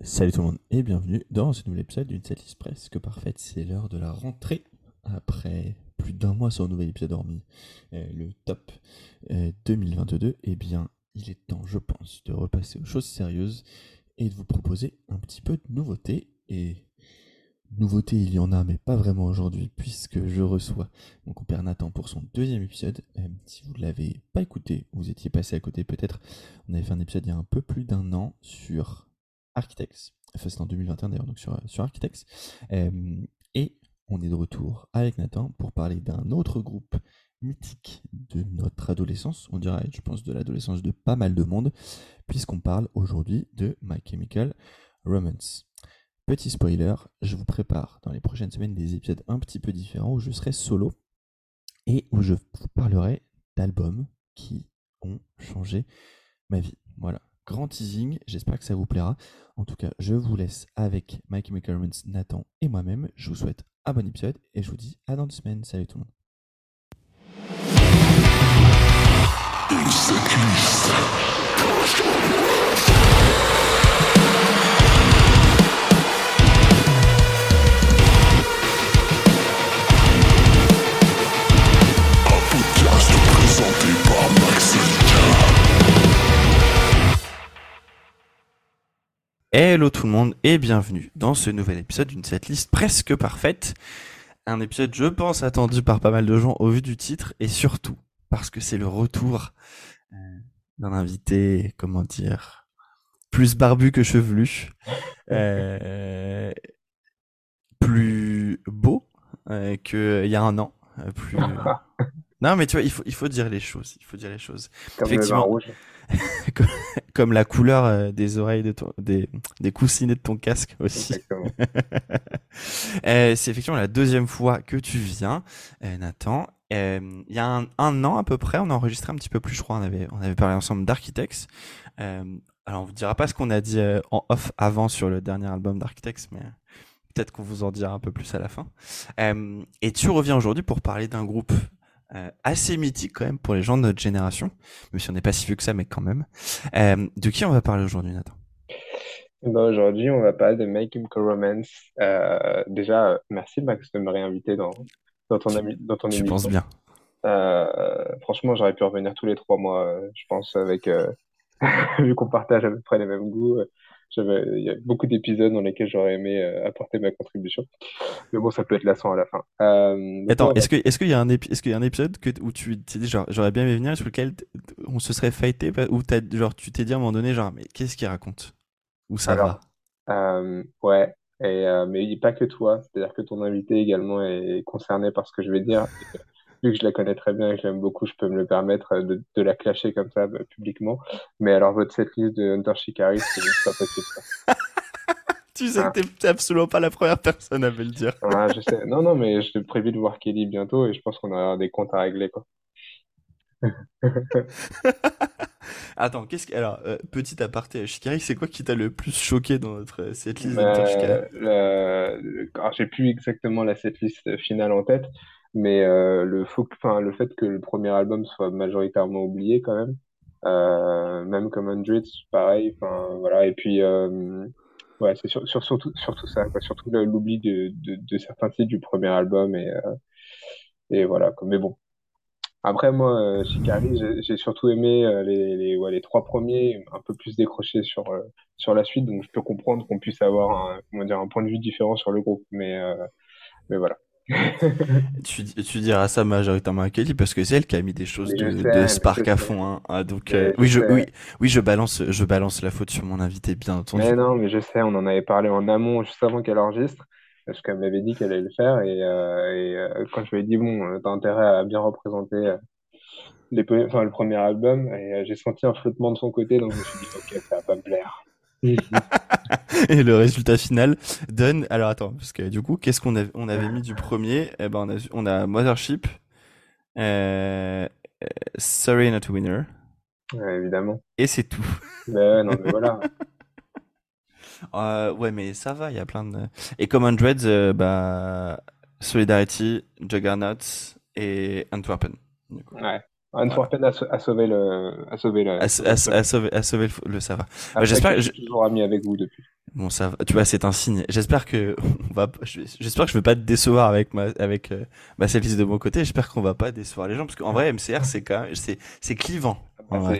Salut tout le monde et bienvenue dans ce nouvel épisode d'une setlist presque parfaite. C'est l'heure de la rentrée. Après plus d'un mois sur un nouvel épisode hormis euh, le top 2022, eh bien il est temps je pense de repasser aux choses sérieuses et de vous proposer un petit peu de nouveautés. Et nouveautés il y en a mais pas vraiment aujourd'hui puisque je reçois mon compère Nathan pour son deuxième épisode. Euh, si vous ne l'avez pas écouté, vous étiez passé à côté peut-être, on avait fait un épisode il y a un peu plus d'un an sur Architects. Enfin, c'est en 2021 d'ailleurs, donc sur, sur Architects. Euh, et on est de retour avec Nathan pour parler d'un autre groupe mythique de notre adolescence, on dirait, je pense, de l'adolescence de pas mal de monde, puisqu'on parle aujourd'hui de My Chemical Romance. Petit spoiler, je vous prépare dans les prochaines semaines des épisodes un petit peu différents où je serai solo et où je vous parlerai d'albums qui ont changé ma vie. Voilà, grand teasing, j'espère que ça vous plaira. En tout cas, je vous laisse avec Mike Chemical Nathan et moi-même. Je vous souhaite un bon épisode et je vous dis à dans deux semaines. Salut tout le monde. Hello tout le monde et bienvenue dans ce nouvel épisode d'une setlist presque parfaite. Un épisode, je pense, attendu par pas mal de gens au vu du titre et surtout parce que c'est le retour euh, d'un invité, comment dire, plus barbu que chevelu, euh, plus beau euh, qu'il y a un an, plus. Non, mais tu vois, il faut, il faut dire les choses. Il faut dire les choses. Effectivement. rouge. comme la couleur euh, des oreilles de ton, des, des coussinets de ton casque aussi. Euh, c'est effectivement la deuxième fois que tu viens, euh, Nathan. Il y a un, an à peu près, on a enregistré un petit peu plus, je crois. On avait, on avait parlé ensemble d'Architects. alors, on vous dira pas ce qu'on a dit en off avant sur le dernier album d'Architects, mais peut-être qu'on vous en dira un peu plus à la fin. et tu reviens aujourd'hui pour parler d'un groupe euh, assez mythique quand même pour les gens de notre génération, même si on n'est pas si vieux que ça, mais quand même. Euh, de qui on va parler aujourd'hui, Nathan? Eh ben Aujourd'hui, on va parler de Make Chemical Romance. Euh, déjà, merci Max de me réinviter dans, dans ton, ami, dans ton émission. Je pense bien. franchement, j'aurais pu revenir tous les trois mois, je pense, avec vu qu'on partage à peu près les mêmes goûts il y a beaucoup d'épisodes dans lesquels j'aurais aimé euh, apporter ma contribution. Mais bon, ça peut être lassant à la fin. Euh, Attends, est-ce qu'il est qu'il y, a un est qu'il y a un épisode que, où tu t'es dit, genre, j'aurais bien aimé venir, sur lequel on se serait fighté, ou genre, tu t'es dit à un moment donné, genre, mais qu'est-ce qu'il raconte? Ou ça va? euh, Ouais, et, mais pas que toi, c'est-à-dire que ton invité également est concerné par ce que je vais dire vu que je la connais très bien et que j'aime beaucoup, je peux me le permettre de, de la clasher comme ça bah, publiquement. Mais alors, votre setlist de Hunter Shikari, c'est pas possible. tu sais que t'es absolument pas la première personne à me le dire. ah, je sais. Non, non, mais je prévu de voir Kelly bientôt et je pense qu'on a des comptes à régler, quoi. Attends, qu'est-ce que. Alors, euh, petit aparté, Shikari, c'est quoi qui t'a le plus choqué dans notre setlist bah, Shikari? Alors, j'ai plus exactement la setlist finale en tête, mais euh, le, le fait que le premier album soit majoritairement oublié quand même, euh, même comme Hundreds, pareil, enfin voilà, et puis euh, ouais, c'est sur, sur, surtout, surtout ça, quoi, surtout l'oubli de, de, de, certains titres du premier album, et, euh, et voilà, quoi. mais bon. Après, moi, euh, Shikari, j'ai surtout aimé euh, les, les, ouais, les trois premiers, un peu plus décroché sur, sur la suite, donc je peux comprendre qu'on puisse avoir un, comment dire, un point de vue différent sur le groupe, mais, mais voilà. Tu, tu diras ça majoritairement à Kelly parce que c'est elle qui a mis des choses de, Spark à fond. Hein. Ah, donc euh, oui, je, oui, oui, je balance, je balance la faute sur mon invité, bien entendu. Mais non, mais je sais, on en avait parlé en amont juste avant qu'elle enregistre parce qu'elle m'avait dit qu'elle allait le faire et, euh, et euh, quand je lui ai dit bon, t'as intérêt à bien représenter les, enfin, le premier album et j'ai senti un flottement de son côté donc je me suis dit ok, ça va pas me plaire. et le résultat final donne. Alors attends, parce que du coup, qu'est-ce qu'on avait, on avait mis du premier? Eh ben, on a, on a Mothership, euh, euh Sorry Not Winner. Ouais, évidemment. Et c'est tout. Ben non, mais voilà. euh, ouais, mais ça va, il y a plein de. Et comme Dreads, euh, bah, Solidarity, Juggernaut et Antwerpen. Ouais. Antwerpen a, a, sauvé le, a sauvé le, a, sauvé, a sauvé le, ça va. J'espère que je toujours ami avec vous depuis. Bon, ça, tu vois, c'est un signe. J'espère que on va, j'espère que je vais pas te décevoir avec ma, avec euh, ma liste de mon côté. J'espère qu'on va pas décevoir les gens parce qu'en vrai, MCR, c'est quand même, c'est, c'est clivant. Bah,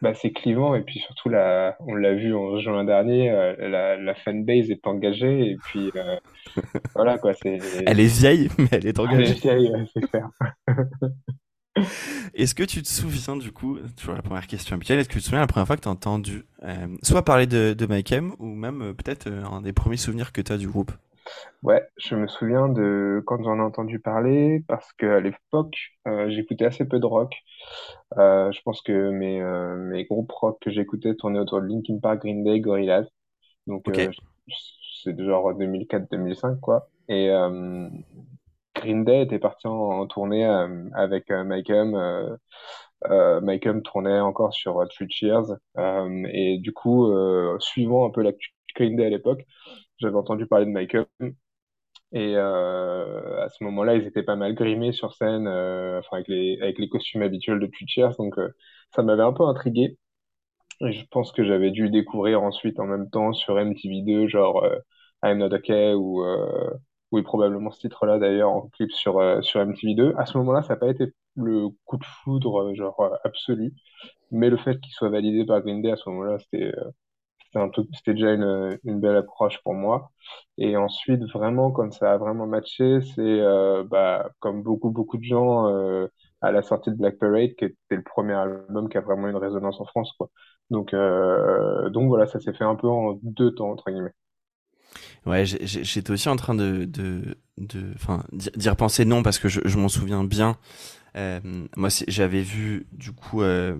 bah, c'est clivant et puis surtout la, on l'a vu en juin dernier, euh, la, la fanbase est engagée et puis euh, voilà quoi. C'est. Elle est vieille, mais elle est engagée. Elle est vieille, c'est clair. Est-ce que tu te souviens du coup, toujours la première question habituelle, est-ce que tu te souviens la première fois que tu as entendu euh, soit parler de, de Mike M ou même euh, peut-être euh, un des premiers souvenirs que tu as du groupe? Ouais, je me souviens de quand j'en ai entendu parler parce qu'à l'époque, j'écoutais assez peu de rock. je pense que mes, mes groupes rock que j'écoutais tournaient autour de Linkin Park, Green Day, Gorillaz. Donc c'est genre 2004-2005 quoi. Et Green Day était parti en, tournée euh, avec euh, Mike Hum. Euh, Mike Hum tournait encore sur Three Cheers. et du coup, suivant un peu la Green Day à l'époque, j'avais entendu parler de Mike Hum. Et à ce moment-là, ils étaient pas mal grimés sur scène, enfin avec les costumes habituels de Three Cheers, donc ça m'avait un peu intrigué. Et je pense que j'avais dû découvrir ensuite en même temps sur MTV2, genre I'm Not Okay ou oui, probablement ce titre-là d'ailleurs en clip sur, euh, sur MTV2. À ce moment-là, ça n'a pas été le coup de foudre euh, genre euh, absolu, mais le fait qu'il soit validé par Green Day à ce moment-là, c'était c'était déjà une, une, belle approche pour moi. Et ensuite, vraiment, quand ça a vraiment matché, c'est bah, comme beaucoup, beaucoup de gens à la sortie de Black Parade, qui était le premier album qui a vraiment une résonance en France. Quoi. Donc, donc voilà, ça s'est fait un peu en deux temps, entre guillemets. Ouais, j'étais aussi en train de, de, de, enfin, d'y repenser non parce que je, je m'en souviens bien. Euh, moi, j'avais vu du coup, euh,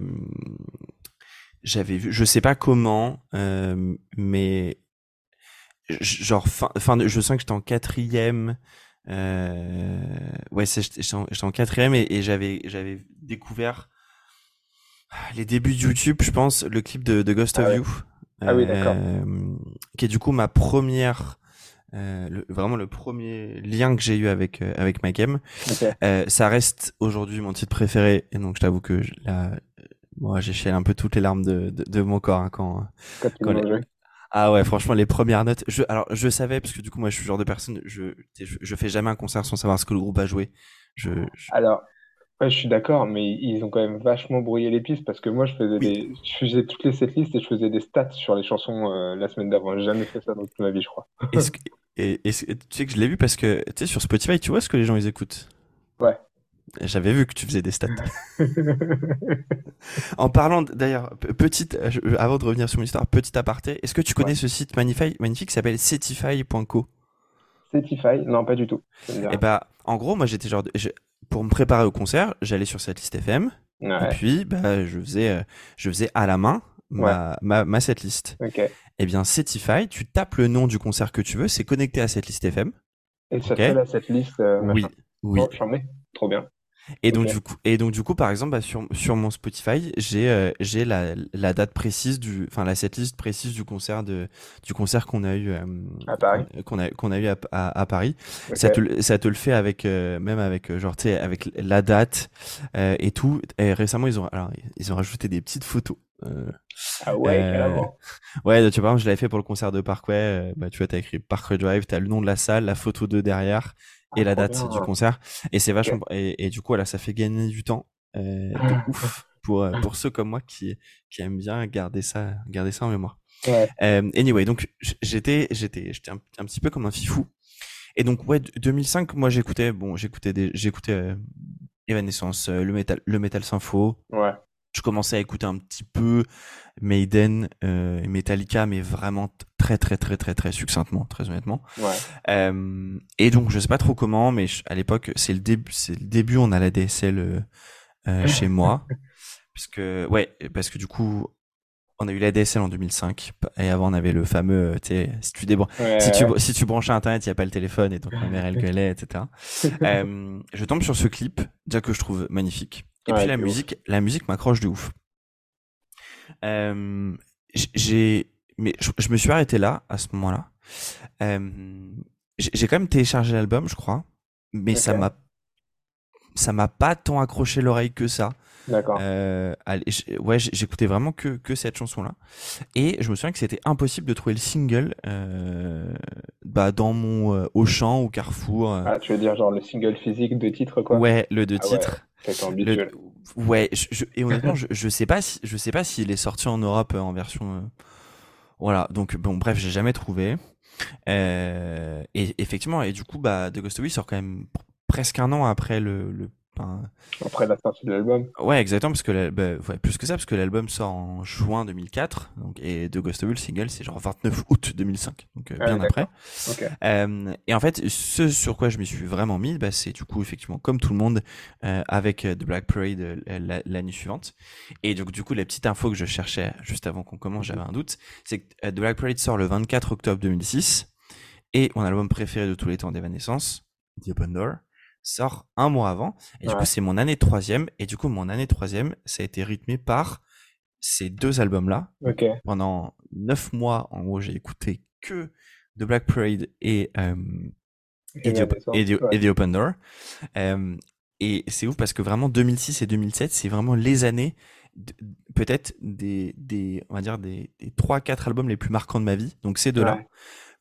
j'avais vu, je sais pas comment, euh, mais genre fin, fin de, je sens que j'étais en quatrième. Euh, ouais, j'étais en, en, quatrième et, et j'avais j'avais découvert les débuts de YouTube, je pense, le clip de, de Ghost of ah You. Ah oui, d'accord. Euh, qui est du coup ma première, euh, le, vraiment le premier lien que j'ai eu avec euh, avec Mike M. Euh, ça reste aujourd'hui mon titre préféré et donc je t'avoue que là, moi j'ai chialé un peu toutes les larmes de, de, de mon corps hein, quand. quand, Ah ouais, franchement, les premières notes. Je, alors, je savais parce que du coup, moi, je suis le genre de personne. Je, je, je fais jamais un concert sans savoir ce que le groupe a joué. Je, je... Alors, Ouais, je suis d'accord, mais ils ont quand même vachement brouillé les pistes parce que moi, je faisais des, je faisais toutes les setlists et je faisais des stats sur les chansons euh, la semaine d'avant. J'ai jamais fait ça dans toute ma vie, je crois. Est-ce que, et, tu sais que je l'ai vu parce que, tu sais, sur Spotify, tu vois ce que les gens ils écoutent? Ouais. J'avais vu que tu faisais des stats. en parlant, d'ailleurs, petite, euh, avant de revenir sur mon histoire, petit aparté, est-ce que tu connais ce site magnifique, magnifique qui s'appelle Setify.co Setify? Non, pas du tout. Et eh bah, en gros, moi j'étais genre, pour me préparer au concert, j'allais sur cette liste FM. Et puis, bah, je faisais, euh, je faisais à la main ma, ma, ma setlist. Okay. Eh bien, Setify, tu tapes le nom du concert que tu veux, c'est connecté à cette liste FM. Et ça fait la setlist. Euh, oui. Oui. Oh, Trop bien. Et donc du coup, et donc du coup, par exemple, bah, sur sur mon Spotify, j'ai euh, j'ai la, la date précise du, enfin la setlist précise du concert de du concert qu'on a eu euh, à Paris, euh, qu'on a qu'on a eu à, à, Paris. Ça te ça te le fait avec même avec genre tu sais avec la date et tout. Et récemment ils ont alors ils ont rajouté des petites photos. ah ouais, carrément. Ouais, tu vois, par exemple, je l'avais fait pour le concert de Parkway. bah, tu vois, t'as écrit Parkway Drive, t'as le nom de la salle, la photo de derrière et la date du concert. Et c'est vachement. Et, et, du coup, là, ça fait gagner du temps euh, de ouf pour euh, pour ceux comme moi qui qui aiment bien garder ça garder ça en mémoire. Ouais. Euh, anyway, donc j'étais j'étais j'étais un, un, petit peu comme un fifou. Et donc ouais, 2005, moi j'écoutais bon, j'écoutais des j'écoutais euh, Evanescence, euh, le métal le métal sympho. Ouais je commençais à écouter un petit peu Maiden euh, et Metallica, mais vraiment très très très très très succinctement, très honnêtement. Ouais. Euh, et donc je sais pas trop comment, mais à l'époque c'est le début, c'est le début on a la DSL euh, chez moi, puisque ouais, parce que du coup on a eu la DSL en 2005 et avant on avait le fameux, si tu débran si tu si tu branchais internet, il y a pas le téléphone et donc ma mère elle gueulait, etc. euh, je tombe sur ce clip, déjà que je trouve magnifique. Et puis la musique, la musique m'accroche de ouf. Euh, j'ai, mais je, me suis arrêté là à ce moment-là. Euh, j'ai quand même téléchargé l'album, je crois, mais ça m'a, ça m'a pas tant accroché l'oreille que ça. D'accord. Euh, ouais, j'écoutais vraiment que, que cette chanson-là. Et je me souviens que c'était impossible de trouver le single euh, bah, dans mon euh, Auchan ou Carrefour. Ah, tu veux dire genre le single physique de titre, quoi? Ouais, le de ah titre. Ouais, ouais je, et honnêtement, je, je sais pas si je sais pas s'il est sorti en Europe en version. Voilà, donc bon, bref, j'ai jamais trouvé. et effectivement, et du coup, bah, The Ghost sort quand même presque un an après le, le après la sortie de l'album. Ouais, exactement, parce que bah, plus que ça, parce que l'album sort en juin 2004, donc, et The Ghost of le single, c'est genre 29 août 2005, donc euh, bien après. Euh, et en fait, ce sur quoi je me suis vraiment mis, bah, c'est du coup, effectivement, comme tout le monde, euh, avec The Black Parade l'année suivante. Et donc, du coup, la petite info que je cherchais juste avant qu'on commence, j'avais un doute, c'est que The Black Parade sort le 24 octobre 2006, et mon album préféré de tous les temps d'Evanescence, The Open Door, sort un mois avant. Et du coup, c'est mon année de troisième. Et du coup, mon année de troisième, ça a été rythmé par ces deux albums-là. Pendant neuf mois, en gros, j'ai écouté que The Black Parade et, euh, et, The, Open Door. Euh, et c'est ouf parce que vraiment 2006 et 2007, c'est vraiment les années, peut-être des, des, on va dire des, des 3-4 albums les plus marquants de ma vie. Donc ces deux-là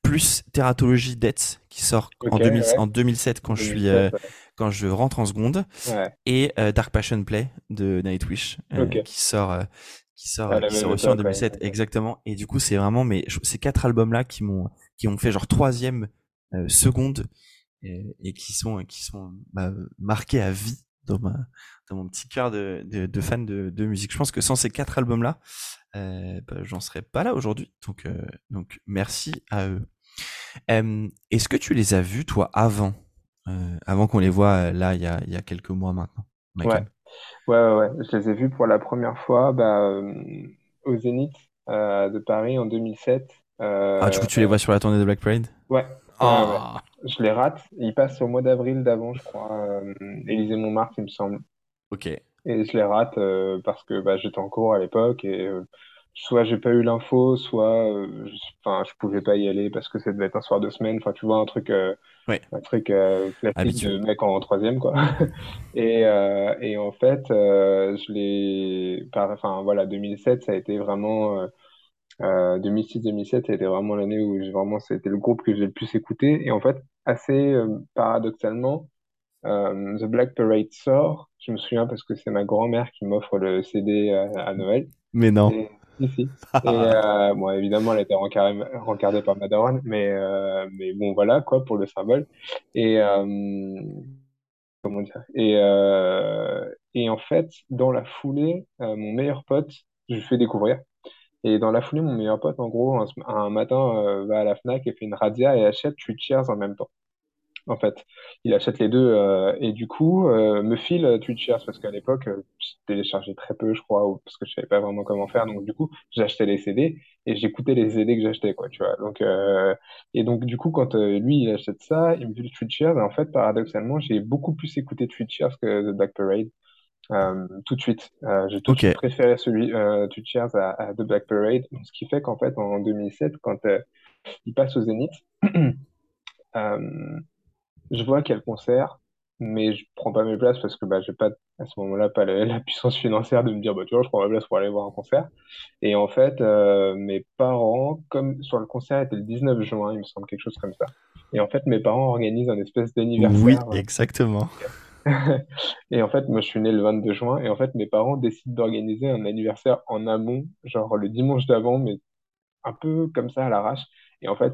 plus Teratology Deaths qui sort en, 2007 quand je suis euh, quand je rentre en seconde et euh, Dark Passion Play de Nightwish euh, qui sort qui sort, qui sort aussi en 2007 exactement. Et du coup c'est vraiment mais ces quatre albums là qui m'ont qui ont fait genre troisième seconde et, qui sont qui sont bah, marqués à vie dans ma dans mon petit cœur de, de, de fan de, de, musique je pense que sans ces quatre albums là euh, bah, j'en serais pas là aujourd'hui. Donc, euh, donc merci à eux. Est-ce que tu les as vus, toi, avant euh, Avant qu'on les voit là, il y a, il y a quelques mois maintenant ouais. ouais. ouais, ouais, Je les ai vus pour la première fois bah, au Zénith de Paris en 2007. ah, du coup, tu les vois sur la tournée de Black Parade? Ouais. Ah. Je les rate. Ils passent au mois d'avril d'avant, je crois. Élysée Montmartre, il me semble. Ok. Et je les rate euh, parce que bah, j'étais en cours à l'époque et euh, soit j'ai pas eu l'info, soit euh, je, enfin je pouvais pas y aller parce que ça devait être un soir de semaine. Enfin, tu vois un truc, un truc classique de mec en troisième quoi. et, et en fait, je l'ai, enfin voilà, 2007, ça a été vraiment 2006-2007, ça a été vraiment l'année où j'ai vraiment, c'était le groupe que j'ai le plus écouté. Et en fait, assez paradoxalement, The Black Parade sort je me souviens parce que c'est ma grand-mère qui m'offre le CD euh, à, Noël. Mais non. Et, et euh, bon, évidemment, elle a été rencardée par ma mais, euh, mais bon, voilà, quoi, pour le symbole. Et, comment dire? Et, et en fait, dans la foulée, mon meilleur pote, je lui fais découvrir. Et dans la foulée, mon meilleur pote, en gros, un, matin, va à la Fnac et fait une radia et achète Three Cheers en même temps. En fait. Il achète les deux euh, et du coup euh, me file Twitchers parce qu'à l'époque euh, je téléchargeais très peu je crois ou parce que je savais pas vraiment comment faire. Donc du coup j'achetais les CD et j'écoutais les CD que j'achetais quoi tu vois. Donc et donc du coup quand lui il achète ça il me file Twitchers et en fait paradoxalement j'ai beaucoup plus écouté Twitchers que The Black Parade tout de suite j'ai tout de suite préféré celui Twitchers à, à, The Black Parade ce qui fait qu'en fait en 2007 quand il passe au Zénith je vois qu'il y a le concert, mais je prends pas mes places parce que bah, j'ai pas à ce moment-là pas la, puissance financière de me dire bah tu vois je prends ma place pour aller voir un concert. Et en fait euh, mes parents, comme sur le concert était le 19 juin, il me semble quelque chose comme ça. Et en fait mes parents organisent un espèce d'anniversaire. Oui, exactement. et en fait, moi, je suis né le 22 juin, et en fait, mes parents décident d'organiser un anniversaire en amont, genre le dimanche d'avant, mais un peu comme ça à l'arrache. Et en fait,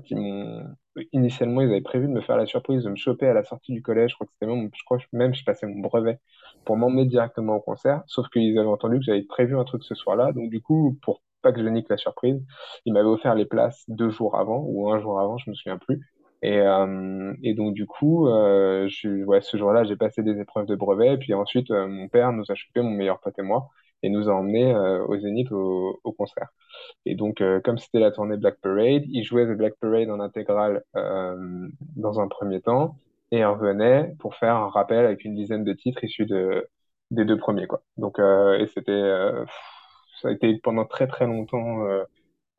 initialement, ils avaient prévu de me faire la surprise de me choper à la sortie du collège. Je crois que c'était même, je crois même, je passais mon brevet pour m'emmener directement au concert. Sauf qu'ils avaient entendu que j'avais prévu un truc ce soir-là. Donc, du coup, pour pas que je nique la surprise, ils m'avaient offert les places deux jours avant ou un jour avant, je me souviens plus. Et, euh, et donc, du coup, euh, je, ouais, ce jour-là, j'ai passé des épreuves de brevet. Puis ensuite, euh, mon père nous a chopé, mon meilleur pote et moi et nous a emmenés euh, au Zénith au, au, concert. Et donc, euh, comme c'était la tournée Black Parade, il jouait The Black Parade en intégrale euh, dans un premier temps et revenait pour faire un rappel avec une dizaine de titres issus de, des deux premiers. Quoi. Donc, et c'était, ça a été pendant très très longtemps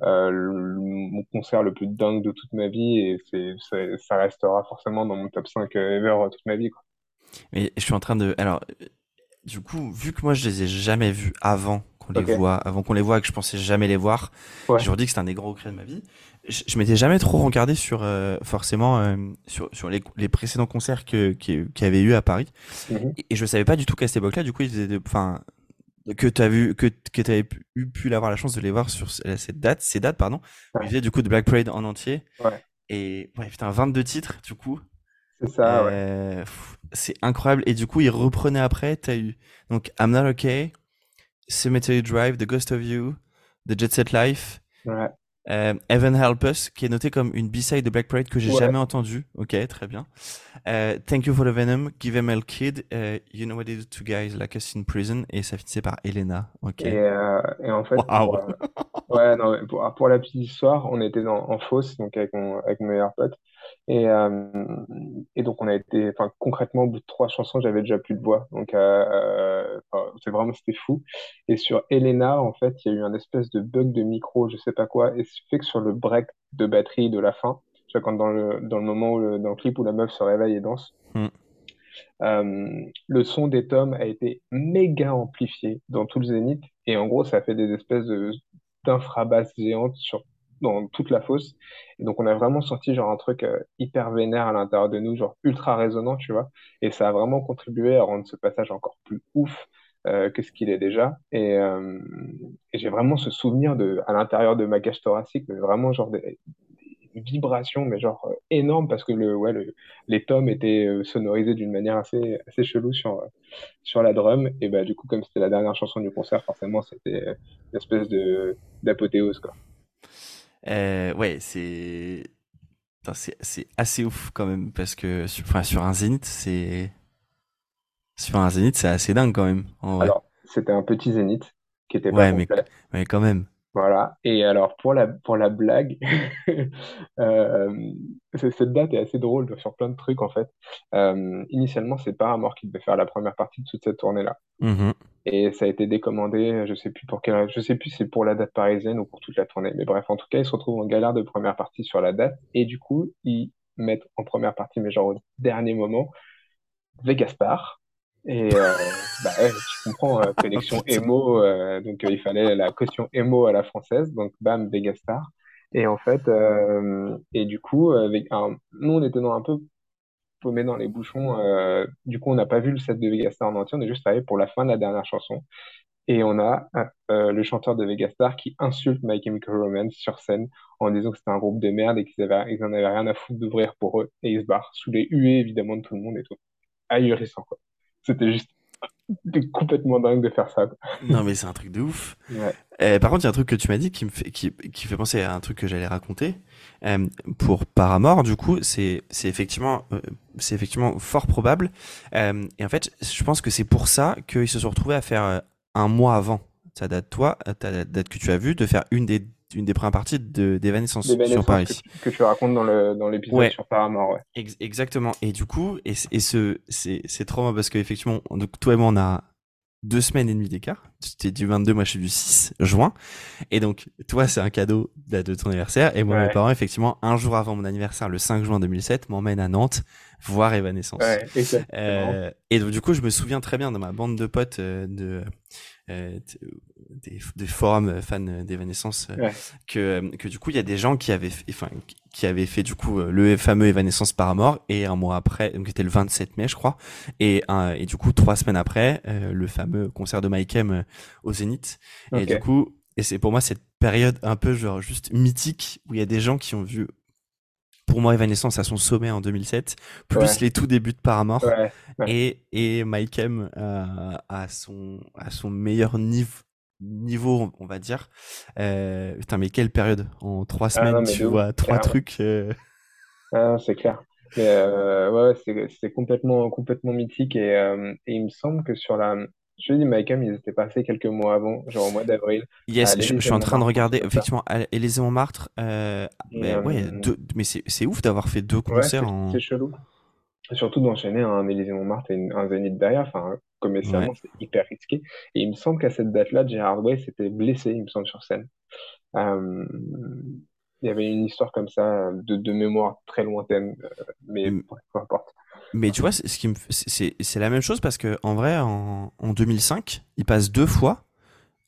mon concert le plus dingue de toute ma vie et c'est, ça restera forcément dans mon top 5 ever toute ma vie. Quoi. Mais je suis en train de. Alors, du coup, vu que moi je les ai jamais vus avant qu'on les voit, avant qu'on les voit, et que je pensais jamais les voir, Ouais. je vous dis que c'est un des gros regrets de ma vie. Je, je m'étais jamais trop regardé sur euh, forcément euh, sur, sur les, les précédents concerts que qui y avait eu à Paris, Mhm. et, et je savais pas du tout qu'à cette époque-là, du coup, ils faisaient, enfin, que tu as vu, que que tu avais pu, pu avoir la chance de les voir sur ce- cette date, ces dates, pardon. Ouais. Du coup de Black Parade en entier. Ouais. Et ouais, putain, 22 titres, du coup. C'est ça. Euh, c'est incroyable. Et du coup, ils reprenaient après. T'as eu donc I'm Not Okay, Cemetery Drive, The Ghost of You, The Jet Set Life, Ouais. Euh, Heaven Help Us, qui est noté comme une B-side de Black Parade que j'ai Ouais. jamais entendu. Ok, très bien. Euh, Thank You for the Venom, Give Em Hell Kid, euh, You Know What They Do to Guys Like Us in Prison, et ça finissait par Elena. Ok. Et, euh, et en fait, Waouh. pour, ouais, non, mais pour, pour la petite histoire, on était dans, en fosse, donc avec mon, avec mon meilleur pote. Et, euh, et donc, on a été, enfin, concrètement, au bout de trois chansons, j'avais déjà plus de voix. Donc, euh, euh, c'est vraiment, c'était fou. Et sur Elena, en fait, il y a eu un espèce de bug de micro, je sais pas quoi, et ce fait que sur le break de batterie de la fin, tu vois, quand dans le, dans le moment où le, dans le clip où la meuf se réveille et danse, Hmm. euh, le son des tomes a été méga amplifié dans tout le zénith et en gros ça fait des espèces de d'infrabasses géantes sur dans toute la fosse et donc on a vraiment senti genre un truc euh, hyper vénère à l'intérieur de nous genre ultra résonnant tu vois et ça a vraiment contribué à rendre ce passage encore plus ouf euh, que ce qu'il est déjà et, euh, et j'ai vraiment ce souvenir de à l'intérieur de ma cage thoracique vraiment genre des, vibrations mais genre énormes parce que le ouais le, les tomes étaient sonorisés d'une manière assez, assez chelou sur, sur la drum. Et bah, du coup, comme c'était la dernière chanson du concert, forcément, c'était une espèce d'apothéose, quoi. Euh, ouais, c'est. C'est assez ouf quand même parce que sur, enfin, sur un zénith, c'est. Sur un zénith, c'est assez dingue quand même. En vrai. Alors, c'était un petit zénith qui était Ouais, pas mais, complet. mais quand même. Voilà. Et alors, pour la, pour la blague, euh, cette date est assez drôle sur plein de trucs, en fait. Euh, initialement, c'est Paramore qui devait faire la première partie de toute cette tournée-là. Mhm. Et ça a été décommandé, je sais plus pour quelle, je sais plus si c'est pour la date parisienne ou pour toute la tournée. Mais bref, en tout cas, ils se retrouvent en galère de première partie sur la date. Et du coup, ils mettent en première partie, mais genre au dernier moment, Vegastar. Et euh, bah tu comprends, euh, collection Putain. emo, euh, donc euh, il fallait la caution emo à la française, donc bam, Vegastar. Et en fait, euh, et du coup, avec, alors, nous on était dans un peu paumé dans les bouchons, euh, du coup on n'a pas vu le set de Vegastar en entier, on est juste arrivé pour la fin de la dernière chanson. Et on a euh, le chanteur de Vegastar qui insulte My Chemical Romance sur scène en disant que c'était un groupe de merde et qu'ils avaient, ils en avaient rien à foutre d'ouvrir pour eux. Et il se barre sous les huées évidemment de tout le monde et tout. Ahurissant quoi. C'était juste c'était complètement dingue de faire ça. quoi. Non, mais c'est un truc de ouf. Ouais. Euh, par contre, il y a un truc que tu m'as dit qui me fait, qui, qui fait penser à un truc que j'allais raconter. Euh, pour Paramore, du coup, c'est, c'est effectivement, euh, c'est effectivement fort probable. Et en fait, je pense que c'est pour ça qu'ils se sont retrouvés à faire un mois avant ta date, toi, ta date que tu as vue, de faire une des, une des premières parties de, d'Evanescence sur Paris. que, tu- que tu racontes dans le dans l'épisode Ouais. sur Paramore, ouais. Ex- exactement. Et du coup, et, et ce, c'est, c'est trop marrant parce qu'effectivement, donc toi et moi, on a deux semaines et demie d'écart. C'était du 22, moi je suis du 6 juin. Et donc, toi, c'est un cadeau de, ton anniversaire. Et moi, Ouais. mes parents, effectivement, un jour avant mon anniversaire, le 5 juin 2007, m'emmènent à Nantes voir Evanescence. Ouais. Euh, et donc, du coup, je me souviens très bien dans ma bande de potes euh, de, euh, t- des, des forums fans d'Evanescence euh, Ouais. que, euh, que du coup, il y a des gens qui avaient, fait- enfin, qui- avaient fait du coup euh, le fameux Evanescence Paramore et un mois après, donc c'était le 27 mai, je crois, et, un- et du coup, trois semaines après, euh, le fameux concert de Mike M euh, au Zénith. Et du coup, et c'est pour moi cette période un peu genre juste mythique où il y a des gens qui ont vu, pour moi, Evanescence à son sommet en 2007, plus Ouais. les tout débuts de Paramore. Ouais, ouais. Et, et Mike M euh, à, son, à son meilleur niveau, niveau on va dire. Euh, putain, mais quelle période En trois Ah non, semaines, tu vois trois trucs. euh, Ah, c'est clair. Euh, ouais, c'est c'est complètement complètement mythique et, et il me semble que sur la je te dis Michael, ils étaient passés quelques mois avant, genre au mois d'avril, Yes, je, je suis en train de regarder, effectivement, à Élysée-Montmartre. Euh, Et, mais ouais, euh, deux, mais c'est ouf d'avoir fait deux concerts c'est en. c'est chelou. Et surtout d'enchaîner un Élysée-Montmartre et une- un Zénith derrière, enfin, commercialement, Ouais. c'est hyper risqué. Et il me semble qu'à cette date-là, Gerard Way s'était blessé, il me semble, sur scène. Euh, il y avait une histoire comme ça, de, de mémoire très lointaine, euh, mais Mm. peu importe. Mais tu vois, ce qui me, c'est la même chose parce que en vrai, en, en 2005, il passe deux fois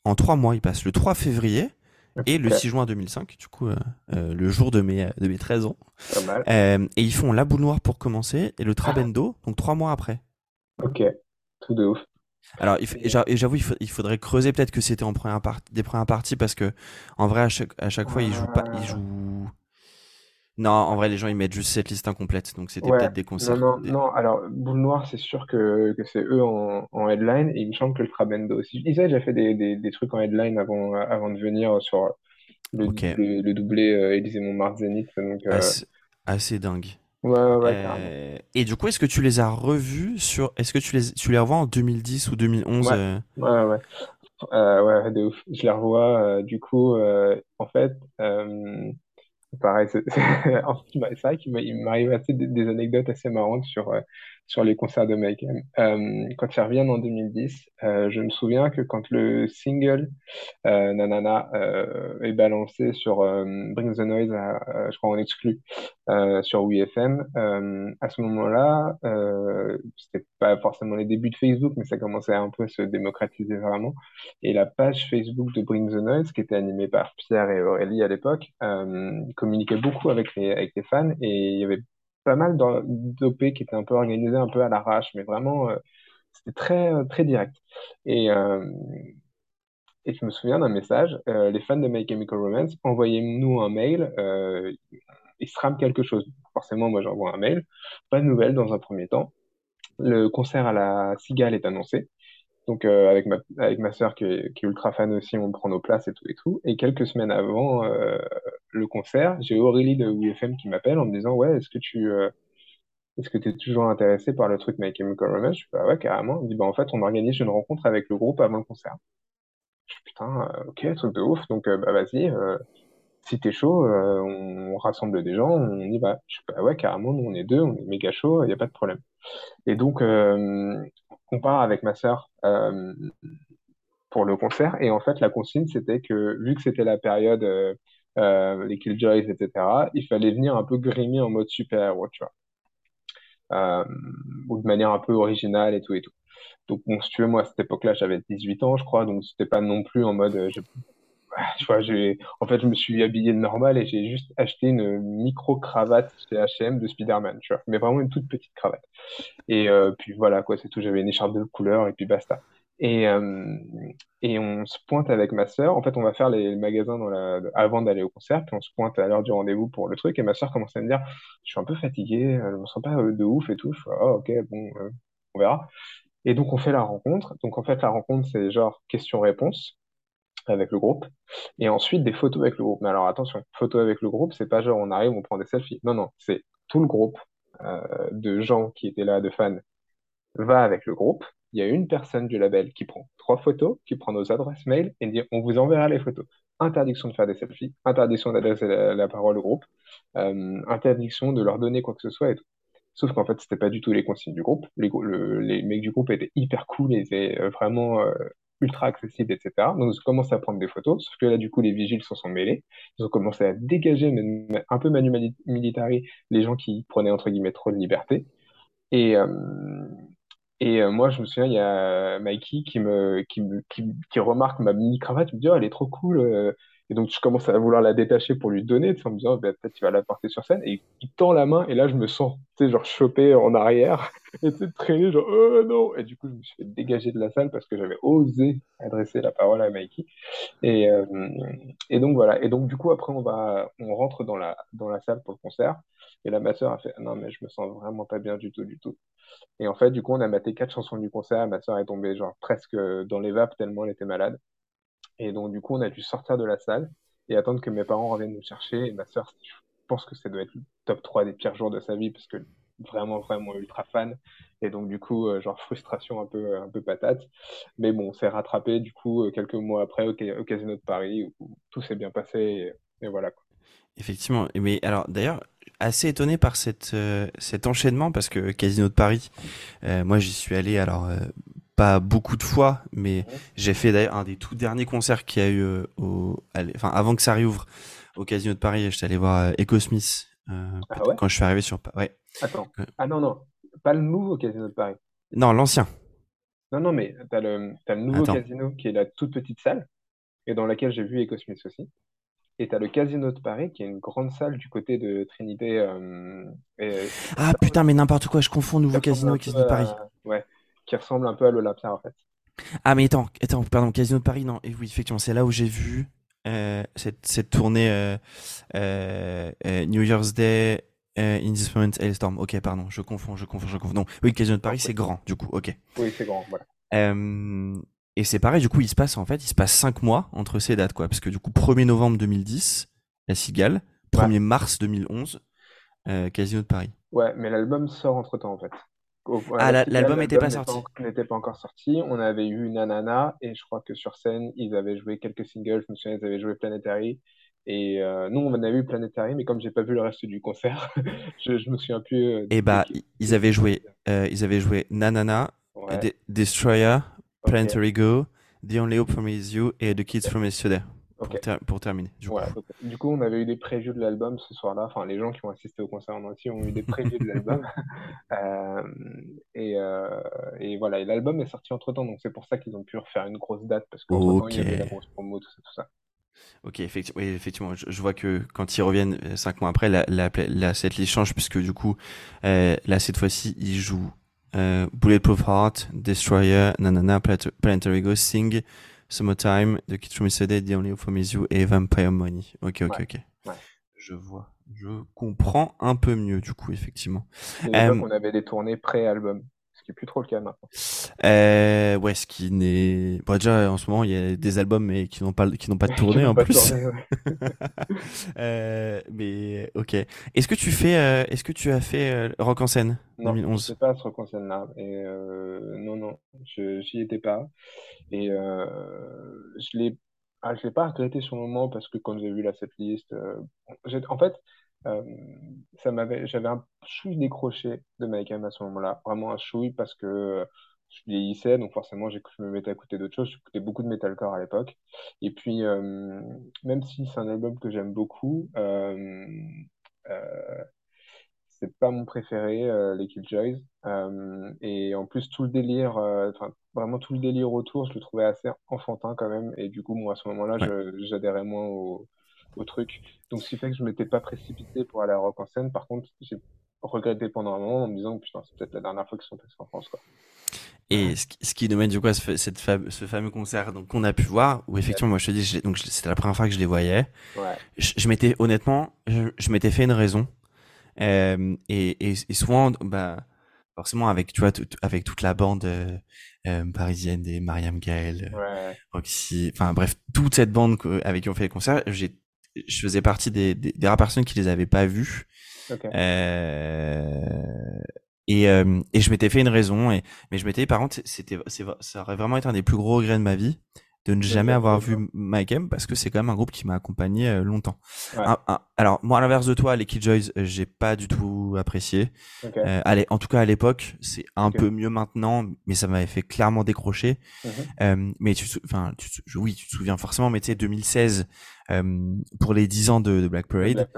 en trois mois. Il passe le 3 février et le 6 juin 2005, du coup, euh, euh, le jour de mes, de mes 13 ans. Euh, et ils font La Boule Noire pour commencer et le Trabendo, donc trois mois après. Ok, tout de ouf. Alors, j'avoue, il, faudrait creuser peut-être que c'était en première des premières parties parce que, en vrai, à chaque, à chaque fois, ils jouent pas, ils jouent non, en vrai, les gens ils mettent juste cette liste incomplète, donc c'était peut-être des concerts. Non, non, non. Alors, Boule Noire, c'est sûr que, que c'est eux en, en, headline, et il me semble que le Trabendo aussi. Ils avaient déjà fait des, des, des, trucs en headline avant, avant de venir sur le, le, doublé euh, Élysée Montmartre Zénith. Donc, euh, assez, dingue. Ouais, ouais, ouais euh, Et du coup, est-ce que tu les as revus sur. Est-ce que tu les, tu les revois en 2010 ou 2011 Ouais, ouais, ouais. ouais, de ouf. Je les revois, du coup, en fait. Pareil, c'est vrai qu'il m'arrive assez des, anecdotes assez marrantes sur, euh, sur les concerts de Mike. Euh, quand ils reviennent en 2010, euh, je me souviens que quand le single euh, Nanana est balancé sur Bring the Noise, je crois en exclu, sur WeFM, à ce moment-là, c'était pas forcément les débuts de Facebook, mais ça commençait un peu à se démocratiser vraiment. Et la page Facebook de Bring the Noise, qui était animée par Pierre et Aurélie à l'époque, communiquait beaucoup avec les, avec les fans et il y avait pas mal d'OP qui étaient un peu organisés un peu à l'arrache, mais vraiment, euh, c'était très, euh, très direct. Et, euh, et je me souviens d'un message, les fans de My Chemical Romance, envoyez-nous un mail, il se quelque chose. Forcément, moi j'envoie un mail, pas de nouvelles dans un premier temps. Le concert à la Cigale est annoncé. Donc avec ma avec ma sœur qui est, ultra fan aussi, on prend nos places et tout et tout. Et quelques semaines avant, le concert, j'ai Aurélie de WFM qui m'appelle en me disant Ouais, est-ce que tu euh, est-ce que es toujours intéressé par le truc My Chemical Romance Je suis bah ouais, carrément. Elle dit bah en fait, on organise une rencontre avec le groupe avant le concert. Je suis putain, euh, ok, truc de ouf. Donc euh, bah vas-y, si t'es chaud, on, rassemble des gens, on y va. Je suis bah ouais, carrément, nous on est deux, on est méga chaud, il n'y a pas de problème. Et donc, on part avec ma sœur pour le concert. Et en fait, la consigne, c'était que vu que c'était la période euh, les Killjoys, etc., il fallait venir un peu grimer en mode super-héros, tu vois. Euh, ou de manière un peu originale et tout et tout. Donc, si tu veux, moi, à cette époque-là, j'avais 18 ans, je crois, donc c'était pas non plus en mode. Euh. Tu vois, j'ai... En fait, je me suis habillé de normal et j'ai juste acheté une micro-cravate chez H&M de Spider-Man, tu vois. Mais vraiment une toute petite cravate. Et euh, puis voilà, quoi, c'est tout. J'avais une écharpe de couleur et puis basta. Et, euh, et on se pointe avec ma sœur. En fait, on va faire les magasins dans la, avant d'aller au concert. Puis on se pointe à l'heure du rendez-vous pour le truc. Et ma sœur commence à me dire, je suis un peu fatigué, je me sens pas euh, de ouf et tout. Je fais, oh, ok, bon, euh, on verra. Et donc, on fait la rencontre. Donc, en fait, la rencontre, c'est genre question-réponse avec le groupe. Et ensuite, des photos avec le groupe. Mais alors, attention, photos avec le groupe, c'est pas genre on arrive, on prend des selfies. Non, non, c'est tout le groupe euh, de gens qui étaient là, de fans, va avec le groupe il y a une personne du label qui prend trois photos, qui prend nos adresses mail et dit on vous enverra les photos. Interdiction de faire des selfies, interdiction d'adresser la, parole au groupe, euh, interdiction de leur donner quoi que ce soit et tout. Sauf qu'en fait, c'était pas du tout les consignes du groupe. Les, les, mecs du groupe étaient hyper cool, ils étaient euh, vraiment ultra accessibles, etc. Donc, ils ont commencé à prendre des photos. Sauf que là, du coup, les vigiles s'en sont mêlés. Ils ont commencé à dégager, un peu manu militari, les gens qui prenaient entre guillemets trop de liberté. Et, et euh, moi, je me souviens, il y a Mikey qui me, qui, qui, remarque ma mini cravate, il me dit, oh, elle est trop cool. Euh. Et donc, je commence à vouloir la détacher pour lui donner, en me disant, bah, peut-être tu vas la porter sur scène. Et il tend la main, et là, je me sens, tu sais, genre, chopé en arrière, et tu traîner, genre, oh non! Et du coup, je me suis fait dégager de la salle parce que j'avais osé adresser la parole à Mikey. Et, euh, et donc, voilà. Et donc, du coup, après, on va, on rentre dans la, dans la salle pour le concert. Et là, ma soeur a fait, non, mais je me sens vraiment pas bien du tout, du tout. Et en fait, du coup, on a maté quatre chansons du concert. Ma soeur est tombée genre presque dans les vapes tellement elle était malade. Et donc, du coup, on a dû sortir de la salle et attendre que mes parents reviennent nous chercher. Et ma soeur, je pense que ça doit être le top 3 des pires jours de sa vie parce que vraiment, vraiment ultra fan. Et donc, du coup, euh, genre frustration un peu, un peu patate. Mais bon, on s'est rattrapé, du coup, euh, quelques mois après au, Casino de Paris où, tout s'est bien passé. Et, voilà. Quoi. Effectivement. Mais alors, d'ailleurs, assez étonné par cette, euh, cet enchaînement parce que Casino de Paris, moi j'y suis allé alors pas beaucoup de fois, mais j'ai fait d'ailleurs un des tout derniers concerts qu'il y a eu au, enfin avant que ça réouvre au Casino de Paris, j'étais allé voir Echo Smith ah quand je suis arrivé sur ouais. Attends. Ah non non, pas le nouveau Casino de Paris. Non, l'ancien. Non, non, mais t'as le, t'as le nouveau Attends. casino qui est la toute petite salle et dans laquelle j'ai vu Ecosmith aussi. Et t'as le Casino de Paris qui est une grande salle du côté de Trinité. euh, et- Ah putain, mais n'importe quoi, je confonds nouveau casino et casino de Paris. Ouais, qui ressemble un peu à l'Olympia en fait. Ah mais attends, attends, pardon, Casino de Paris, non, et oui, effectivement, c'est là où j'ai vu euh, cette, cette tournée euh, euh, New Year's Day in this moment Hailstorm. Ok, pardon, je confonds, je confonds, je confonds. Donc, oui, Casino de Paris, Ok. c'est grand, du coup, ok. Oui, c'est grand, voilà. Et c'est pareil, du coup, il se passe en fait, il se passe 5 mois entre ces dates, quoi. Parce que du coup, 1er novembre 2010, La Cigale, 1er mars 2011, euh, Casino de Paris. Ouais, mais l'album sort entre-temps en fait. Ah, l'album était pas sorti. en- N'était pas encore sorti. On avait eu Nanana et je crois que sur scène, ils avaient joué quelques singles. Je me souviens, ils avaient joué Planetary. Et euh, nous, on avait eu Planetary, mais comme j'ai pas vu le reste du concert, je, je me souviens plus. euh, Et de bah, qui- ils avaient joué, euh, ils avaient joué Nanana, Ouais, Destroyer, Planetary Go, The Only Hope for Me Is You et The Kids from Yesterday. Pour, ok. ter- pour terminer, du coup. Du on avait eu des previews de l'album ce soir-là. Enfin, les gens qui ont assisté au concert en entier ont eu des previews de l'album. Euh, et, euh, et voilà, et l'album est sorti entre-temps, donc c'est pour ça qu'ils ont pu refaire une grosse date, parce qu'entre-temps, il y avait la grosse promo, tout ça, tout ça. Ok, effectivement, oui, effectivement je, je vois que quand ils reviennent euh, cinq mois après, la, la, la setlist change puisque du coup, euh, là cette fois-ci, ils jouent Bulletproof Heart, Destroyer, Nanana, Planetary Go, Sing, Summertime, The Kids from Yesterday, The Only for You et Vampire Money. Ok, ok, Ouais, ok. ouais. Je vois, je comprends un peu mieux du coup, effectivement. Euh, on avait des tournées pré-album, ce qui est plus trop le cas maintenant. Euh, ouais, ce qui n'est. Bon, déjà, en ce moment, il y a des albums mais qui n'ont pas, qui n'ont pas de tournée en plus. tourné, ouais. Euh, mais ok. Est-ce que tu fais, euh, est-ce que tu as fait euh, Rock en scène Non, 2011? c'est pas ce concert-là. Et euh, non, non, je j'y étais pas. Et euh, je l'ai, ah, je l'ai pas regretté sur le moment parce que quand j'ai vu la setlist, en fait, euh, ça m'avait, j'avais un chouille décroché de Mike M à ce moment-là, vraiment un chouille parce que euh, je vieillissais, donc forcément, je me mettais à écouter d'autres choses. J'écoutais beaucoup de metalcore à l'époque. Et puis, euh, même si c'est un album que j'aime beaucoup, euh, euh, c'est pas mon préféré, les Killjoys. Et en plus, tout le délire, enfin, vraiment tout le délire autour, je le trouvais assez enfantin quand même. Et du coup, moi, à ce moment-là, Ouais. j'adhérais moins au, au truc. Donc, ce qui fait que je m'étais pas précipité pour aller à Rock en scène. Par contre, j'ai regretté pendant un moment en me disant, putain, c'est peut-être la dernière fois qu'ils sont passés en France, quoi. Et ce qui, nous mène du coup à ce, cette ce fameux concert donc qu'on a pu voir où effectivement moi je te dis je donc c'était la première fois que je les voyais. Ouais, Je, je m'étais honnêtement je, je m'étais fait une raison Euh, et, et, et souvent bah forcément avec tu vois tout- avec toute la bande euh, euh, parisienne des Mariam Gaël, ouais, Roxy, enfin bref toute cette bande avec qui on fait les concerts j'ai je faisais partie des, des, des rares personnes qui les avaient pas vus ok. euh, et, euh, et je m'étais fait une raison, et, mais je m'étais dit, par contre, c'était, c'est, ça aurait vraiment été un des plus gros regrets de ma vie de ne jamais voir avoir vu Mike M parce que c'est quand même un groupe qui m'a accompagné euh, longtemps. Ouais. Un- un- alors moi à l'inverse de toi, les Killjoys, euh, j'ai pas du tout apprécié. Euh, allez, en tout cas à l'époque, c'est un peu mieux maintenant, mais ça m'avait fait clairement décrocher. Mhm. Euh, mais tu, enfin, oui, tu te souviens forcément, mais tu sais 2016 euh, pour les 10 ans de, de Black Parade.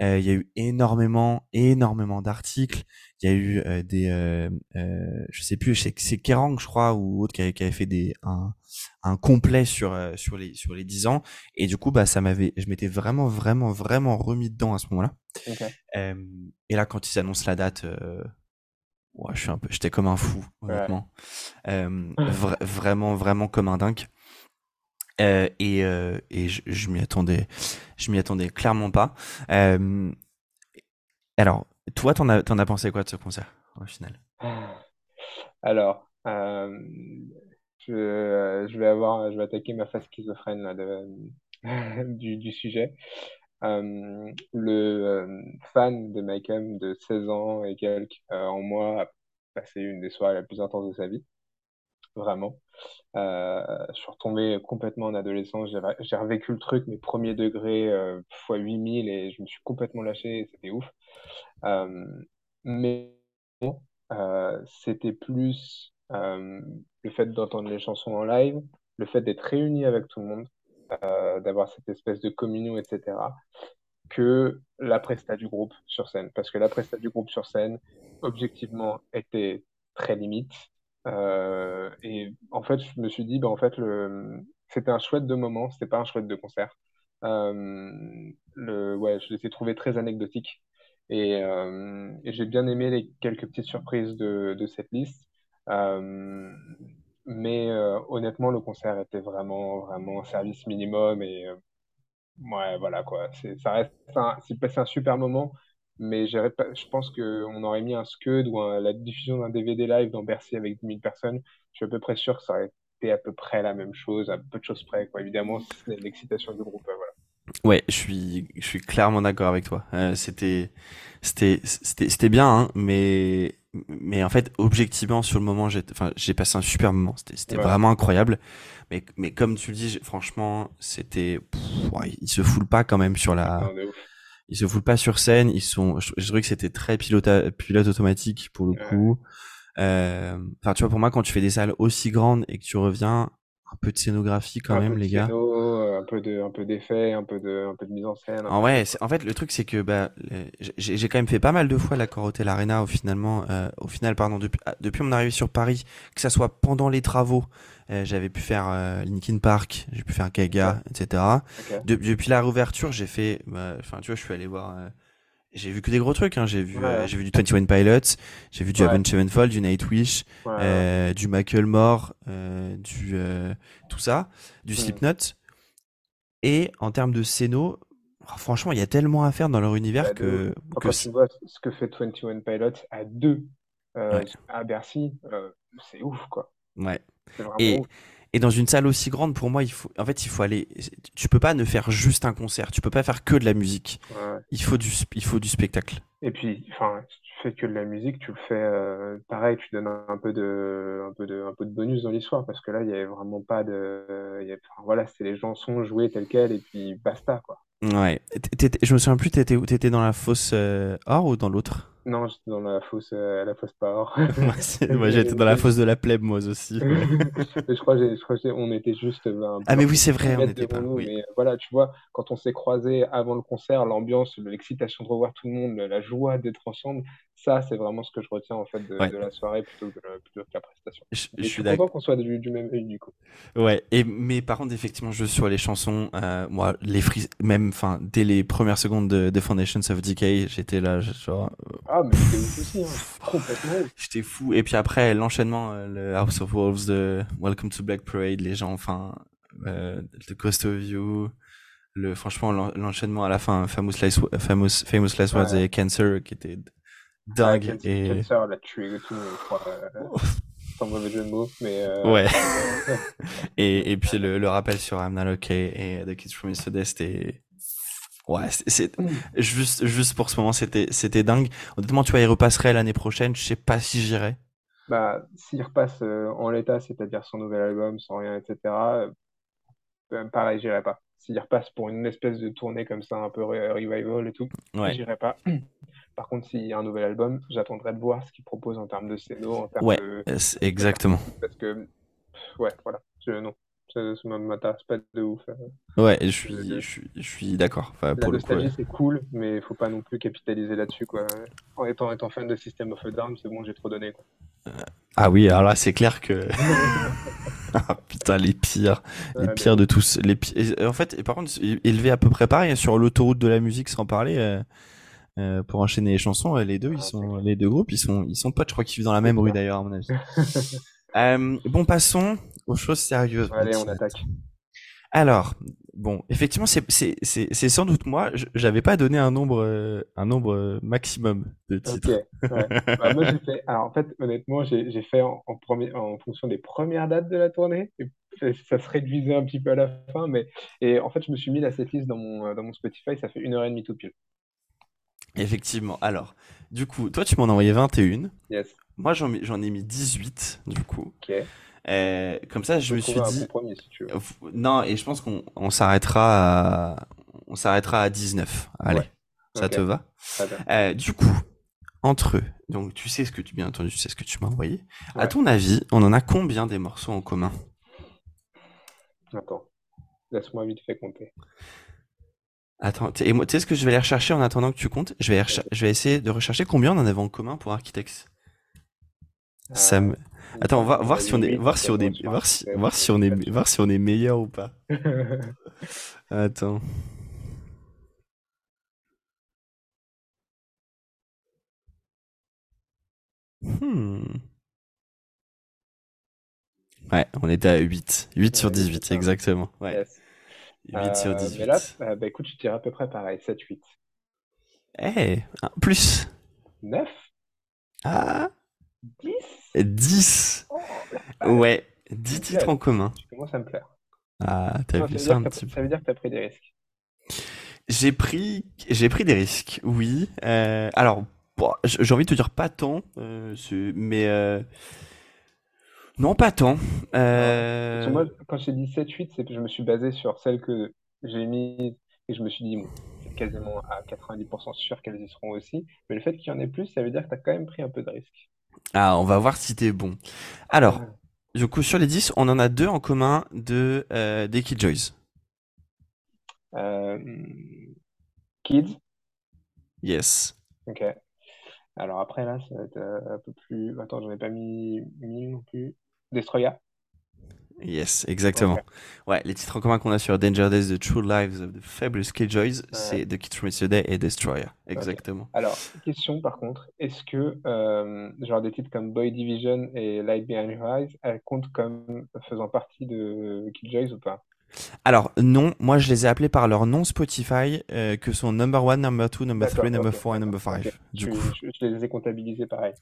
Il y a eu énormément, énormément d'articles. Il y a eu des, je sais plus, c'est c'est Kerrang, je crois, ou autre qui avait, qui avait fait des un, un complet sur euh, sur les sur les 10 ans. Et du coup, bah ça m'avait, je m'étais vraiment, vraiment, vraiment remis dedans à ce moment-là. Euh, et là, quand ils annoncent la date, euh, ouais, je suis un peu, j'étais comme un fou, Ouais. honnêtement. Euh, vra- vraiment, vraiment comme un dingue. Euh, et et je, je m'y attendais, je m'y attendais clairement pas. Alors, toi, t'en as, t'en as pensé quoi de ce concert au final? Alors, je, euh, je vais avoir, je vais attaquer ma phase schizophrène là, de, du, du sujet. Euh, le euh, fan de Mike M de 16 ans et quelques en moi a passé une des soirées la plus intense de sa vie, vraiment. Je suis retombé complètement en adolescence, j'ai revécu le truc, mes premiers degrés fois 8000 et je me suis complètement lâché c'était ouf. Mais c'était plus euh, le fait d'entendre les chansons en live, le fait d'être réuni avec tout le monde, euh, d'avoir cette espèce de communion, etc. que la presta du groupe sur scène. Parce que la presta du groupe sur scène, objectivement, était très limite. Euh, et en fait, je me suis dit, bah, en fait, le... c'était un chouette de moment, c'était pas un chouette de concert. Le... Ouais, je les ai trouvés très anecdotiques. Et, et j'ai bien aimé les quelques petites surprises de, de cette liste. Euh, mais euh, honnêtement, le concert était vraiment, vraiment service minimum. Et euh, ouais, voilà quoi. Ça reste un, c'est un super moment. Mais je pense qu'on aurait mis un Scud ou la diffusion d'un DVD live dans Bercy avec 10 000 personnes. Je suis à peu près sûr que ça aurait été à peu près la même chose, à peu de choses près. Quoi. Évidemment, c'est l'excitation du groupe. Voilà. Ouais, je suis, je suis clairement d'accord avec toi. Euh, c'était, c'était, c'était, c'était bien, hein, mais, mais en fait, objectivement, sur le moment, j'ai, enfin, j'ai passé un super moment. C'était, c'était vraiment incroyable. Mais, mais comme tu le dis, franchement, c'était, ouais, ils se foulent pas quand même sur la, ils se foulent pas sur scène. Ils sont, je, je trouvais que c'était très pilote, pilote automatique pour le coup. Euh, enfin, tu vois, pour moi, quand tu fais des salles aussi grandes et que tu reviens, un peu de scénographie quand même, les gars. Euh, un peu de, un peu d'effets, un peu de, un peu de mise en scène. En ouais, en fait, le truc c'est que bah, j'ai quand même fait pas mal de fois l'accord Hotel Arena au finalement, euh, au final, pardon, depuis, ah, depuis mon arrivée sur Paris, que ça soit pendant les travaux, euh, j'avais pu faire Linkin Park, j'ai pu faire Gaga, etc. depuis la réouverture, j'ai fait, bah, enfin, tu vois, je suis allé voir j'ai vu que des gros trucs, hein. j'ai vu, euh, j'ai vu du 21 Pilots, j'ai vu du Avenged Sevenfold, du Nightwish, euh, du Michael Moore, euh, du euh, tout ça, du mm. Slipknot. Et en termes de scéno, oh, franchement, il y a tellement à faire dans leur univers que, que quand tu vois ce que fait 21 Pilots à deux à Bercy, c'est ouf quoi. Ouais. Et, ouf. Et dans une salle aussi grande, pour moi, il faut, en fait, il faut aller. Tu peux pas ne faire juste un concert. Tu peux pas faire que de la musique. Il faut du, il faut du spectacle. Et puis, enfin, si tu fais que de la musique, tu le fais euh, pareil. Tu donnes un peu de, un peu de, un peu de bonus dans l'histoire parce que là, il y avait vraiment pas de. Y voilà, c'est les chansons jouées telles quelles et puis basta quoi. Ouais. je me souviens plus. T'étais où? T'étais dans la fosse euh, or ou dans l'autre? Non, j'étais dans la fosse, euh, la fosse Power. moi, j'étais dans la fosse de la plèbe, moi aussi. je crois, qu'on était juste. Euh, ah, mais oui, c'est vrai, on était pas. Mais euh, voilà, tu vois, quand on s'est croisés avant le concert, l'ambiance, l'excitation de revoir tout le monde, la joie d'être ensemble, ça, c'est vraiment ce que je retiens en fait de, la soirée plutôt que, plutôt que la prestation. Je, je suis d'accord qu'on soit du, du, même œil du coup. Ouais, et, mais par contre, effectivement, je sur les chansons, moi, les fris... même, enfin, dès les premières secondes de, de Foundations of Decay, j'étais là, genre. Ah, mais c'était aussi, hein. complètement. J'étais fou. Et puis après, l'enchaînement, euh, le House of Wolves, de Welcome to Black Parade, les gens, enfin, euh, The Cost of You, le, franchement, l'enchaînement à la fin, Famous Last, famous, famous last Words et Cancer, qui était dingue. et... Cancer l'a tué et tout, je crois. Euh, sans mauvais jeu de mots, mais. Euh... Ouais. et, et puis le, le rappel sur I'm Not Okay et The Kids from Yesterday, c'était Ouais, c'est juste juste pour ce moment, c'était c'était dingue. Honnêtement, tu vois, il repasserait l'année prochaine. Je sais pas si j'irai. Bah, s'il repasse euh, en l'état, c'est-à-dire son nouvel album, sans rien, etc. Euh, ben, pareil, j'irai pas. S'il repasse pour une espèce de tournée comme ça, un peu revival et tout, ouais. j'irai pas. Par contre, s'il y a un nouvel album, j'attendrai de voir ce qu'il propose en termes de scéno, en termes ouais, de... exactement. Parce que, ouais, voilà, je, non, ça, ne m'intéresse pas de ouf. Euh. Ouais, je suis, je suis, je suis d'accord. Enfin, la nostalgie, c'est cool, mais il faut pas non plus capitaliser là-dessus. quoi. En étant, étant fan de System of a Down, c'est bon, j'ai trop donné. Quoi. Euh, ah oui, alors là, c'est clair que. ah, putain, les pires. Les pires de tous. Les pires... En fait, et par contre, élevé à peu près pareil, hein, sur l'autoroute de la musique, sans parler. Euh... Euh, pour enchaîner les chansons, les deux, ils ah, sont, les deux groupes, ils sont, ils sont potes. Je crois qu'ils vivent dans la même rue d'ailleurs, à mon avis. euh, bon, passons aux choses sérieuses. Allez, on attaque. Alors, bon, effectivement, c'est sans doute moi. J'avais pas donné un nombre, euh, un nombre maximum de titres. Ok. Ouais. bah, moi, j'ai fait. Alors, en fait, honnêtement, j'ai fait en, premier, en fonction des premières dates de la tournée. Et ça se réduisait un petit peu à la fin, mais et en fait, je me suis mis la setlist dans mon dans mon Spotify. Ça fait une heure et demie tout pile. Effectivement. Alors, du coup, toi, tu m'en as envoyé 21. Yes. Moi, j'en ai mis 18, du coup. Ok. Euh, comme ça, je me suis dit. Non, et je pense qu'on s'arrêtera à... on s'arrêtera à 19. Allez, ça te va euh, Du coup, entre eux, donc tu sais ce que tu bien entendu, tu sais ce que tu m'as envoyé. À ton avis, on en a combien des morceaux en commun? Attends, laisse-moi vite fait compter. Attends, t- et moi, tu sais ce que je vais aller rechercher en attendant que tu comptes? Je vais, je vais essayer de rechercher combien on en avait en commun pour Architects. Ça me- Attends, on va voir si on est, voir si on est, voir si, voir si on est, voir si on est meilleur ou pas. Attends. Hmm. Ouais, on était à 8. 8 sur Ouais, 18, c'est ça. exactement. Ouais. 8 sur Euh, mais 18. là, euh, bah, écoute, je dirais à peu près pareil, 7-8. Eh, un- plus. 9? Ah, 10? 10. Oh. Ouais, 10 titres en commun. Tu commences à me plaire. Ah, t'as vu ça, ça veut un dire que petit t'as- peu. ça veut dire que tu as pris des risques. J'ai pris, j'ai pris des risques, oui. Euh, alors, bon, j'ai envie de te dire pas tant, euh, mais euh, non, pas tant. Que moi, Euh, quand j'ai dit 7-8, c'est que je me suis basé sur celles que j'ai mises et je me suis dit, bon, c'est quasiment à 90% sûr qu'elles y seront aussi. Mais le fait qu'il y en ait plus, ça veut dire que tu as quand même pris un peu de risques. Ah, on va voir si t'es bon. Alors, du coup, sur les 10, on en a deux en commun de euh, des Killjoys. Euh, Kids, Yes. ok. Alors après, là, ça va être euh, un peu plus. Attends, j'en ai pas mis, mis non plus. Destroya. Yes, exactement. Ouais, les titres en commun qu'on a sur Danger Days, The True Lives of the Fabulous Killjoys, c'est The Kids from Yesterday et Destroyer. Exactement. Alors, question par contre, est-ce que euh, genre des titres comme Boy Division et Light Behind Your Eyes, elles comptent comme faisant partie de Killjoys ou pas? Alors, non, moi je les ai appelés par leur nom Spotify, euh, que sont Number 1, Number 2, Number 3, D'accord, Number ok, 4 et Number d'accord, 5. ok. Du Je, coup. je- je les ai comptabilisés pareil.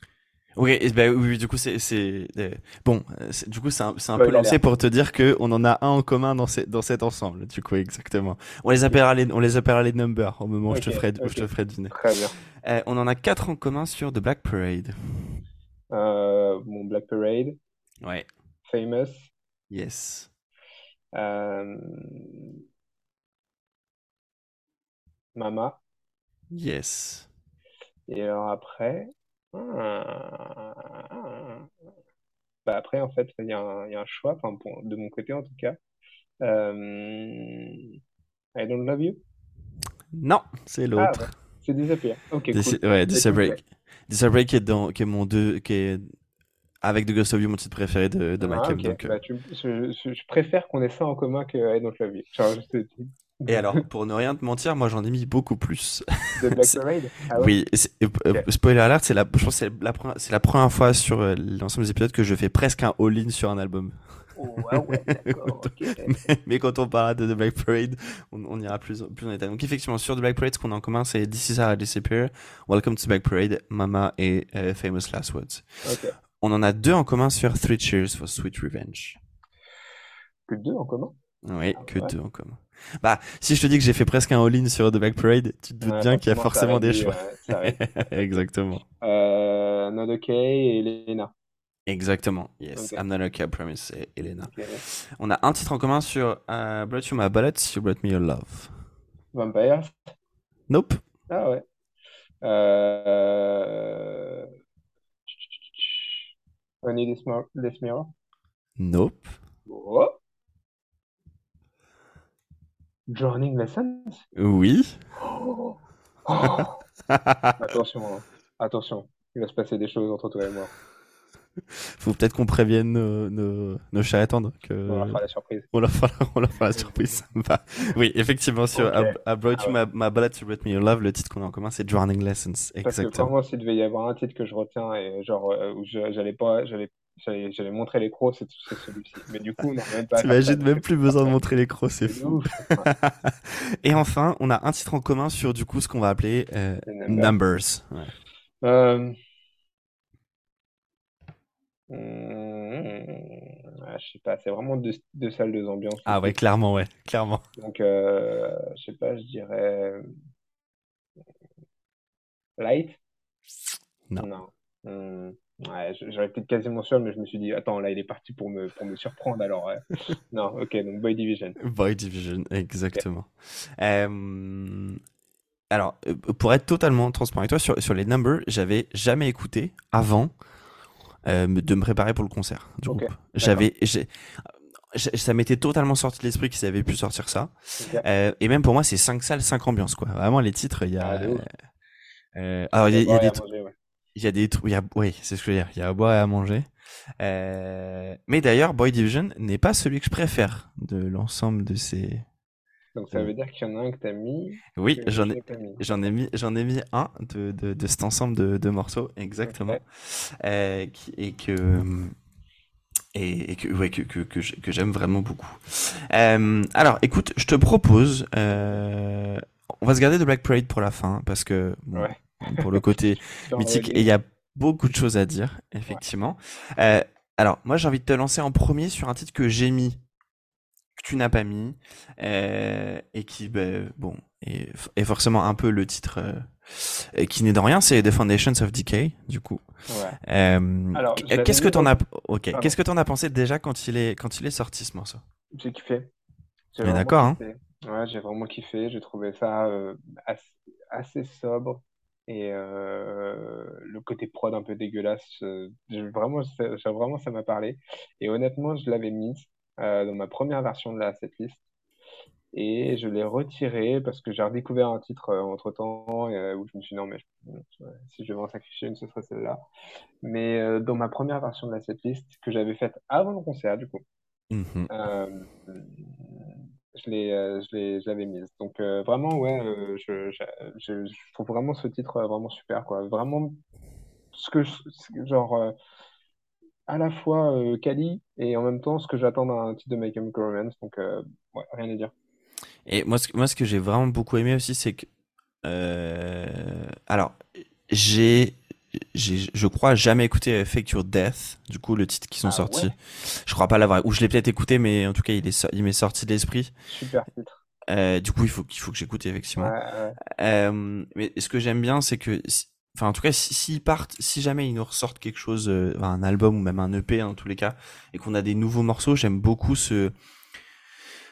Et ben, oui, oui, du coup, c'est. c'est, euh, Bon, euh, du coup, c'est un, c'est un peu lancé pour te dire qu'on en a un en commun dans, ces- dans cet ensemble, du coup, exactement. On les appellera les, on les appellera les numbers au moment où je te ferai, où je te ferai deviner. Très bien. Euh, on en a quatre en commun sur The Black Parade. Euh, bon, Black Parade, Ouais. Famous, Yes. euh, Mama, Yes. et alors après, ah, bah après en fait il y a un, il y a un choix, enfin pour- de mon côté en tout cas. Euh, I Don't Love You? Non, c'est Ah l'autre. ouais, c'est Disappear. Ok, Dis- cool. ouais, Écoute, Disabreak. Disabreak qui est dans, qui est mon deux, qui est avec The Ghost of You, mon titre préféré de, de Ah, Michael. ok. Donc, euh, Bah, tu- je, je- je préfère qu'on ait ça en commun que I Don't Love You. Genre, je te dis. Et alors, pour ne rien te mentir, moi j'en ai mis beaucoup plus. De Black Parade? Ah ouais? Oui, euh, euh, spoiler alert, c'est la, je pense que c'est la, première- c'est la première fois sur euh, l'ensemble des épisodes que je fais presque un all-in sur un album. Oh, ah ouais, mais, mais quand on parlera de The Black Parade, on, on ira plus, plus en détail. Donc effectivement, sur The Black Parade, ce qu'on a en commun, c'est This Is How I Disappear, Welcome to The Black Parade, Mama et euh, Famous Last Words. On en a deux en commun sur Three Cheers for Sweet Revenge. Que deux en commun? Oui, Ah que ouais. deux en commun. Bah, si je te dis que j'ai fait presque un all-in sur The Black Parade, tu te doutes Ouais, bien qu'il y a forcément des choix. Exactement. Euh, Not OK et Elena. Exactement. Yes. Ok. I'm not okay, I promise. et Elena. On a un titre en commun sur uh, Brought You My Bullets, You Brought Me Your Love. Vampires? Nope. Ah ouais. Euh... Only this, this Mirror? Nope. Oh. Journey Lessons? Oui. Oh. Oh. Attention, hein. Attention. Il va se passer des choses entre toi et moi. Faut peut-être qu'on prévienne nos, nos, nos chats à attendre. Que... On leur fera la surprise. On leur fera, on leur fera la surprise. Oui, effectivement, sur Ok. I, I Brought You Ah My, My Bullets, You Brought Me Your Love, le titre qu'on a en commun, c'est Drowning Lessons. Parce que Exactement. vraiment, s'il devait y avoir un titre que je retiens et genre euh, où j'allais pas, j'allais, j'allais, montrer les crocs, c'est celui-ci. Mais du coup, on n'a même pas. T'imagines même plus besoin de montrer les crocs, c'est fou. Et enfin, on a un titre en commun sur du coup ce qu'on va appeler euh, numbers. Ouais. Euh... hmm, ouais, je sais pas, c'est vraiment deux, deux salles, deux ambiances. Ah ouais, clairement, ouais, clairement. Donc, euh, je sais pas, je dirais Light? Non. Non. Hmm, Ouais, j'aurais peut-être quasiment sûr, mais je me suis dit, attends, là, il est parti pour me, pour me surprendre, alors. Non, ok, donc Boy Division. Boy Division, exactement. Euh, alors, euh, pour être totalement transparent avec toi, sur, sur les numbers, j'avais jamais écouté avant euh, me- de me préparer pour le concert du Ok, groupe. J'avais, ça m'était totalement sorti de l'esprit qu'ils avaient pu sortir ça. Et même pour moi, c'est 5 salles, 5 ambiances, quoi. Vraiment, les titres, il y a. Ah, alors, il y, a, des trucs. Il y a des trucs. Oui, c'est ce que je veux dire. Il y a à boire et à manger. Euh... Mais d'ailleurs, Boy Division n'est pas celui que je préfère de l'ensemble de ces. Donc ça veut dire qu'il y en a un que tu as mis. Oui, j'en ai, j'en ai mis, j'en ai mis un de, de, de cet ensemble de, de morceaux, exactement, euh, qui, et que et, que, ouais, que, que, que j'aime vraiment beaucoup. Euh, alors, écoute, je te propose, on va se garder de Black Parade pour la fin, parce que pour le côté mythique, et il y a beaucoup de choses à dire, effectivement. Euh, alors, moi, j'ai envie de te lancer en premier sur un titre que j'ai mis, que tu n'as pas mis, euh, et qui, ben, bon, est, est, forcément un peu le titre euh, qui n'est dans rien, c'est The Foundations of Decay, du coup. Euh, qu'est-ce que t'en as, ok, qu'est-ce que t'en as pensé déjà quand il est, quand il est sorti ce morceau? J'ai kiffé. D'accord, hein. Ouais, j'ai vraiment kiffé. J'ai trouvé ça assez, assez, sobre et euh, le côté prod un peu dégueulasse, euh, vraiment, ça, vraiment, ça m'a parlé. Et honnêtement, je l'avais mise dans ma première version de la setlist et je l'ai retiré parce que j'ai redécouvert un titre entre temps où je me suis dit non, mais si je vais m'en sacrifier une, ce serait celle-là. Mais dans ma première version de la setlist que j'avais faite avant le concert, du coup. Mmh je l'ai, euh, je l'avais mise. Donc euh, vraiment, ouais, euh, je, je, je, trouve vraiment ce titre vraiment super, quoi. Vraiment, ce que, genre, à la fois Kali et en même temps ce que j'attends d'un titre de My Chemical Romance. Donc, ouais, rien à dire. Et moi, ce, moi, ce que j'ai vraiment beaucoup aimé aussi, c'est que, alors, j'ai, je crois, jamais écouté Fake Your Death, du coup, le titre qui sont ah sortis. Je crois pas l'avoir, ou je l'ai peut-être écouté, mais en tout cas, il, est, il m'est sorti de l'esprit. Super titre. Euh, du coup, il faut, qu'il faut que j'écoute, effectivement. Euh, mais ce que j'aime bien, c'est que, enfin, en tout cas, s'ils partent, si jamais ils nous ressortent quelque chose, euh, un album ou même un EP, en tous les cas, et qu'on a des nouveaux morceaux, j'aime beaucoup ce,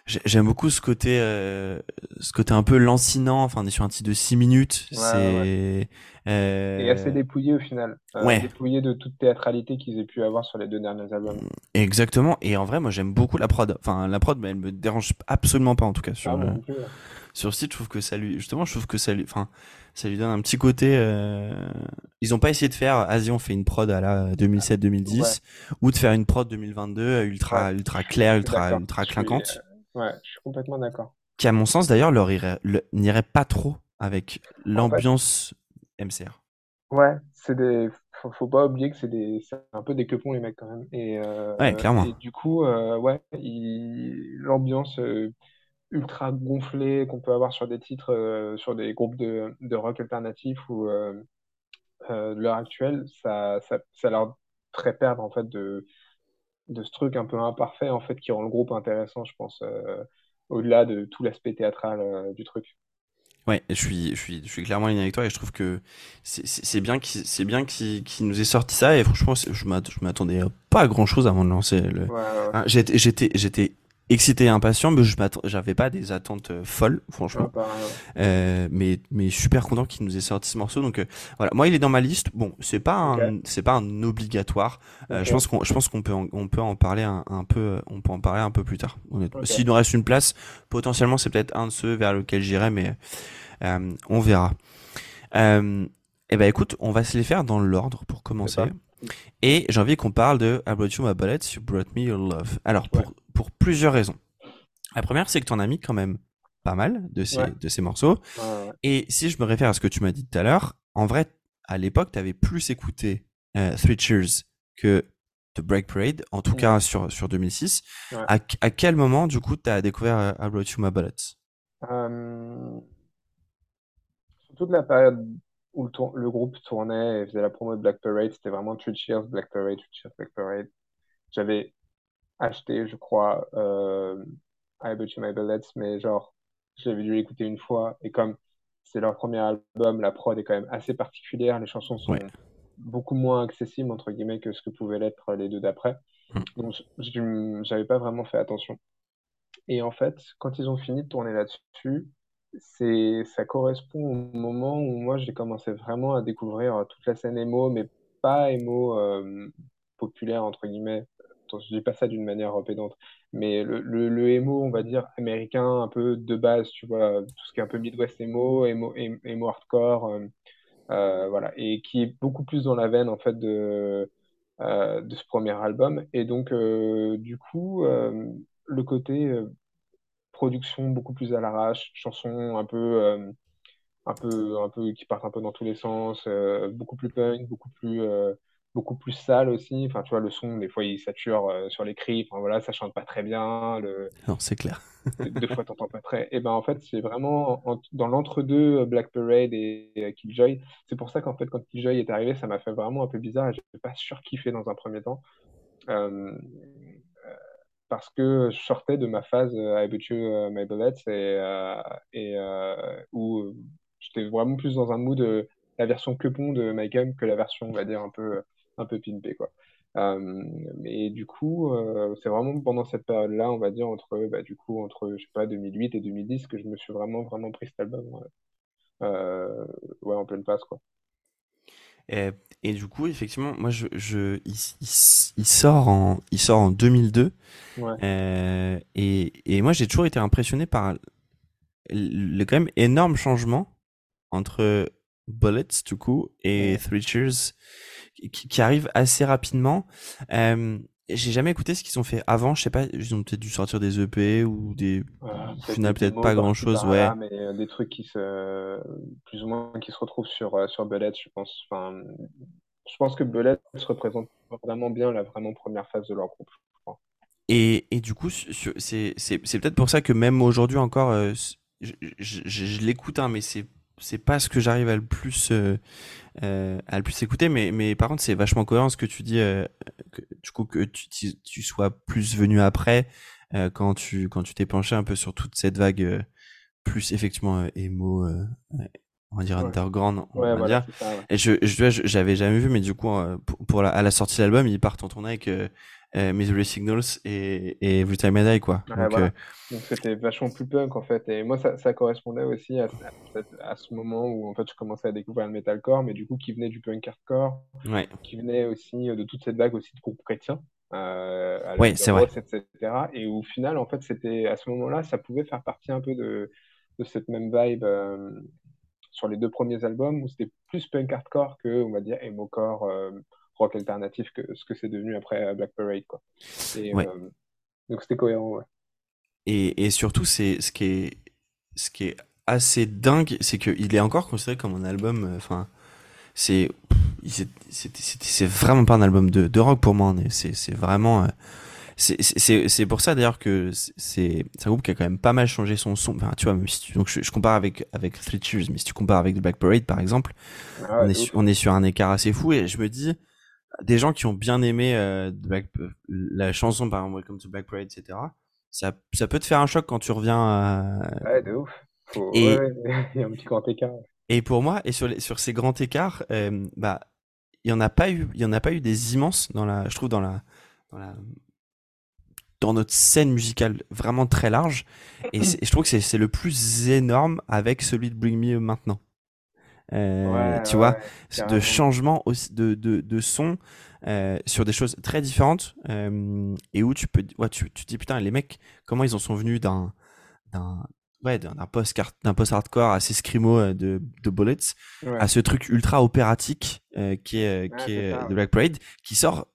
J'aime beaucoup ce côté, euh, ce côté un peu lancinant. Enfin, on est sur un titre de 6 minutes. c'est euh... et assez dépouillé au final. Euh, ouais. Dépouillé de toute théâtralité qu'ils aient pu avoir sur les deux derniers albums. Exactement. Et en vrai, moi, j'aime beaucoup la prod. Enfin, la prod, mais elle me dérange absolument pas en tout cas sur ah, le, sur le site. Je trouve que ça lui, justement, je trouve que ça lui, enfin, ça lui donne un petit côté. Euh... Ils ont pas essayé de faire, Asie, on fait une prod à la 2007-2010, ou de faire une prod 2022 ultra, ultra claire, ultra, ultra clinquante. Ouais, je suis complètement d'accord. Qui, à mon sens, d'ailleurs, leur n'irait pas trop avec l'ambiance MCR. Ouais, c'est des. Faut, pas oublier que c'est des, un peu des quepons les mecs quand même. Et, euh, ouais, clairement. Et du coup, euh, ouais, l'ambiance euh, ultra gonflée qu'on peut avoir sur des titres, sur des groupes de, de rock alternatif ou de l'heure actuelle, ça, ça, ça leur ferait perdre en fait de, de ce truc un peu imparfait en fait qui rend le groupe intéressant, je pense, euh, au-delà de tout l'aspect théâtral euh, du truc. Ouais, je suis, je suis, je suis clairement aligné avec toi et je trouve que c'est bien qu'il c'est bien qu'il nous ait sorti ça et franchement je m'attendais pas à grand chose avant de lancer le. Hein, j'étais j'étais j'étais excité et impatient, mais je j'avais pas des attentes euh, folles, franchement. euh, mais, mais super content qu'il nous ait sorti ce morceau. Donc euh, voilà, moi il est dans ma liste. Bon, c'est pas un, c'est pas un obligatoire. Euh, je pense qu'on, je pense qu'on peut, en, on peut en parler un, un, peu, on peut en parler un peu plus tard. S'il nous reste une place, potentiellement c'est peut-être un de ceux vers lequel j'irai, mais on verra. et ben écoute, on va se les faire dans l'ordre pour commencer. Et j'ai envie qu'on parle de I Brought You My Bullets, You Brought Me Your Love. Alors, pour, pour plusieurs raisons. La première, c'est que tu en as mis quand même pas mal de ces, de ces morceaux. Et si je me réfère à ce que tu m'as dit tout à l'heure, en vrai, à l'époque, tu avais plus écouté euh, Three Cheers que The Break Parade, en tout cas sur, sur 2006. À, à, quel moment, du coup, tu as découvert euh, I Brought You My Bullets? Euh, toute la période où le, le, groupe tournait et faisait la promo de Black Parade, c'était vraiment Three Cheers, Black Parade, Three Cheers, Black Parade. J'avais acheté, je crois, euh, I Bet You My Bullets, mais genre, j'avais dû l'écouter une fois, et comme c'est leur premier album, la prod est quand même assez particulière, les chansons sont beaucoup moins accessibles, entre guillemets, que ce que pouvaient l'être les deux d'après. Mm. Donc, j'avais pas vraiment fait attention. Et en fait, quand ils ont fini de tourner là-dessus, c'est, ça correspond au moment où moi j'ai commencé vraiment à découvrir toute la scène emo, mais pas emo euh, populaire entre guillemets, je dis pas ça d'une manière pédante, mais le, le, emo, on va dire, américain, un peu de base, tu vois, tout ce qui est un peu Midwest emo, emo, emo hardcore, euh, euh, voilà, et qui est beaucoup plus dans la veine, en fait, de, euh, de ce premier album. Et donc, du coup, le côté production beaucoup plus à l'arrache, chansons un peu un peu, un peu, qui partent un peu dans tous les sens, beaucoup plus punk, beaucoup plus, beaucoup plus sale aussi. Enfin, tu vois, le son, des fois, il sature euh, sur les cris. Enfin, voilà, ça chante pas très bien. Le... Non, c'est clair. deux fois, t'entends pas très. Et ben, en fait, c'est vraiment dans l'entre-deux Black Parade et, Killjoy. C'est pour ça qu'en fait, quand Killjoy est arrivé, ça m'a fait vraiment un peu bizarre et n'ai pas surkiffé dans un premier temps. parce que je sortais de ma phase I Bet You My Bullets et, et où J'étais vraiment plus dans un mood de la version quepon de Michael que la version, on va dire, un peu, un peu pimpée, quoi. Euh, mais du coup, euh, c'est vraiment pendant cette période-là, on va dire, entre, bah, du coup, entre, je sais pas, 2008 et 2010, que je me suis vraiment, vraiment pris cet album. Ouais, euh, ouais en pleine phase, quoi. Et, et, du coup, effectivement, moi, je, je il, il, sort en, il sort en 2002. Ouais. et, et moi, j'ai toujours été impressionné par le quand même énorme changement entre Bullets, du coup, et Three Cheers, qui, qui arrivent assez rapidement. Euh, j'ai jamais écouté ce qu'ils ont fait avant, je sais pas, ils ont peut-être dû sortir des EP ou des. Ouais, peut-être pas grand chose, ouais. mais euh, des trucs qui se. plus ou moins qui se retrouvent sur, euh, sur Bullets, je pense. Enfin, je pense que Bullets représente vraiment bien la vraiment première phase de leur groupe, je crois. Et, et du coup, c'est peut-être pour ça que même aujourd'hui encore, euh, je, je, je l'écoute, hein, mais c'est c'est pas ce que j'arrive à le plus euh, euh, à le plus écouter mais mais par contre c'est vachement cohérent ce que tu dis euh, que, du coup que tu, tu sois plus venu après euh, quand tu quand tu t'es penché un peu sur toute cette vague euh, plus effectivement émo on va dire underground on ouais, va voilà, dire ça, ouais. et je je j'avais jamais vu mais du coup pour, pour la, à la sortie de l'album ils partent en tournée avec euh, Misery Signals et, et Every Time I Die, quoi. donc, voilà. euh... donc c'était vachement plus punk, en fait. Et moi, ça, ça correspondait aussi à, à, à, ce moment où, en fait, je commençais à découvrir le metalcore, mais du coup, qui venait du punk hardcore, ouais. qui venait aussi de toute cette vague aussi de groupes chrétiens. Euh, ouais, c'est vrai. Etc. Et au final, en fait, c'était à ce moment-là, ça pouvait faire partie un peu de, de cette même vibe euh, sur les deux premiers albums où c'était plus punk hardcore que, on va dire, emo-core euh, rock alternatif que ce que c'est devenu après Black Parade. Quoi. Et, ouais. euh, donc c'était cohérent, ouais. Et, et surtout, c'est ce qui est, ce qui est assez dingue, c'est qu'il est encore considéré comme un album. Enfin, c'est, c'est vraiment pas un album de, de rock pour moi. C'est vraiment. Euh, c'est pour ça d'ailleurs que c'est un groupe qui a quand même pas mal changé son son. Enfin, tu vois, même si tu, donc je, je, compare avec avec Three Cheers, mais si tu compares avec The Black Parade par exemple, ah on, est sur, on est sur un écart assez fou. Et je me dis, des gens qui ont bien aimé euh, Black, la chanson par exemple Welcome to Black Parade, etc. Ça, ça peut te faire un choc quand tu reviens. À... Ouais, de ouf. Faut... Et... Ouais, il y a un petit grand écart. Et pour moi, et sur, les, sur ces grands écarts, euh, bah, il y en a pas eu, il y en a pas eu des immenses dans la, je trouve dans la, dans la, dans notre scène musicale vraiment très large. Et, et je trouve que c'est le plus énorme avec celui de Bring Me maintenant. Euh, ouais, tu ouais, vois, carrément. de changement aussi de, de, de son euh, sur des choses très différentes euh, et où tu peux, ouais, tu, tu te dis putain les mecs comment ils en sont venus d'un d'un ouais d'un post d'un post hardcore assez scrimo de, de bullets ouais. à ce truc ultra opératique euh, qui est qui est, ça, de Black Parade qui sort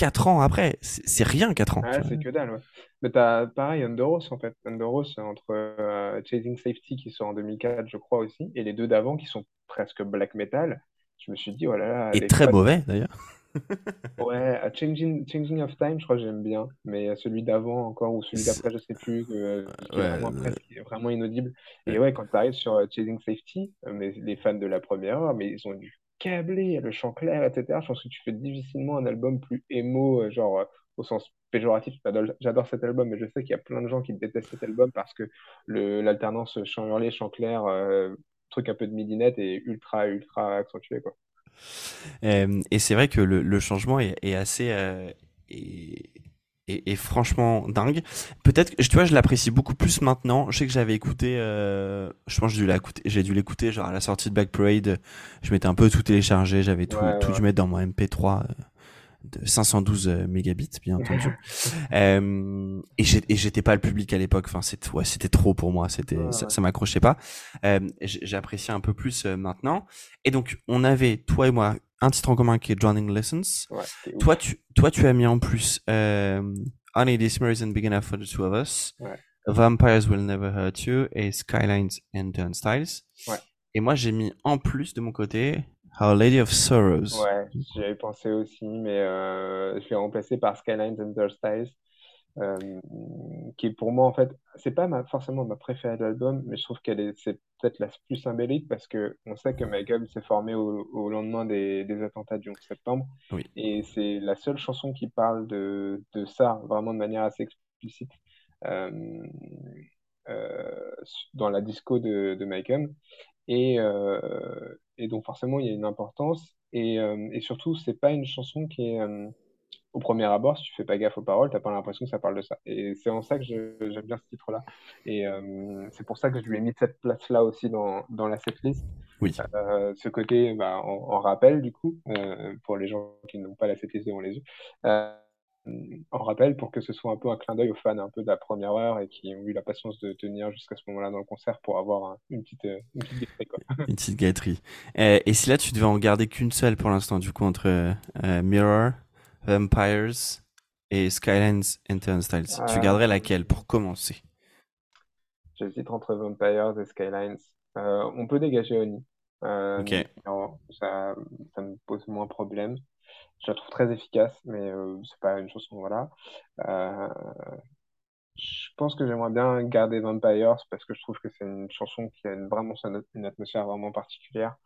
4 ans après c'est rien 4 ans ouais, c'est que dalle ouais. Mais t'as pareil Underoath en fait. Underoath entre euh, Chasing Safety qui sort en 2004 je crois aussi et les deux d'avant qui sont presque black metal. Je me suis dit oh là. Et très mauvais d'ailleurs. ouais, Changing, Changing of Time je crois que j'aime bien, mais celui d'avant encore ou celui d'après je sais plus, euh, qui ouais, est vraiment, ouais. presque, vraiment inaudible. Et ouais quand t'arrives sur euh, Chasing Safety, euh, mais les fans de la première heure, mais ils ont dû câbler le chant clair etc. Je pense que tu fais difficilement un album plus émo euh, genre au sens péjoratif. J'adore cet album, mais je sais qu'il y a plein de gens qui détestent cet album parce que l'alternance chant hurlé, chant clair, euh, truc un peu de midinette est ultra, ultra accentué. Quoi. Euh, et c'est vrai que le, changement est, assez. Euh, est, franchement dingue. Peut-être tu vois, je l'apprécie beaucoup plus maintenant. Je sais que j'avais écouté, euh, je pense que j'ai dû l'écouter genre à la sortie de Black Parade. Je m'étais un peu tout téléchargé, j'avais tout, ouais, tout ouais. dû mettre dans mon MP3 de 512 mégabits, bien entendu. euh, et j'étais pas le public à l'époque. Enfin, c'était ouais, c'était trop pour moi. C'était ça, ça m'accrochait pas. Euh, J'appréciais un peu plus maintenant. Et donc, on avait toi et moi un titre en commun qui est Drowning Lessons. Ouais, toi, tu toi tu as mis en plus euh, Only This Isn't Big Enough for the Two of Us. Ouais. Vampires Will Never Hurt You et Skylines and Turnstiles. Ouais. Et moi, j'ai mis en plus de mon côté Our Lady of Sorrows. Ouais, j'avais pensé aussi, mais euh, je l'ai remplacé par Skylines and Turnstiles, euh, qui est pour moi, en fait, c'est pas ma, forcément ma préférée de l'album, mais je trouve qu'elle est, c'est peut-être la plus symbolique parce que on sait que Michael s'est formé au, au lendemain des, des attentats du 11 septembre. Oui. Et c'est la seule chanson qui parle de, de ça, vraiment de manière assez explicite. Euh, euh, dans la disco de, de Michael. Et, et donc forcément, il y a une importance. Et, et surtout, c'est pas une chanson qui est au premier abord, si tu fais pas gaffe aux paroles, t'as pas l'impression que ça parle de ça. Et c'est en ça que j'aime bien ce titre-là. Et euh, c'est pour ça que je lui ai mis cette place-là aussi dans, dans la setlist. Oui. Euh, ce côté bah, en, en, rappel, du coup, euh, pour les gens qui n'ont pas la setlist devant les yeux. en rappel, pour que ce soit un peu un clin d'œil aux fans un peu de la première heure et qui ont eu la patience de tenir jusqu'à ce moment-là dans le concert pour avoir un, une petite, une petite. Quoi. une petite gâterie. et si là, tu devais en garder qu'une seule pour l'instant, du coup, entre Mirror Vampires et Skylines and Turnstiles. Euh... Tu garderais laquelle pour commencer? J'hésite entre Vampires et Skylines. Euh, on peut dégager Oni. Euh. Non, ça, ça me pose moins problème. Je la trouve très efficace, mais euh, c'est pas une chanson, voilà. Euh, je pense que j'aimerais bien garder Vampires parce que je trouve que c'est une chanson qui a une, vraiment une atmosphère vraiment particulière.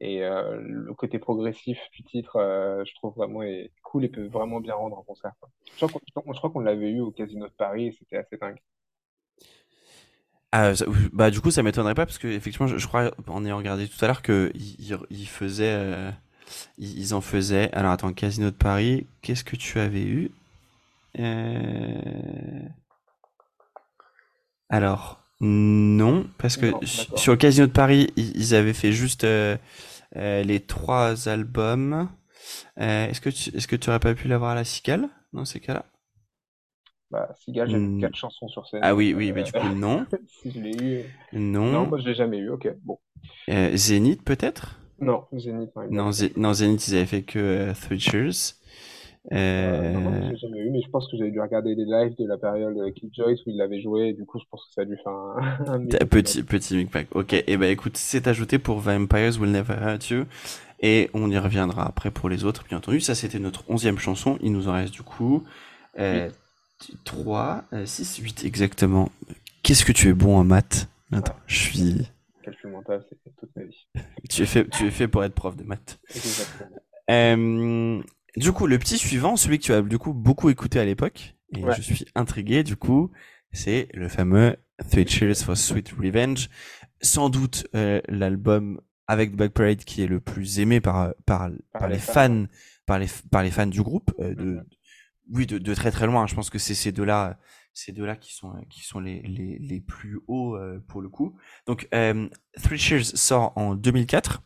Et euh, le côté progressif du titre, euh, je trouve vraiment est cool et peut vraiment bien rendre en concert. Je crois qu'on l'avait eu au Casino de Paris et c'était assez dingue. Ah, bah du coup ça m'étonnerait pas parce que effectivement je, crois en ayant regardé tout à l'heure que ils, ils faisaient euh, ils, en faisaient alors attends Casino de Paris qu'est-ce que tu avais eu? Euh... alors non parce que Non, sur le Casino de Paris ils, avaient fait juste euh, euh, les trois albums. Euh, est-ce que tu, est-ce que tu aurais pas pu l'avoir à la Cigale dans ces cas-là? Bah, Cigale, j'avais Hmm. quatre chansons sur scène. Ah oui, oui, mais du coup non, si je l'ai eu. non. Non, moi je l'ai jamais eu. Ok, bon. Zénith peut-être? Non, Zénith, non, Non, l'a Zé- non, Zénith ils avaient fait que Three Cheers. Euh, non, non, Euh, je jamais eu, mais je pense que j'avais dû regarder des lives de la période euh, Killjoys où il l'avait joué, et du coup, je pense que ça a dû faire un, un Petit, petit micmac. Ok, et ben écoute, c'est ajouté pour Vampires Will Never Hurt You. Et on y reviendra après pour les autres, bien entendu. Ça, c'était notre onzième chanson. Il nous en reste du coup euh, 3, 6, 8 exactement. Qu'est-ce que tu es bon en maths Attends, je suis... Calcul mental, c'est toute ma vie. Tu es fait, tu es fait pour être prof de maths. Exactement. Euh, du coup, le petit suivant, celui que tu as du coup beaucoup écouté à l'époque, et Ouais. je suis intrigué du coup, c'est le fameux Three Cheers for Sweet Revenge. Sans doute euh, l'album avec The Black Parade qui est le plus aimé par par, par, les, les fans, fans. par les par les fans du groupe. euh, de, Mhm. Oui, de, de très très loin. Je pense que c'est ces deux-là, ces deux-là qui sont qui sont les les, les plus hauts euh, pour le coup. Donc euh, Three Cheers sort en 2004.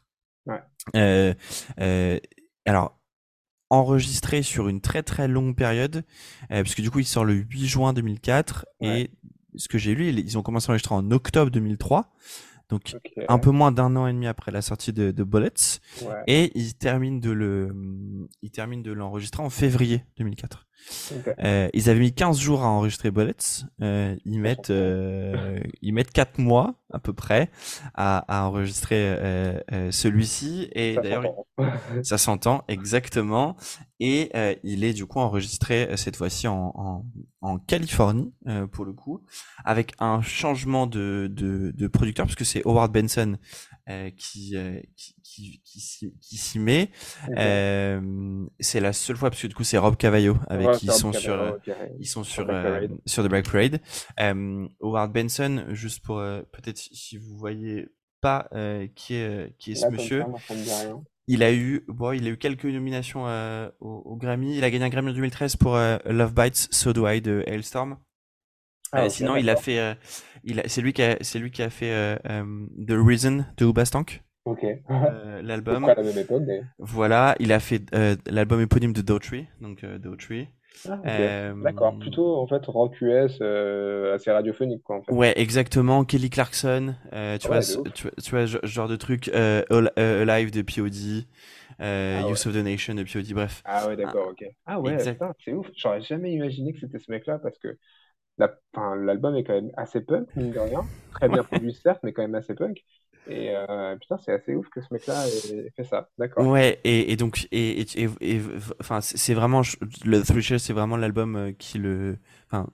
Ouais. Euh, euh, alors enregistré sur une très très longue période, euh, parce que du coup il sort le 8 juin 2004 Ouais. et ce que j'ai lu, ils ont commencé à enregistrer en octobre 2003, donc un peu moins d'un an et demi après la sortie de, de Bullets, Ouais. et ils terminent de le, ils terminent de l'enregistrer en février 2004. Euh, ils avaient mis 15 jours à enregistrer Bullets. Euh, ils mettent, euh, ils mettent 4 mois à peu près à, à enregistrer celui-ci. Et d'ailleurs, ça s'entend exactement. Et il est du coup enregistré cette fois-ci en, en, en Californie pour le coup, avec un changement de, de, de producteur parce que c'est Howard Benson qui, qui qui qui s'y qui s'y met. Euh, c'est la seule fois parce que du coup c'est Rob Cavallo avec qui ils sont sur euh, ils sont sur Black euh, sur The Black Parade. Howard Benson, juste pour peut-être si vous voyez pas qui est qui est ce Là, monsieur. Il a eu, bon, il a eu quelques nominations au, au Grammy. Il a gagné un Grammy en 2013 pour Love Bites, So Do I de Hailstorm. Ah, sinon, il a fait, il c'est lui qui a, c'est lui qui a fait The Reason de Ok. l'album. à la même époque, Voilà, il a fait l'album éponyme de Daughtry, donc Daughtry. Ah, D'accord, plutôt en fait rock US assez radiophonique quoi en fait. Ouais, exactement. Kelly Clarkson, tu, vois, tu, vois, ce genre de truc, Alive de POD, euh, ah Use of the Nation de POD, bref. Ah ouais, d'accord, ok. Ah ouais, c'est ouf. J'aurais jamais imaginé que c'était ce mec-là parce que l'album est quand même assez punk, mine de rien. Très bien produit, certes, mais quand même assez punk. Et euh, putain, c'est assez ouf que ce mec-là ait fait ça. D'accord. Ouais, et, et donc, et, et, enfin, c'est vraiment, le Three c'est vraiment l'album euh, qui le, enfin,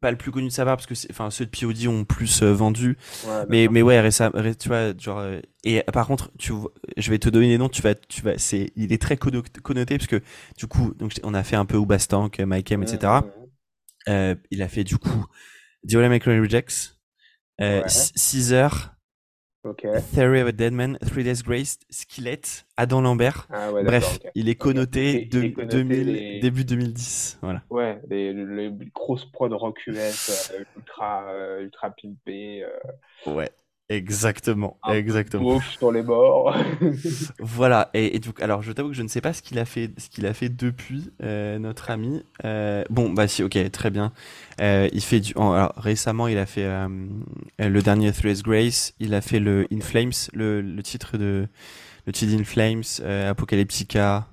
pas le plus connu de sa part parce que enfin ceux de POD ont plus euh, vendu. Mais mais ouais récemment tu vois genre euh, et par contre tu je vais te donner des noms tu vas tu vas c'est il est très connoté parce que du coup donc on a fait un peu Oubastank Mike M etc il a fait du coup Diola McLaren Rejects euh, Caesar Theory of a Dead Man, Three Days Grace, Skillet, Adam Lambert. Ah Bref, il est connoté, de, début 2010. Voilà. Ouais, les, les, grosses prod rock US, euh, ultra, euh, ultra pimpé. Euh. Ouais. Exactement, exactement. sur les bords. voilà. Et, donc, alors, je t'avoue que je ne sais pas ce qu'il a fait, ce qu'il a fait depuis euh, notre ami. Euh, bon, bah si, ok, très bien. Euh, il fait du. alors, récemment, il a fait euh, le dernier Three Grace. Il a fait le In Flames, le, le titre de le titre In Flames, Apocalyptica,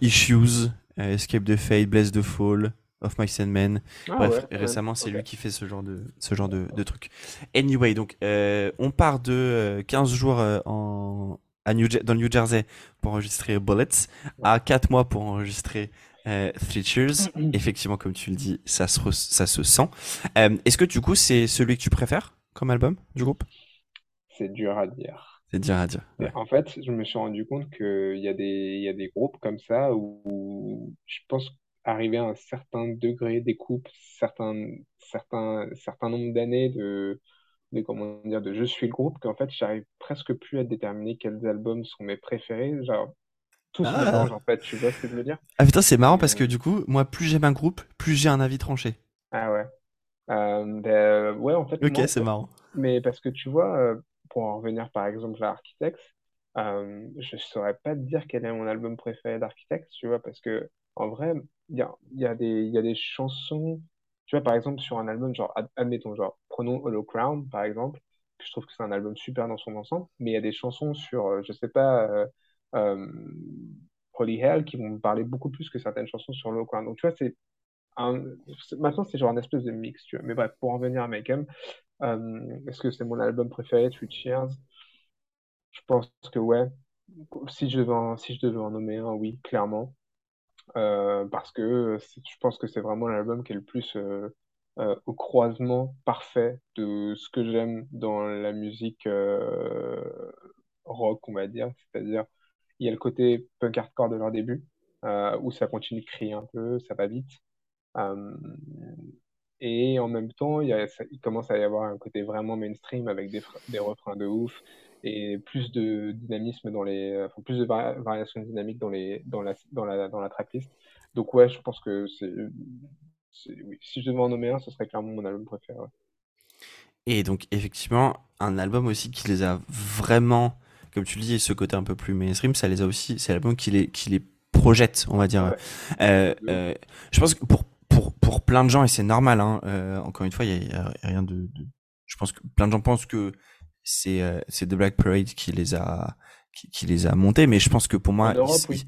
Issues, Escape the Fate, Bless the Fall. Of My Sandman. Ah Bref, récemment, c'est lui qui fait ce genre de, ce genre de, de truc. Anyway, donc, euh, on part de 15 euh, jours euh, en, à New, dans le New Jersey pour enregistrer Bullets, à 4 mois pour enregistrer euh, Three Cheers. Effectivement, comme tu le dis, ça se, ça se sent. Est-ce que du coup, c'est celui que tu préfères comme album du groupe? C'est dur à dire. C'est dur à dire. En fait, je me suis rendu compte qu'il y, a des, y a des groupes comme ça où je pense arriver à un certain degré d'écoute, certains, certains, certains nombre d'années de, de, comment dire, de je suis le groupe, qu'en fait, j'arrive presque plus à déterminer quels albums sont mes préférés. Genre, tout se ah. mélange, en fait, tu vois ce que je veux dire? Ah putain, c'est marrant parce que du coup, moi, plus j'aime un groupe, plus j'ai un avis tranché. Ah ouais. Euh, ben, ouais, en fait. Ok, c'est marrant. Mais parce que tu vois, euh, pour en revenir par exemple à Architects, euh, je saurais pas te dire quel est mon album préféré d'Architects, tu vois, parce que en vrai, il y a, y, a des, y a des chansons, tu vois, par exemple, sur un album, genre, admettons, genre, prenons Hollow Crown, par exemple, que je trouve que c'est un album super dans son ensemble, mais il y a des chansons sur, euh, je sais pas, euh, euh, Holy Hell qui vont me parler beaucoup plus que certaines chansons sur Hollow Crown. Donc, tu vois, c'est un, maintenant, c'est genre un espèce de mix, tu vois. Mais bref, pour en venir à Make euh, est-ce que c'est mon album préféré, Three Cheers? Je pense que ouais. Si je devais en, si je devais en nommer un, oui, clairement. Euh, parce que je pense que c'est vraiment l'album qui est le plus euh, euh, au croisement parfait de ce que j'aime dans la musique rock, on va dire. C'est-à-dire, il y a le côté punk hardcore de leur début, où ça continue de crier un peu, ça va vite. et en même temps, il, il, commence à y avoir un côté vraiment mainstream avec des, des refrains de ouf, et plus de dynamisme dans les, enfin, plus de variations dynamiques dans les, dans la, dans la, dans la tracklist. Donc ouais, je pense que c'est, oui. si je devais en nommer un, ce serait clairement mon album préféré. Et donc effectivement, un album aussi qui les a vraiment, comme tu le dis, ce côté un peu plus mainstream, ça les a aussi, c'est l'album qui les, qui les projette, on va dire. Euh, euh, je pense que pour, pour, pour plein de gens, et c'est normal, hein, euh, encore une fois, il n'y a, a, rien de, de, Je pense que plein de gens pensent que c'est euh, c'est The Black Parade qui les a qui, qui, les a montés mais je pense que pour moi en Europe, oui.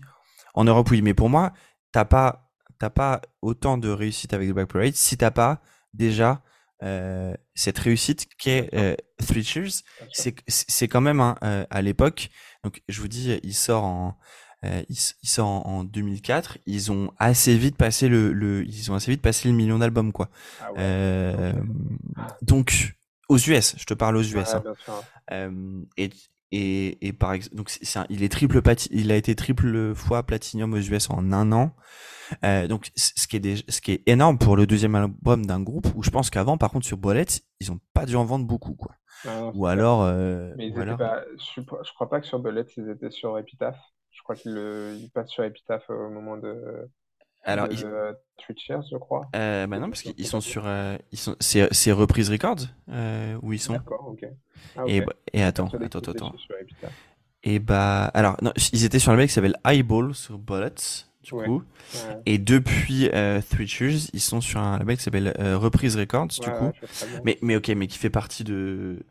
en Europe oui. Mais pour moi t'as pas t'as pas autant de réussite avec The Black Parade si t'as pas déjà euh, cette réussite qu'est euh, Three Cheers. C'est c'est quand même hein, euh, à l'époque. Donc je vous dis il sort en euh, il, il, sort en, en, 2004 ils ont assez vite passé le, le ils ont assez vite passé le million d'albums quoi. Ah ouais. Euh, donc aux US, je te parle aux US. hein. euh, et, et, et, par exemple, donc c'est il est triple il a été triple fois platinum aux US en un an. Euh, donc ce qui est ce qui est énorme pour le deuxième album d'un groupe où je pense qu'avant par contre sur Bullet ils ont pas dû en vendre beaucoup quoi. Ou alors, euh, mais ou alors... Pas, je, je, crois pas que sur Bullet ils étaient sur Epitaph. Je crois qu'ils passent sur Epitaph au moment de Alors, de ils- Cheers, je crois. euh, bah non, parce qu'ils sont sur, euh, ils sont, c'est, c'est Reprise Records euh, où ils sont. D'accord, ok. Ah, Et, ok. bah- et attends, Persuadé attends, attends. Epitaph. Et bah, alors, non, ils étaient sur un label qui s'appelle Eyeball sur Bullets, du Ouais. coup. Ouais. Et depuis euh, Three Cheers, ils sont sur un label qui s'appelle Reprise Records, du coup. Mais, mais ok, mais qui fait partie de,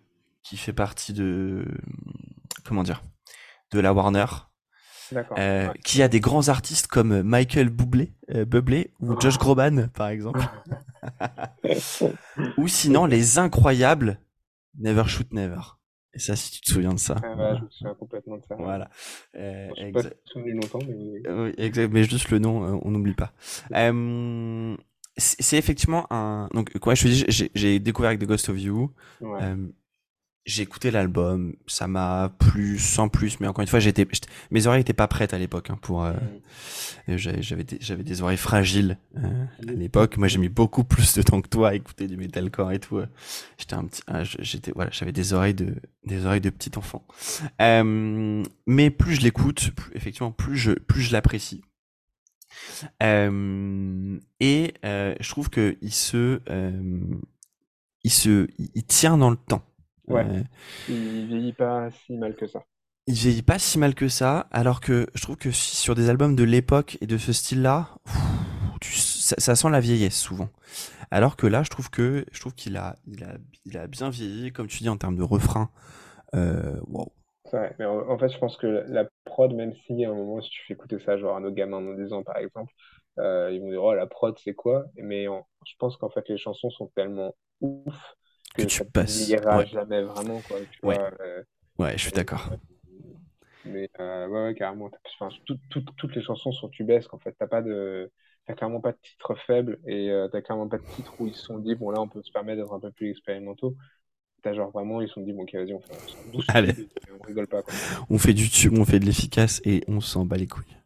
qui fait partie de, comment dire, de la Warner. Euh, qui a des grands artistes comme Michael Bublé, euh, Bublé ou Josh Groban, par exemple. ou sinon les incroyables Never Shoot Never. Et ça, si tu te souviens de ça. Ah ouais, je me souviens complètement de ça. Voilà. Euh, Je exa- pas souvenu longtemps, mais euh, Oui, exact, mais juste le nom, euh, on n'oublie pas. Euh, c'est effectivement un. Donc, quoi, je te dis, j'ai j'ai découvert avec The Ghost of You. ouais. J'ai écouté l'album, ça m'a plu sans plus, mais encore une fois, j'étais, j'étais- mes oreilles étaient pas prêtes à l'époque hein, pour. euh, Mm. J'avais j'avais des, j'avais des oreilles fragiles euh, à l'époque. Moi, j'ai mis beaucoup plus de temps que toi à écouter du metalcore et tout. euh. J'étais un petit, ah, j'étais, voilà, j'avais des oreilles de, des oreilles de petit enfant. Euh, mais plus je l'écoute, plus- effectivement, plus je, plus je l'apprécie. Euh, et euh, je trouve que il se, euh, il se, il, il tient dans le temps. Ouais. Euh, Il vieillit pas si mal que ça. il vieillit pas si mal que ça, alors que je trouve que sur des albums de l'époque et de ce style-là, ça, ça sent la vieillesse souvent. Alors que là, je trouve que je trouve qu'il a, il a, il a bien vieilli, comme tu dis en termes de refrain. Euh, wow. C'est vrai. Mais en, en fait, je pense que la, la prod, même si à un moment, si tu fais écouter ça, genre à nos gamins de 10 ans, par exemple, euh, ils vont dire, oh, la prod, c'est quoi? Mais en- je pense qu'en fait, les chansons sont tellement ouf Que que tu passes, ouais. jamais vraiment, quoi. Tu Ouais. vois, euh, Ouais, je suis d'accord. Mais euh, ouais, ouais, carrément. Enfin, tout- tout- toutes les chansons sont tubesques en fait. T'as pas de, t'as clairement pas de titre faible et euh, t'as clairement pas de titre où ils se sont dit bon là on peut se permettre d'être un peu plus expérimentaux. T'as genre vraiment ils se sont dit bon ok vas-y on fait on rigole pas quoi. On fait du tube, on fait de l'efficace et on s'en bat les couilles.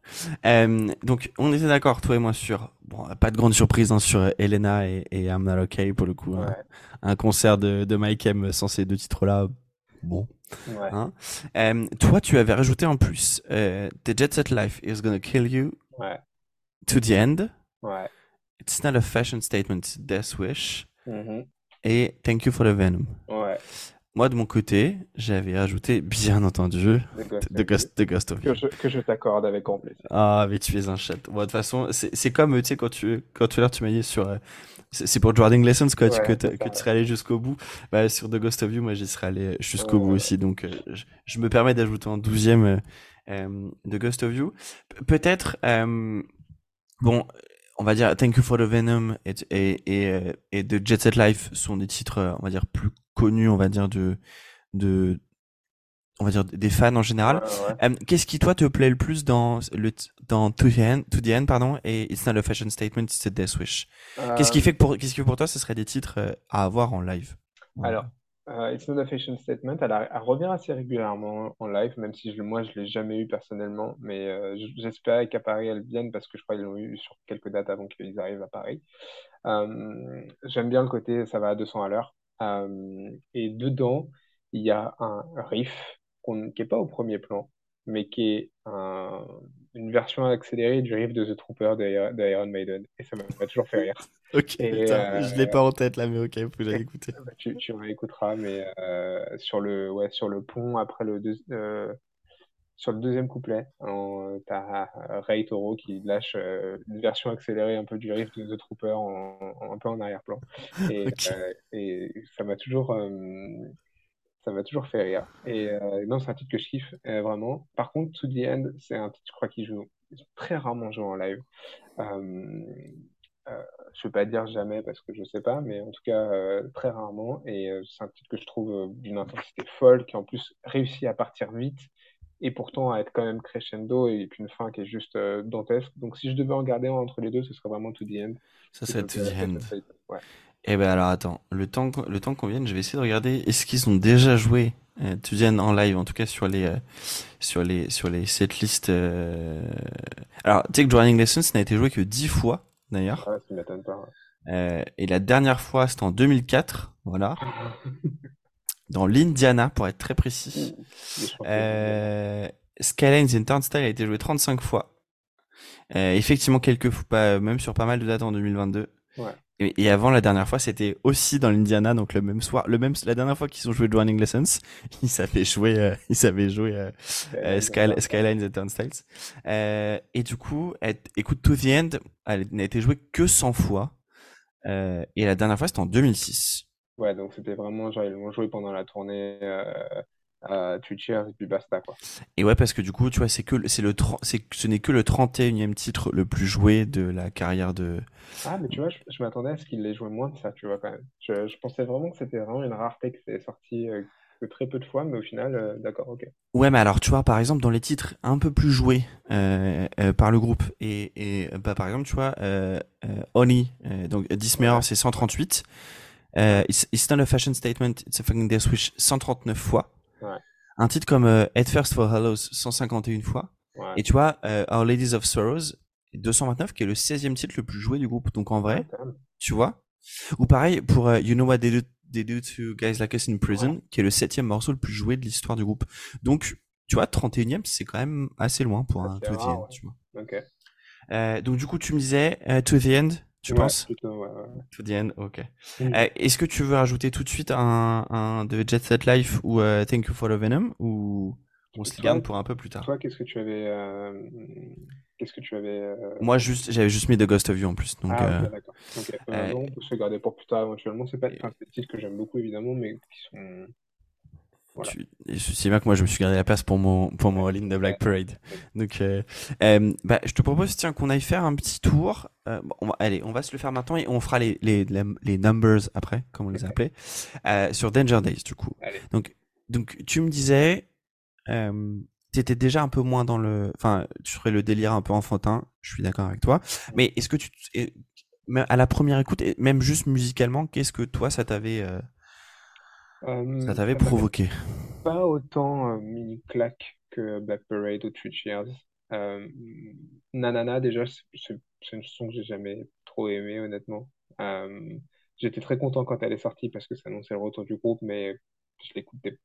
Euh, donc, on était d'accord, toi et moi, sur, bon, pas de grande surprise, hein, sur Elena et, et I'm Not Okay, pour le coup. hein. Un concert de, de Mike M sans ces deux titres-là, bon. ouais. Hein. Euh, toi, tu avais rajouté en plus euh, The Jet Set Life is gonna kill you Ouais, to the end. ouais. It's not a fashion statement, it's death wish. Mhm. Et Thank you for the venom. Ouais. Moi, de mon côté, j'avais rajouté, bien entendu, The Ghost of Ghost. Que je, que je t'accorde avec plaisir. Ah, mais tu es un chat. Bon, de toute façon, c'est comme, tu sais, quand tu, quand tout à l'heure tu m'as dit sur, euh, c'est pour Driving Lessons, quoi, Ouais, que, que tu serais allé jusqu'au bout. Bah, sur The Ghost of You, moi, j'y serais allé jusqu'au Ouais, bout ouais. aussi. Donc, euh, je, je me permets d'ajouter en douzième euh, euh, The Ghost of You. Pe- Peut-être, euh, bon, on va dire Thank You for the Venom et, et, et, euh, et The Jet Set Life sont des titres, euh, on va dire, plus connus, on va dire, de, de, on va dire, des fans en général. Ouais, ouais. Euh, Qu'est-ce qui toi te plaît le plus dans le dans To the End, to the end pardon et It's not a fashion statement, it's a death wish? Qu'est-ce qui fait que pour qu'est-ce qui pour toi ce serait des titres à avoir en live? Alors, euh, It's Not a Fashion Statement, elle, revient assez régulièrement en live, même si je, moi je l'ai jamais eu personnellement, mais euh, j'espérais qu'à Paris elle vienne parce que je crois qu'ils l'ont eu sur quelques dates avant qu'ils arrivent à Paris. Euh, j'aime bien le côté ça va à 200 à l'heure. Euh, et dedans, il y a un riff qui est pas au premier plan, mais qui est un- une version accélérée du riff de The Trooper de, de Iron Maiden. Et ça m'a toujours fait rire. Ok, Et, putain, euh, je l'ai pas en tête là, mais ok, que j'aille écouter. Bah, Tu, tu réécouteras, mais euh, sur le, ouais, sur le pont, après le, deux- euh, sur le deuxième couplet, t'as Ray Toro qui lâche euh, une version accélérée un peu du riff de The Trooper en, en- un peu en arrière-plan. Et, euh, ça m'a toujours, euh, ça m'a toujours fait rire. Et euh, non, c'est un titre que je kiffe, euh, vraiment. Par contre, To The End, c'est un titre, je crois, qu'il joue très rarement joué en live. Euh, euh, je veux pas dire jamais parce que je sais pas, mais en tout cas très rarement. Et c'est un titre que je trouve d'une intensité folle, qui en plus réussit à partir vite et pourtant à être quand même crescendo et puis une fin qui est juste dantesque. Donc si je devais en garder un entre les deux, ce serait vraiment To The End. Ça plutôt To the End. Ouais. Eh ben alors attends, le temps qu'on- le temps qu'on vienne, je vais essayer de regarder est-ce qu'ils ont déjà joué euh, To the End en live, en tout cas sur les euh, sur les sur les setlists. euh... Alors, tu sais que Driving Lessons n'a été joué que 10 fois d'ailleurs. Ouais, ça m'étonne pas. Euh, et la dernière fois, c'était en 2004, voilà, dans l'Indiana pour être très précis. Mais je pense que- Euh, Skylines in Turnstile a été joué 35 fois. Euh, effectivement, quelques pas, même sur pas mal de dates en 2022. Ouais. Et, et avant la dernière fois, c'était aussi dans l'Indiana, donc le même soir, le même la dernière fois qu'ils ont joué Drowning Lessons, ils avaient joué, euh, ils avaient joué euh, euh, Sky, Skylines et Turnstiles. Euh, et du coup, elle- écoute, To the End, elle n'a été jouée que 100 fois. Euh, et la dernière fois, c'était en 2006. Ouais, donc c'était vraiment genre ils l'ont joué pendant la tournée euh, Cheers et puis basta quoi. Et ouais, parce que du coup, tu vois, c'est que c'est le c'est ce n'est que le 31e titre le plus joué de la carrière de. Ah, mais tu vois, je, je m'attendais à ce qu'il les jouait moins de ça, tu vois, quand même. Je, je pensais vraiment que c'était vraiment une rareté que c'était sorti euh, que très peu de fois, mais au final, euh, d'accord, ok. Ouais, mais alors, tu vois, par exemple, dans les titres un peu plus joués euh, par le groupe, et, et bah, par exemple, tu vois, euh, donc This Mirror, c'est 138. Euh, it's, it's not a fashion statement, it's a fucking death wish 139 fois. Ouais. Un titre comme euh, Head First for Hallows 151 fois. Ouais. Et tu vois, euh, Our Ladies of Sorrows 229, qui est le 16e titre le plus joué du groupe. Donc en vrai, Ouais, même. tu vois. Ou pareil pour euh, You Know What They Do, They Do to Guys Like Us in Prison, qui est le septième morceau le plus joué de l'histoire du groupe. Donc, tu vois, 31ème, c'est quand même assez loin pour un Assez To The End, tu vois. Ok. Euh, donc du coup, tu me disais To The End, tu Ouais, penses? plutôt, ouais, ouais. To The End, ok. Mm. Euh, Est-ce que tu veux rajouter tout de suite un, un de Jet Set Life ou euh, Thank You for the Venom ou on se les garde pour un peu plus tard? Toi, qu'est-ce que tu avais. euh, Qu'est-ce que tu avais. euh, Moi, juste, j'avais juste mis The Ghost of You en plus. Donc, Ah, d'accord. Non, on peut se garder pour plus tard éventuellement. C'est pas enfin, des titres que j'aime beaucoup évidemment, mais qui sont. Voilà. Tu, sais bien que moi je me suis gardé la place pour mon pour mon all-in de Black. Parade. Donc, euh, euh, bah, je te propose tiens qu'on aille faire un petit tour. Euh, bon, on va, allez, on va se le faire maintenant et on fera les les les, les numbers après, comme on les a Ok. appelés, euh, sur Danger Days du coup. Allez. Donc donc tu me disais, euh, t'étais déjà un peu moins dans le, enfin, tu ferais le délire un peu enfantin. Je suis d'accord avec toi. Mais est-ce que tu à la première écoute, et même juste musicalement, qu'est-ce que toi ça t'avait Euh, ça t'avait ça m'avait provoqué pas autant euh, mini claque que Black Parade ou Three Cheers. Euh, Nanana, déjà, c'est une chanson que j'ai jamais trop aimée, honnêtement. Euh, j'étais très content quand elle est sortie parce que ça annonçait le retour du groupe, mais je l'écoutais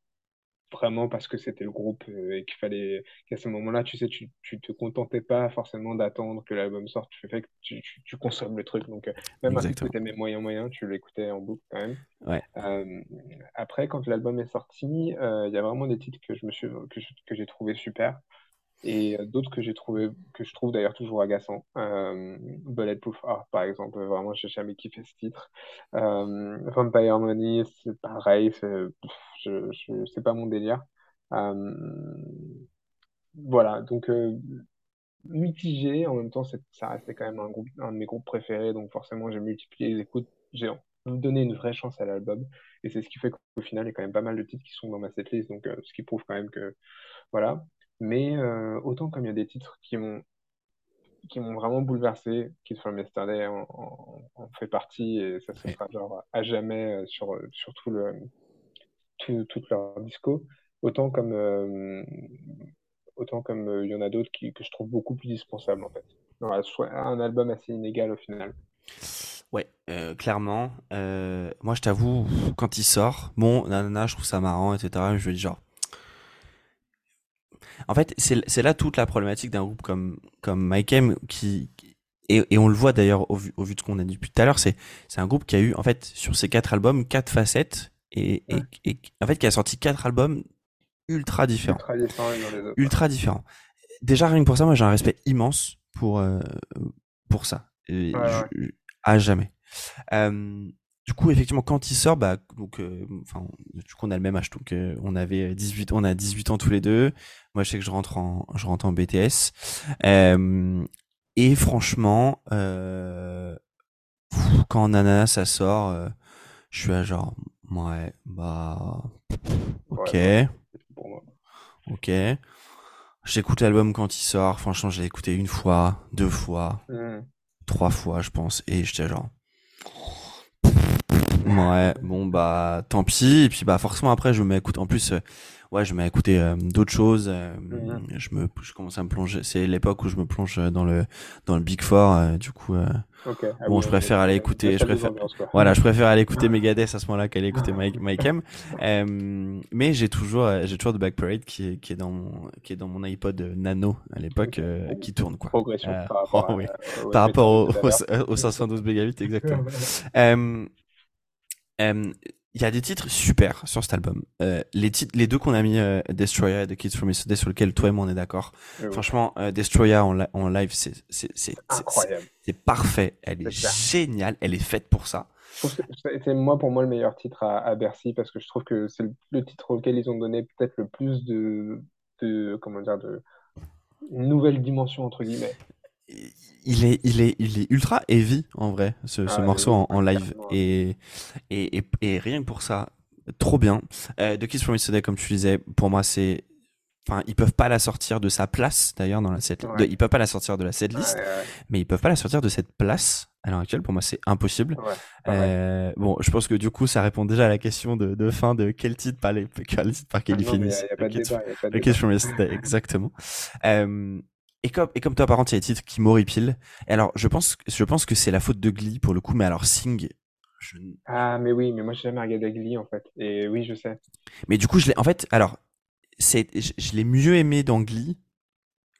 vraiment parce que c'était le groupe euh, et qu'il fallait qu'à ce moment-là, tu sais, tu, tu te contentais pas forcément d'attendre que l'album sorte. Tu fais que tu, tu, tu consommes le truc. Donc, euh, même que Exactement. t'aimais moyen moyen, tu l'écoutais en boucle quand même. Ouais. Euh, après, quand l'album est sorti, euh, il y a vraiment des titres que je me suis que je- que j'ai trouvé super et euh, d'autres que j'ai trouvé que je trouve d'ailleurs toujours agaçants. Euh, Bulletproof Heart, par exemple, vraiment, j'ai jamais kiffé ce titre. Euh, Vampire Money, c'est pareil, c'est je, je, c'est pas mon délire. Euh, voilà, donc euh, mitigé, en même temps, c'est- ça restait quand même un groupe, un de mes groupes préférés, donc forcément, j'ai multiplié les écoutes. J'ai donné une vraie chance à l'album, et c'est ce qui fait qu'au final, il y a quand même pas mal de titres qui sont dans ma setlist, donc euh, ce qui prouve quand même que voilà. Mais euh, autant comme il y a des titres qui m'ont qui m'ont vraiment bouleversé, Kids from Yesterday en, en- en fait partie, et ça, Ouais. sera genre à jamais euh, sur, sur tout le, tout, toute leur disco. Autant comme, euh, autant comme euh, il y en a d'autres que je trouve beaucoup plus dispensables en fait. Soit un album assez inégal au final. Ouais, euh, clairement. Euh, moi, je t'avoue, quand il sort, bon, nanana, je trouve ça marrant, etc. Je me dis genre. En fait, c'est là toute la problématique d'un groupe comme comme My Chem qui et, et on le voit d'ailleurs au vu, au vu de ce qu'on a dit depuis tout à l'heure, c'est un groupe qui a eu en fait sur ces quatre albums quatre facettes et, et, Ouais. et en fait qui a sorti quatre albums ultra différents, Ultra différent les uns des autres. ultra différents. Déjà rien que pour ça, moi j'ai un respect immense pour euh, pour ça. Et Ouais, je- ouais. je- à jamais. Euh, du coup, effectivement, quand il sort, bah, donc, euh, enfin, du coup, on a le même âge, donc, euh, on avait 18, on a 18 ans tous les deux. Moi, je sais que je rentre en, je rentre en BTS. Euh, et franchement, euh, quand Nana ça sort, euh, je suis à genre, ouais, bah, ok, Ouais, ok. J'écoute l'album quand il sort. Franchement, j'ai écouté une fois, deux fois, Hmm. trois fois, je pense, et j'étais genre, Ouais, bon bah tant pis. Et puis bah forcément après je m'écoute. En plus, euh, ouais, je mets écouter euh, d'autres choses. Euh, mhm. Je me, je commence à me plonger. C'est l'époque où je me plonge dans le dans le Big Four. du coup, Okay. Ah bon, je préfère aller écouter, je préfère, voilà, je préfère aller écouter Megadeth à ce moment-là qu'aller écouter Mike, Mike M. Euh, mais j'ai toujours, j'ai toujours The Back Parade qui est, qui est dans mon, qui est dans mon iPod Nano à l'époque, euh, qui tourne quoi. Progression euh, par rapport, oh, oui. par rapport au, au, au, 512 mégabits exactement. euh, il y a des titres super sur cet album. Euh, les titres, les deux qu'on a mis, euh, Destroyer et The Kids from Yesterday, sur lesquels toi et moi on est d'accord. Franchement, euh, Destroyer en, en live, c'est parfait. Elle est, géniale. Elle est faite pour ça. C'est moi pour moi le meilleur titre à, à Bercy parce que je trouve que c'est le, titre auquel ils ont donné peut-être le plus de de comment dire de nouvelle dimension entre guillemets il est, il est, il est ultra heavy en vrai, ce, ce ah, morceau en, en, live. Et, et, et, et, rien que pour ça, trop bien. Euh, The Kiss from Yesterday, comme tu disais, pour moi, c'est. Enfin, ils peuvent pas la sortir de sa place, d'ailleurs, dans la set. Ouais. ils peuvent pas la sortir de la setlist, ouais, mais ils peuvent pas la sortir de cette place à l'heure actuelle. Pour moi, c'est impossible. Euh, bon, je pense que du coup, ça répond déjà à la question de, de fin de quel titre par, les, quel titre par quel ils finissent. The Kiss from Yesterday, exactement. Euh, et comme, et comme toi, par contre, il y a des titres qui m'horripilent. Et alors, je pense, je pense que c'est la faute de Glee pour le coup, mais alors Sing. Je... Ah, mais oui, mais moi, j'ai jamais regardé Glee en fait. Et oui, je sais. Mais du coup, je l'ai. En fait, alors, c'est, je, je l'ai mieux aimé dans Glee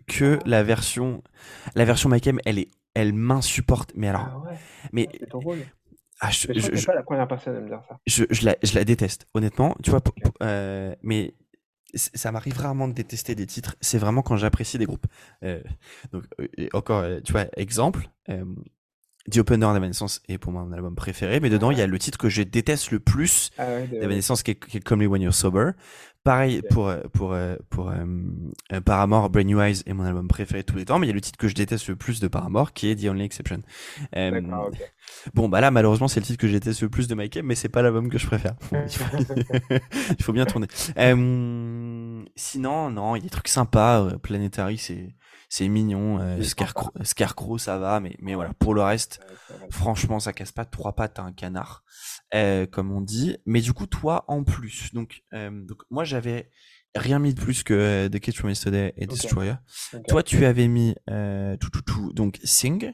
que la version. La version Mike M, elle est, elle m'insupporte. Mais alors. Ah ouais? Mais. Ah, c'est ton rôle. Ah, je, mais je, je, pas la première personne à me dire ça. Je, je, la, je la déteste, honnêtement. Tu vois, okay. euh, mais ça m'arrive rarement de détester des titres. C'est vraiment quand j'apprécie des groupes. Euh, donc, euh, encore, euh, tu vois, exemple. The Opener d'Evanescence est pour moi mon album préféré, mais dedans il y a le titre que je déteste le plus ah d'Evanescence qui, qui est Comely When You're Sober. Pareil pour pour pour euh, Paramore, Brand New Eyes est mon album préféré de tous les temps, mais il y a le titre que je déteste le plus de Paramore qui est The Only Exception. Euh, okay. Bon bah là malheureusement c'est le titre que je déteste le plus de Mike mais c'est pas l'album que je préfère. il faut bien tourner. Euh, sinon non, il y a des trucs sympas. Planetary c'est c'est mignon. Euh, Scarecrow, Scarecrow, ça va, mais, mais voilà, pour le reste, franchement, ça casse pas trois pattes à un canard, euh, comme on dit. Mais du coup, toi, en plus, donc, euh, donc moi, j'avais rien mis de plus que euh, The Kids from Yesterday et Destroyer. Okay. Toi, tu avais mis tout, tout, tout, donc Sing,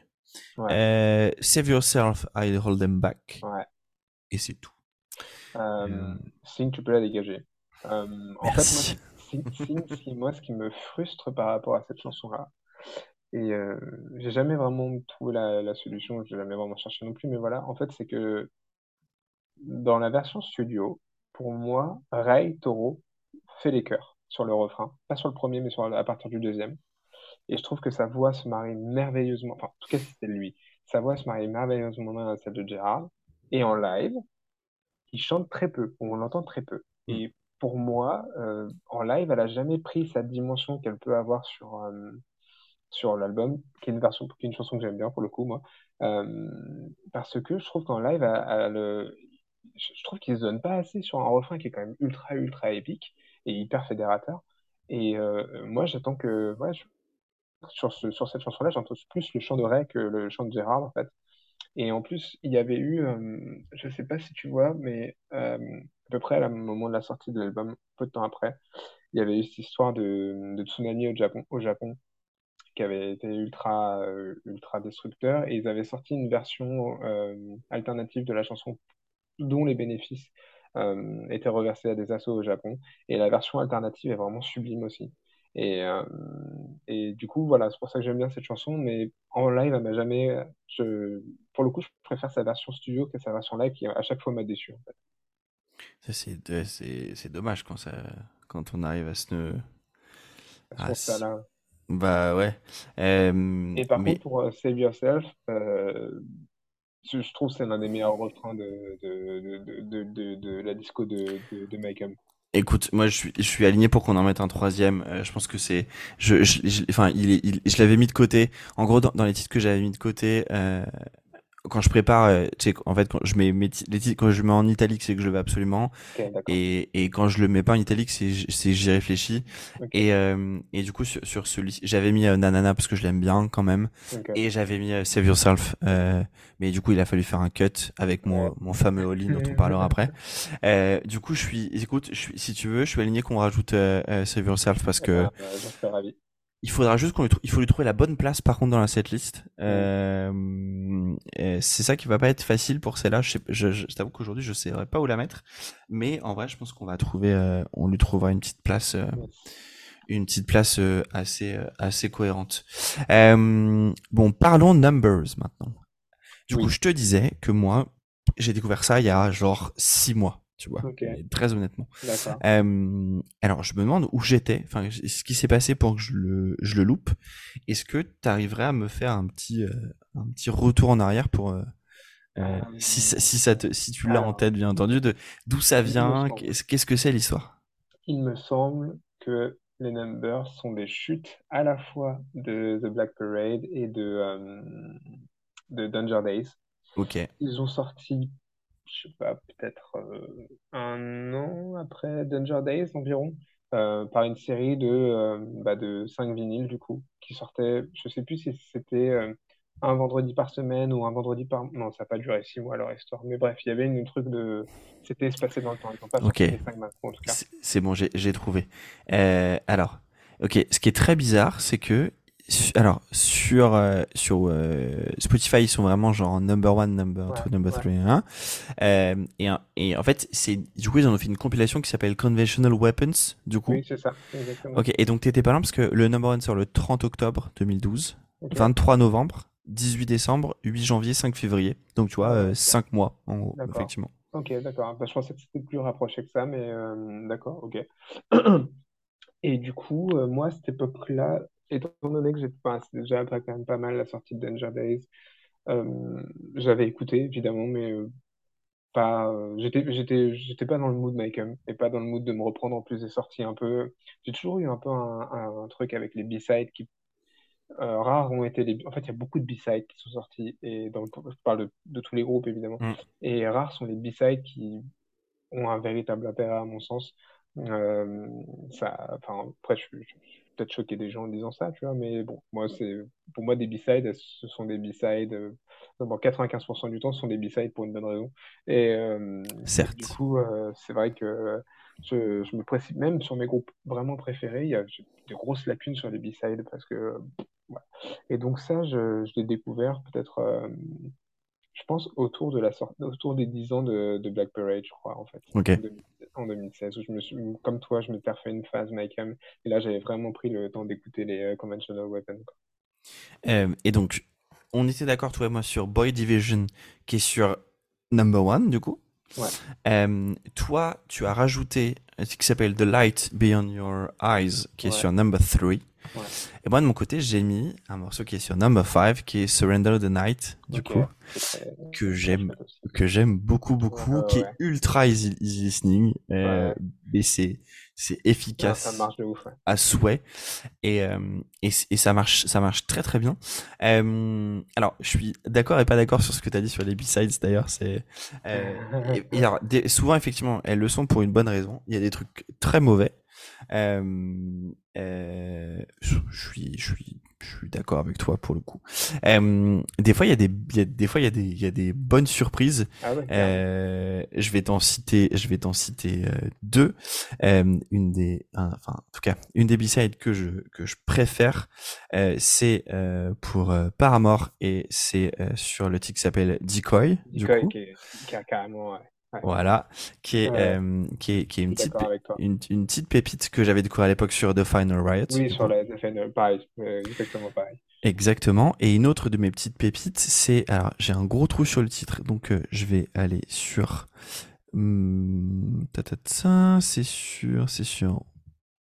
Save Yourself, I'll Hold Them Back, et c'est tout. Sing, tu peux la dégager. en Merci. fait, moi, Sing, moi, ce qui me frustre par rapport à cette chanson-là, et euh, j'ai jamais vraiment trouvé la, la solution, j'ai jamais vraiment cherché non plus, mais voilà, en fait, c'est que dans la version studio, pour moi, Ray Toro fait les chœurs sur le refrain, pas sur le premier, mais à partir du deuxième. Et je trouve que sa voix se marie merveilleusement, enfin, en tout cas, c'était lui, sa voix se marie merveilleusement à celle de Gérard. Et en live, il chante très peu, on l'entend très peu. Et pour moi, euh, en live, elle a jamais pris sa dimension qu'elle peut avoir sur, euh, sur l'album, qui est une version, qui est une chanson que j'aime bien pour le coup, moi. Euh, parce que je trouve qu'en live, elle, je trouve qu'il se donne pas assez sur un refrain qui est quand même ultra, ultra épique et hyper fédérateur. Et euh, moi, j'attends que, ouais, sur, ce, sur cette chanson-là, j'entends plus le chant de Ray que le chant de Gérard, en fait. Et en plus, il y avait eu, euh, je sais pas si tu vois, mais euh, peu près au moment de la sortie de l'album, peu de temps après, il y avait eu cette histoire de, tsunami au Japon, au Japon qui avait été ultra, euh, ultra destructeur, et ils avaient sorti une version euh, alternative de la chanson dont les bénéfices étaient reversés à des assos au Japon, et la version alternative est vraiment sublime aussi. Et, euh, et du coup, voilà, c'est pour ça que j'aime bien cette chanson, mais en live, elle m'a jamais. Je, pour le coup, je préfère sa version studio que sa version live qui, à chaque fois, m'a déçu. En fait. C'est dommage quand, ça, quand on arrive à ce. À ce là Bah ouais. Euh, Et par mais... contre, pour uh, Save Yourself, euh, je trouve que c'est l'un des meilleurs refrains de, de, de, de, de, la disco de, de, Malcolm. Écoute, moi je suis, je suis aligné pour qu'on en mette un troisième. Euh, je pense que c'est, je, je, enfin, il, il, je l'avais mis de côté. En gros, dans, dans les titres que j'avais mis de côté, euh, quand je prépare, euh, tu sais, en fait, quand je mets mes les titres, quand je mets en italique, c'est que je le veux absolument. et, et quand je le mets pas en italique, c'est c'est j'y réfléchis. Et euh, et du coup sur, sur celui, j'avais mis euh, Nanana parce que je l'aime bien quand même. Et j'avais mis euh, Save Yourself. mais du coup, il a fallu faire un cut avec mon mon fameux all dont on parlera après. du coup, je suis, écoute, je suis, si tu veux, je suis aligné qu'on rajoute Save Yourself parce que. Bah, ravi. Il faudra juste qu'on lui il faut lui trouver la bonne place par contre dans la setlist. Euh, c'est ça qui va pas être facile pour celle-là. Je, je, je t'avoue qu'aujourd'hui je sais pas où la mettre, mais en vrai je pense qu'on va trouver, euh, on lui trouvera une petite place, euh, une petite place euh, assez euh, assez cohérente. bon, parlons numbers maintenant. Du coup, je te disais que moi j'ai découvert ça il y a genre six mois tu vois, très honnêtement. Euh, alors, je me demande où j'étais, enfin, ce qui s'est passé pour que je le, je le loupe. Est-ce que tu arriverais à me faire un petit, euh, un petit retour en arrière pour, euh, si, si, ça te, si tu l'as en tête, bien entendu, d'où ça vient, qu'est-ce que c'est l'histoire? Il me semble que les Numbers sont des chutes à la fois de The Black Parade et de, de Danger Days. Ok. Ils ont sorti je sais pas, peut-être euh, un an après Danger Days environ, euh, par une série de, euh, bah, de 5 vinyles du coup, qui sortaient, je sais plus si c'était un vendredi par semaine ou un vendredi par... Non, ça n'a pas duré 6 mois leur histoire, mais bref, il y avait une truc de... C'était espacé dans le temps, ils n'ont pas Ok. les 5 maintenant en tout cas. C'est bon, j'ai trouvé. alors, ok, ce qui est très bizarre, c'est que alors sur euh, sur euh, Spotify ils sont vraiment genre number one, number two, number three, hein. Euh, et et en fait c'est du coup ils ont fait une compilation qui s'appelle Conventional Weapons du coup. Oui c'est ça. Exactement. Ok et donc t'étais pas là parce que le number one sort le 30 octobre 2012, 23 novembre, 18 décembre, 8 janvier, 5 février. Donc tu vois 5 mois en gros effectivement. Ok d'accord. Bah, je pensais que c'était plus rapproché que ça mais d'accord ok. Et du coup, moi, à cette époque-là, étant donné que j'ai déjà après quand même pas mal la sortie de Danger Days, euh, j'avais écouté évidemment, mais euh, pas, euh, j'étais, j'étais, j'étais pas dans le mood Mike et pas dans le mood de me reprendre en plus des sorties un peu. J'ai toujours eu un peu un, un, truc avec les B-sides qui rares ont été les. En fait, il y a beaucoup de B-sides qui sont sortis et donc je parle de, tous les groupes évidemment. Mm. Et rares sont les B-sides qui ont un véritable intérêt à mon sens. ça, enfin, après, je, je, peut-être choquer des gens en disant ça, tu vois, mais bon, moi, c'est, pour moi, des B-sides, ce sont des B-sides, euh, 95% du temps, ce sont des B-sides pour une bonne raison. Et euh, Certes. du coup, euh, c'est vrai que je, je me précipite, même sur mes groupes vraiment préférés, il y a de grosses lacunes sur les B-sides parce que, Et donc, ça, je, je l'ai découvert peut-être euh, je pense autour de la sortie, autour des 10 ans de, de, Black Parade, je crois, en fait. En, 2016, où je me suis, comme toi, je m'étais refait une phase Mike et là, j'avais vraiment pris le temps d'écouter les euh, Conventional Weapons. Euh, et donc, on était d'accord, toi et moi, sur Boy Division, qui est sur Number One, du coup. Ouais. Euh, toi, tu as rajouté ce qui s'appelle The Light Beyond Your Eyes, qui est sur Number 3. Et moi, de mon côté, j'ai mis un morceau qui est sur Number 5, qui est Surrender the Night, du coup, que j'aime, que j'aime beaucoup, beaucoup, qui est ultra easy, listening, euh, mais c'est, c'est efficace. ça marche de ouf, À souhait. Et, euh, et, et, ça marche, ça marche très, très bien. Euh, alors, je suis d'accord et pas d'accord sur ce que tu as dit sur les B-sides, d'ailleurs, c'est, euh, et, alors, souvent, effectivement, elles le sont pour une bonne raison. Il y a des trucs très mauvais. Euh, euh, je suis, je suis, je suis d'accord avec toi pour le coup. Euh, des fois, il y a des, y a, des fois, il y a des, il y a des bonnes surprises. Ah euh, je vais t'en citer, je vais t'en citer deux. Une des, enfin, en tout cas, une des b-sides que je, que je préfère, c'est pour Paramore et c'est sur le titre qui s'appelle Decoy. Decoy, du coup. Qui, qui a carrément, voilà, qui est, euh, qui est, qui est une, petite, une, une, petite pépite que j'avais découvert à l'époque sur The Final Riot. Oui, sur la, The Final, pareil, exactement pareil. Exactement. Et une autre de mes petites pépites, c'est, alors j'ai un gros trou sur le titre, donc euh, je vais aller sur, hum, c'est sur, c'est sur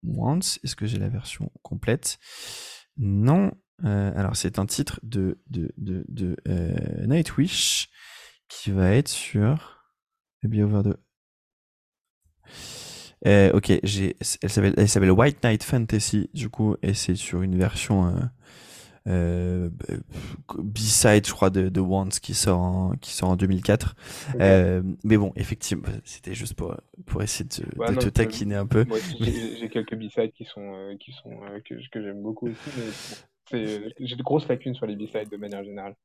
Once. Est-ce que j'ai la version complète? Non. Euh, alors c'est un titre de, de, de, de euh, Nightwish qui va être sur Maybe Over the. Euh, ok, j'ai, elle s'appelle, elle s'appelle White Knight Fantasy, du coup, et c'est sur une version, euh, euh, B-side, je crois, de, de Once qui sort en, qui sort en 2004. Euh, mais bon, effectivement, c'était juste pour, pour essayer de, te taquiner un peu. j'ai quelques B-sides qui sont, euh, qui sont, que, que j'aime beaucoup aussi, mais j'ai de grosses lacunes sur les B-sides de manière générale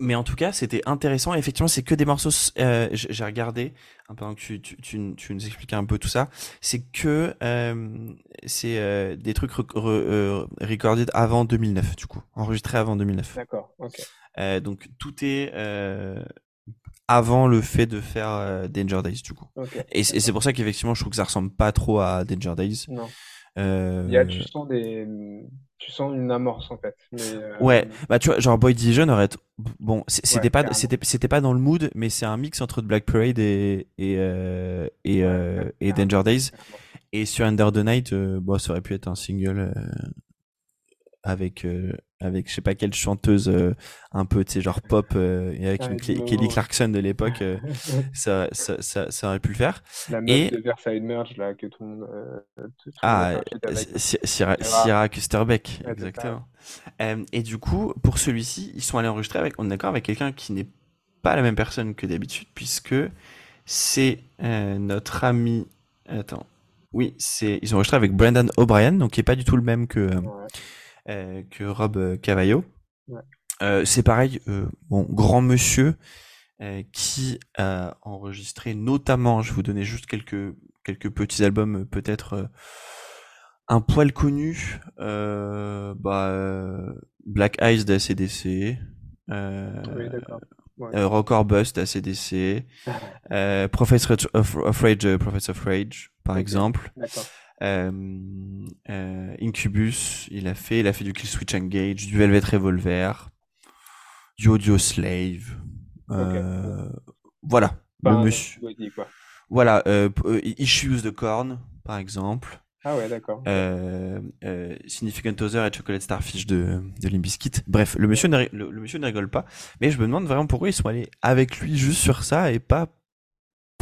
mais en tout cas, c'était intéressant. Effectivement, c'est que des morceaux. Euh, j'ai regardé un peu que tu, tu, tu, tu, nous expliquais un peu tout ça. C'est que euh, c'est euh, des trucs euh, recorded avant 2009, du coup, enregistrés avant 2009. D'accord. Ok. Euh, donc tout est avant le fait de faire Danger Days, du coup. Okay. Et, c'est pour ça qu'effectivement, je trouve que ça ressemble pas trop à Danger Days. Non. Il y a, sens des tu sens une amorce en fait. Euh, ouais, bah tu vois, genre Boy Division aurait bon, c'était pas c'était c'était pas dans le mood, mais c'est un mix entre Black Parade et et euh, et, euh, et Danger Days. Et sur Under the Night, bon, ça aurait pu être un single avec avec je sais pas quelle chanteuse euh, un peu tu sais genre pop euh, et avec une Kelly Clarkson de l'époque euh, ça, ça, ça, ça aurait pu le faire. La meuf et... de Versailles Merge là que tout le monde, ah Sierra Kusterbeck exactement. Et du coup pour celui-ci ils sont allés enregistrer avec on est d'accord avec quelqu'un qui n'est pas la même personne que d'habitude puisque c'est notre ami attends oui c'est ils ont enregistré avec Brendan O'Brien donc qui est pas du tout le même que euh, que Rob euh, Cavallo. Euh, c'est pareil, bon, grand monsieur qui a enregistré notamment, je vais vous donner juste quelques quelques petits albums peut-être un poil connu, euh, bah, Black Eyes d'ACDC, euh, oui, euh, or Bust d'ACDC, euh, Prophets of, of, Rage, Prophets of Rage, par exemple. Euh, euh, Incubus, il a fait, il a fait du Kill Switch Engage, du Velvet Revolver, du Audio Slave. Euh, voilà, le monsieur. Voilà, Issues de Korn, par exemple. Ah ouais, d'accord. Euh, euh, Significant Other et Chocolate Starfish de, de Limbiskit. Bref, le monsieur, ne, le, monsieur ne rigole pas. Mais je me demande vraiment pourquoi ils sont allés avec lui juste sur ça et pas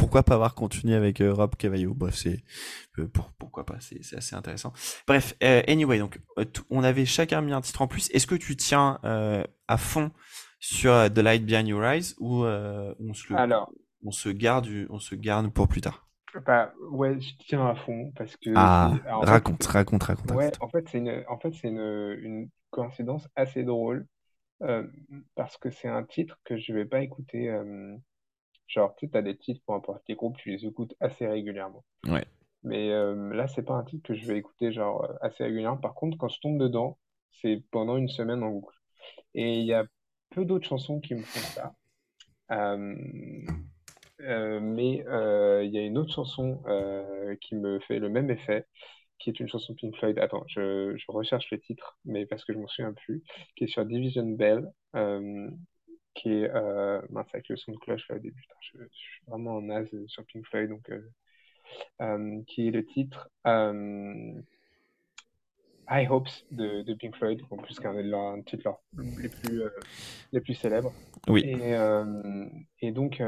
pourquoi pas avoir continué avec euh, Rob Cavallo Bref, c'est euh, pourquoi pas, c'est assez intéressant. Bref, euh, anyway, donc on avait chacun mis un titre en plus. Est-ce que tu tiens à fond sur The Light Behind Your Eyes ou on se Alors, on se garde on se garde pour plus tard? Bah, ouais, je tiens à fond parce que ah, raconte, raconte, raconte, Ouais, en fait, c'est une, en fait, c'est une, une, coïncidence assez drôle parce que c'est un titre que je vais pas écouter Genre, tu t'as des titres, pour importe les groupes, tu les écoutes assez régulièrement. Ouais. Mais euh, là, c'est pas un titre que je vais écouter genre euh, assez régulièrement. Par contre, quand je tombe dedans, c'est pendant une semaine en boucle. Et il y a peu d'autres chansons qui me font ça. Euh, mais il y a une autre chanson qui me fait le même effet, qui est une chanson Pink Floyd. Attends, je, je recherche le titre, mais parce que je m'en souviens plus, qui est sur Division Bell qui est euh, mince avec le son de cloche là au début. je, suis vraiment en naze sur Pink Floyd, donc euh, euh, qui est le titre euh, High Hopes de, de, Pink Floyd, en plus qu'un de leurs titres les plus les plus célèbres. Oui. Et, et donc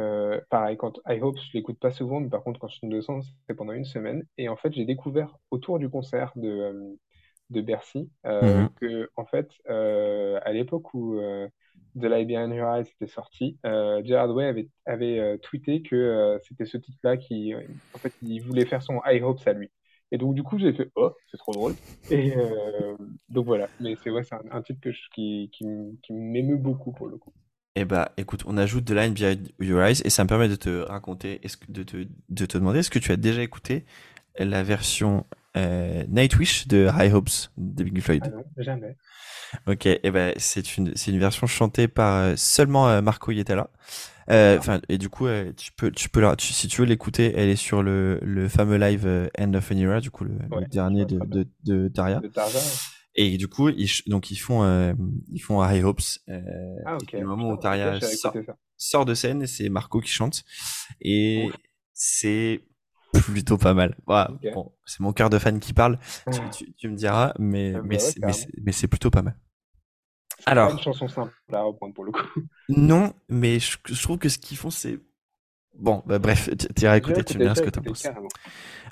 pareil, quand High Hopes, je l'écoute pas souvent, mais par contre quand je tombe dessus, c'est pendant une semaine. Et en fait, j'ai découvert autour du concert de de Bercy mm-hmm. que en fait à l'époque où The Light Behind Your Eyes était sorti, euh, Gerard Way avait, euh, tweeté que euh, c'était ce titre-là qui, en fait, il voulait faire son High Hopes à lui. Et donc, du coup, j'ai fait, oh, c'est trop drôle. Et donc voilà. Mais c'est vrai, c'est un, titre qui, qui, m'émeut beaucoup pour le coup. Eh bah, écoute, on ajoute The Line Behind Your Eyes et ça me permet de te raconter, de te, de te demander, est-ce que tu as déjà écouté la version Nightwish de High Hopes de Big Floyd ah non, jamais. Ok, et eh ben c'est une c'est une version chantée par euh, seulement euh, Marco Yetala. Euh, enfin et du coup tu peux tu peux la, si tu veux l'écouter, elle est sur le le fameux live End of an Era, du coup le, dernier de, de, de Daria. Et du coup ils donc ils font ils font High Hopes. ah ok. Le moment où Daria sort, de scène et c'est Marco qui chante et c'est plutôt pas mal. Voilà. Bon, c'est mon cœur de fan qui parle. Tu, me diras, mais ah, mais bah mais c'est plutôt pas mal. Alors, pas une chanson simple à reprendre pour le coup. Non, mais je, je trouve que ce qu'ils font, c'est bon. Bah, bref, tu iras écouter, tu me diras ce que tu en penses.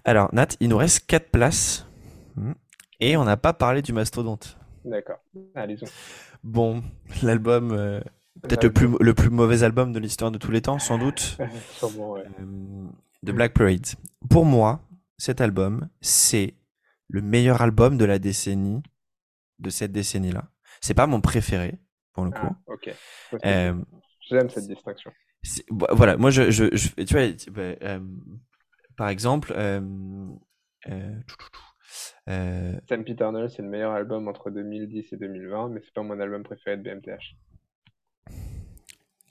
Alors, Nat, il nous reste 4 places hmm, et on n'a pas parlé du mastodonte. D'accord. allez Bon, l'album, euh, peut-être le plus, le plus mauvais album de l'histoire de tous les temps, sans doute. Sûrement, ouais. de Black Parade. Pour moi, cet album, c'est le meilleur album de la décennie, de cette décennie-là. C'est pas mon préféré, pour le coup. Ah, ok. Euh, J'aime cette distinction. Voilà, moi, je, je, tu vois, bah, euh, par exemple, euh, Sam Peter c'est le meilleur album entre 2010 et 2020, mais c'est pas mon album préféré de BMTH.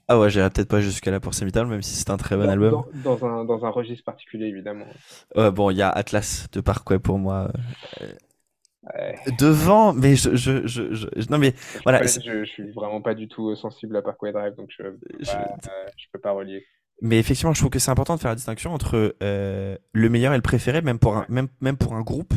Ah ouais, j'irai peut-être pas jusqu'à là pour Peter, même si c'est un très bon album. Dans, un, dans un registre particulier, évidemment. bon, il y a Atlas de Parkway pour moi. Devant, mais je, je, je, non mais voilà. Je, suis vraiment pas du tout sensible à Parkway Drive, donc je, je, je peux pas relier. Mais effectivement, je trouve que c'est important de faire la distinction entre euh, le meilleur et le préféré, même pour un, même, même pour un groupe.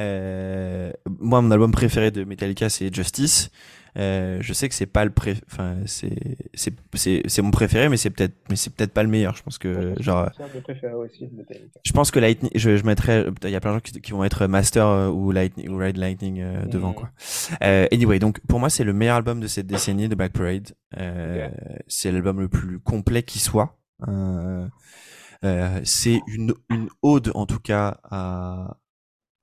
Euh, moi, mon album préféré de Metallica, c'est Justice. Euh, je sais que c'est pas le pré, enfin c'est c'est c'est c'est mon préféré, mais c'est peut-être mais c'est peut-être pas le meilleur. Je pense que genre. aussi. Je pense que Lightning, je, je mettrais, il y a plein de gens qui, qui vont être Master euh, ou Lightning ou Ride Lightning euh, devant mm. quoi. Euh, anyway, donc pour moi c'est le meilleur album de cette décennie de Black Parade. Euh, C'est l'album le plus complet qui soit. Euh, euh, c'est une, une ode en tout cas à.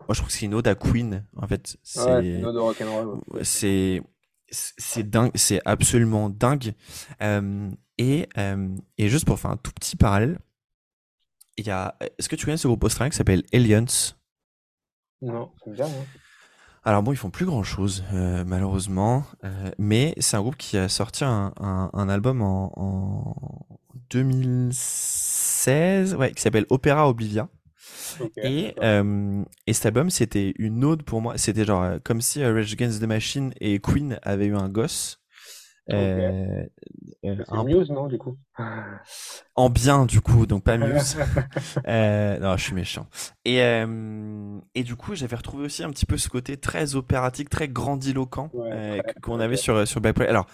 Moi je trouve que c'est une ode à Queen en fait. C'est C'est c'est dingue, c'est absolument dingue. Euh, et, euh, et juste pour faire un tout petit parallèle, il y a. Est-ce que tu connais ce groupe australien qui s'appelle Aliens Non, me dit rien. Alors bon, ils font plus grand chose, euh, malheureusement, mais c'est un groupe qui a sorti un, un, un album en, en, 2016, ouais, qui s'appelle Opera Oblivia. Et, euh, et cet album, c'était une ode pour moi. C'était genre euh, comme si Rage Against the Machine et Queen avaient eu un gosse. Euh, euh, c'est Muse, non, du coup? En bien, du coup, donc pas Muse. euh, non, je suis méchant. Et, euh, et du coup, j'avais retrouvé aussi un petit peu ce côté très opératique, très grandiloquent euh, qu'on avait sur, sur Black. Alors,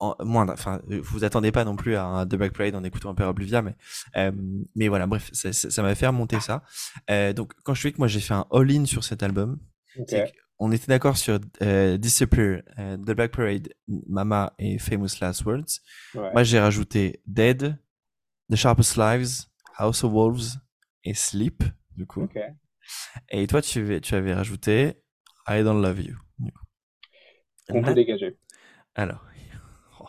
en, moins, enfin, vous attendez pas non plus à un The Black Parade en écoutant Opera Oblivia, mais, euh, mais voilà, bref, ça, ça, m'a fait remonter ça. donc, quand je dis que moi j'ai fait un all-in sur cet album, okay on était d'accord sur euh, Disappear, euh, The Black Parade, Mama et Famous Last Words. Moi, j'ai rajouté Dead, The Sharpest Lives, House of Wolves et Sleep, du coup. Et toi, tu, tu avais rajouté I Don't Love You. On peut dégager. Alors,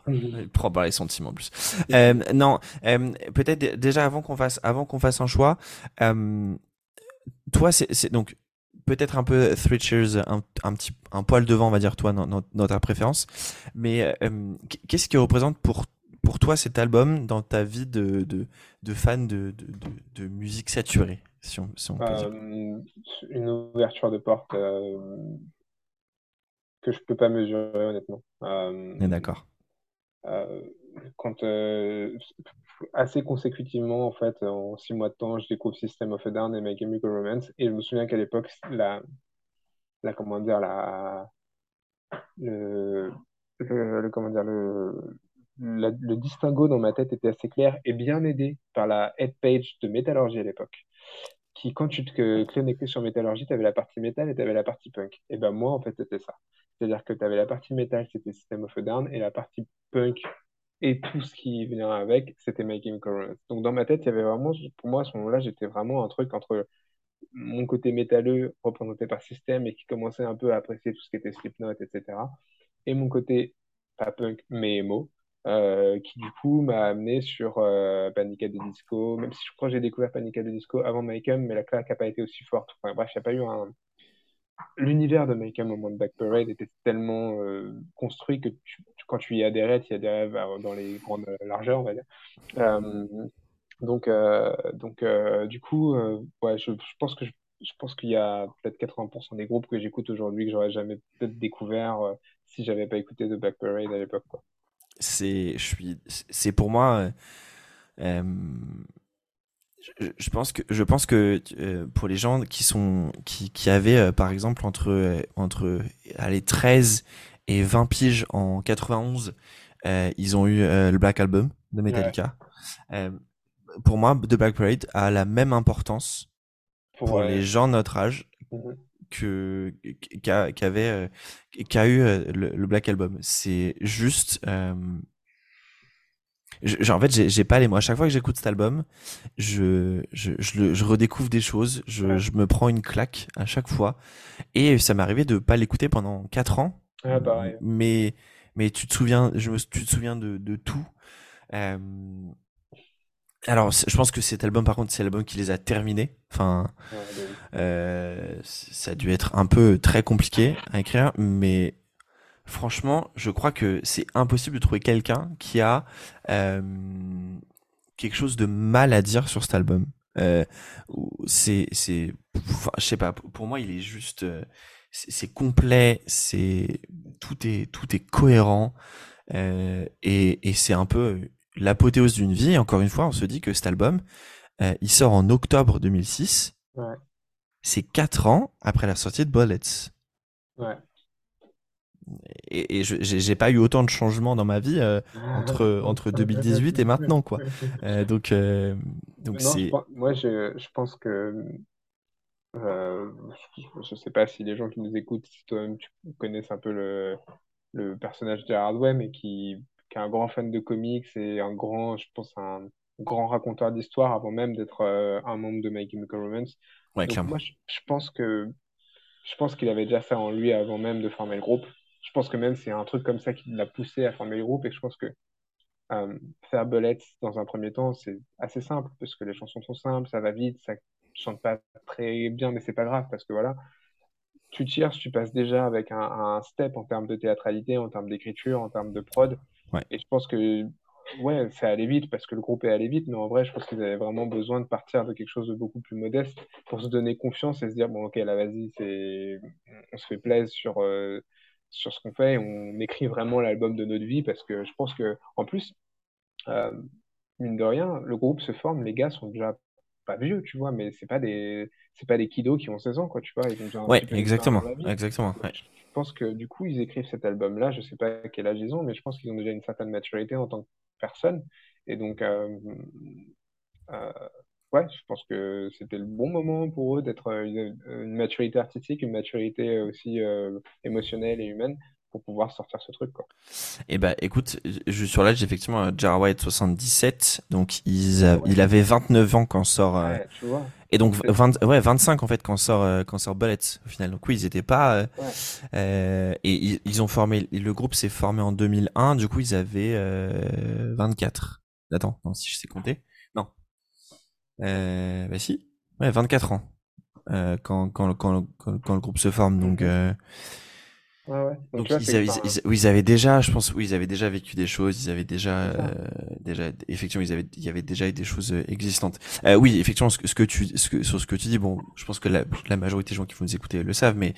il prend par les sentiments en plus. Euh, non, euh, peut-être déjà avant qu'on fasse, avant qu'on fasse un choix, euh, toi, c'est donc peut-être un peu Three Cheers, un, un, petit un poil devant, on va dire toi, dans, ta préférence. Mais euh, qu'est-ce qui représente pour pour toi cet album dans ta vie de, de, de fan de, de, de, musique saturée, si on, si on peut dire? Euh, Une ouverture de porte euh, que je peux pas mesurer honnêtement. D'accord. Quand assez consécutivement, en fait, en six mois de temps, je découvre System of a Down et My Chemical Romance. Et je me souviens qu'à l'époque, la, la, comment dire, la, le, le, comment dire, le, le distinguo dans ma tête était assez clair et bien aidé par la head page de Metallurgy à l'époque. Qui, quand tu te connectais sur Metallurgy, tu avais la partie métal et tu la partie punk. Et ben moi, en fait, c'était ça. C'est-à-dire que tu avais la partie métal, c'était System of a Down, et la partie punk, et tout ce qui venait avec, c'était My Chemical Romance. Donc dans ma tête, il y avait vraiment, pour moi à ce moment-là, j'étais vraiment un truc entre mon côté métalleux représenté par System et qui commençait un peu à apprécier tout ce qui était Slipknot, etc. Et mon côté pas punk mais emo, euh, qui du coup m'a amené sur euh, Panic at the Disco, même si je crois que j'ai découvert Panic at the Disco avant My Chem, mais la claque n'a pas été aussi forte. Bref, il n'y a pas eu un, l'univers de Make au moment Back Parade était tellement euh, construit que quand tu y adhérais, tu y adhérais dans les grandes largeurs, on va dire. Euh, donc, euh, donc du coup, ouais, je, pense que je, pense qu'il y a peut-être 80% des groupes que j'écoute aujourd'hui que j'aurais jamais peut-être découvert si j'avais pas écouté The Back Parade à l'époque. C'est, je suis, c'est pour moi je pense que je pense que euh, pour les gens qui sont qui, qui avaient euh, par exemple entre euh, entre allez 13 et 20 piges en 91 ils ont eu le Black Album de Metallica pour moi The Black Parade a la même importance pour les gens de notre âge mhm. que qu'avait qu'a eu le, Black Album. C'est juste en fait, j'ai pas les mots. À chaque fois que j'écoute cet album, je, je, je, je redécouvre des choses. Je, je, me prends une claque à chaque fois. Et ça m'est arrivé de pas l'écouter pendant 4 ans. Ah, pareil. Mais, mais tu te souviens, je me, tu te souviens de, de tout. Euh, alors, je pense que cet album, par contre, c'est l'album qui les a terminés. Enfin, euh, ça a dû être un peu très compliqué à écrire, mais franchement, je crois que c'est impossible de trouver quelqu'un qui a euh, quelque chose de mal à dire sur cet album. Euh, c'est, c'est, je sais pas. Pour moi, il est juste, euh, c'est complet. C'est tout est tout est cohérent euh, et, et c'est un peu l'apothéose d'une vie. encore une fois, on se dit que cet album, euh, il sort en octobre 2006. Ouais. C'est quatre ans après la sortie de Bullets. Ouais et, et j'ai pas eu autant de changements dans ma vie euh, entre entre 2018 et maintenant quoi. Euh, donc euh, donc c'est. Moi je, je pense que euh, je sais pas si les gens qui nous écoutent, si toi-même tu connais un peu le le personnage de Hardway, mais qui, qui est un grand fan de comics et un grand, je pense un grand raconteur d'histoire avant même d'être un membre de My Chemical Romance. Ouais, Donc, moi je, je pense que je pense qu'il avait déjà ça en lui avant même de former le groupe je pense que même c'est un truc comme ça qui l'a poussé à former le groupe et je pense que euh, faire Bullets dans un premier temps, c'est assez simple parce que les chansons sont simples, ça va vite, ça chante pas très bien, mais c'est pas grave parce que voilà, tu tires, tu passes déjà avec un, step en termes de théâtralité, en termes d'écriture, en termes de prod. Et je pense que ouais, ça allait vite parce que le groupe est allé vite, mais en vrai, je pense qu'ils avaient vraiment besoin de partir de quelque chose de beaucoup plus modeste pour se donner confiance et se dire bon, ok, là, vas-y, c'est, on se fait plaisir sur. Euh, sur ce qu'on fait. On écrit vraiment l'album de notre vie parce que je pense que, en plus, euh, mine de rien, le groupe se forme, les gars sont déjà pas vieux, tu vois, mais c'est pas des c'est pas des kiddos qui ont 16 ans, quoi, tu vois. Ils ont ouais, exactement, exactement. Je pense que du coup, ils écrivent cet album-là. Je sais pas quel âge ils ont, mais je pense qu'ils ont déjà une certaine maturité en tant que personne. Et donc, euh, euh, ouais, je pense que c'était le bon moment pour eux d'être euh, une, maturité artistique, une maturité aussi euh, émotionnelle et humaine pour pouvoir sortir ce truc quoi. Et eh bah écoute, je sur l'âge effectivement euh, Jar White 77, donc il avait 29 ans quand sort ouais, tu vois. et donc 20, ouais 25 en fait quand sort quand sort Bullets au final. Donc oui, ils étaient pas et ils, ont formé le groupe s'est formé en 2001, du coup ils avaient 24. Attends, non, si je sais compter. Euh, bah si, ouais, 24 ans euh, quand, quand, quand, quand, le groupe se forme. Donc, euh, ouais, Donc, ils, avaient, ils, avaient, déjà, je pense, oui, ils avaient déjà vécu des choses, ils avaient déjà, euh, déjà, effectivement, ils avaient, il y avait déjà eu des choses euh, existantes. Euh, oui, effectivement, ce que, ce que tu, ce que, sur ce que tu dis, bon, je pense que la, la majorité des gens qui vont nous écouter le savent, mais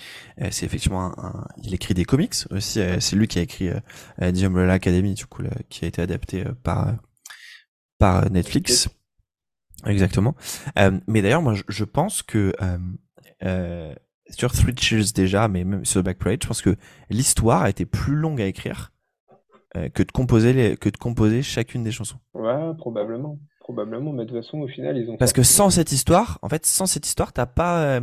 c'est effectivement un, il écrit des comics aussi. c'est lui qui a écrit euh, The Umbrella Academy, du coup, qui a été adapté par par Netflix. Exactement. Euh, mais d'ailleurs, moi, je, pense que euh, euh, sur Three Cheers déjà, mais même sur Back Parade, je pense que l'histoire a été plus longue à écrire euh, que de composer les, que de composer chacune des chansons. Ouais, probablement, probablement. Mais de toute façon, au final, ils ont. Parce que sans cette histoire, en fait, sans cette histoire, t'as pas. Euh,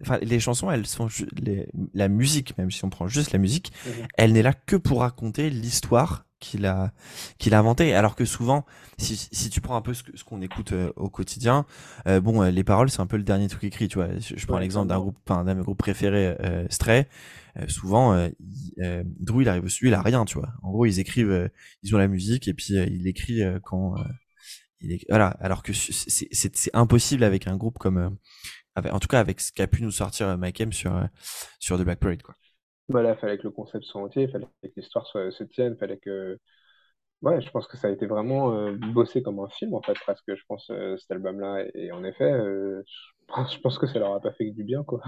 enfin, les chansons, elles sont les... la musique, même si on prend juste la musique, mhm. elle n'est là que pour raconter l'histoire qu'il a qu'il a inventé alors que souvent si, si tu prends un peu ce, ce qu'on écoute euh, au quotidien euh, bon euh, les paroles c'est un peu le dernier truc écrit tu vois je, prends l'exemple d'un groupe d'un groupe préféré Stray souvent Drew il arrive au il a rien tu vois en gros ils écrivent ils ont la musique et puis il écrit quand il est voilà alors que c'est impossible avec un groupe comme en tout cas avec ce qu'a pu nous sortir Mike M sur sur The Black Parade quoi voilà, il fallait que le concept soit entier, il fallait que l'histoire soit, se tienne, il fallait que. Ouais, je pense que ça a été vraiment euh, bossé comme un film, en fait, presque, je pense, euh, cet album-là. Et, en effet, euh, je, pense que ça leur a pas fait que du bien, quoi.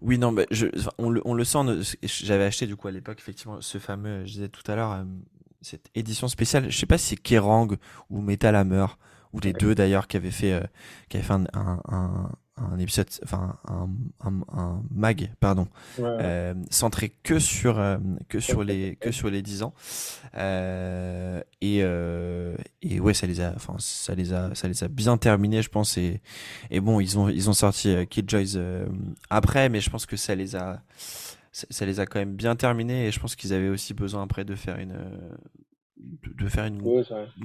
Oui, non, mais je, on, le, on le sent. J'avais acheté, du coup, à l'époque, effectivement, ce fameux, je disais tout à l'heure, cette édition spéciale. Je sais pas si c'est Kerrang ou Metal Hammer, ou les deux d'ailleurs, qui avaient fait, qui avaient fait un, un, un épisode, enfin un, un, mag, pardon, euh, centré que sur que sur les que sur les 10 ans. et et ouais, ça les a, enfin ça les a ça les a bien terminés, je pense. Et et bon, ils ont ils ont sorti Killjoys après, mais je pense que ça les a ça, les a quand même bien terminés. Et je pense qu'ils avaient aussi besoin après de faire une de, faire une,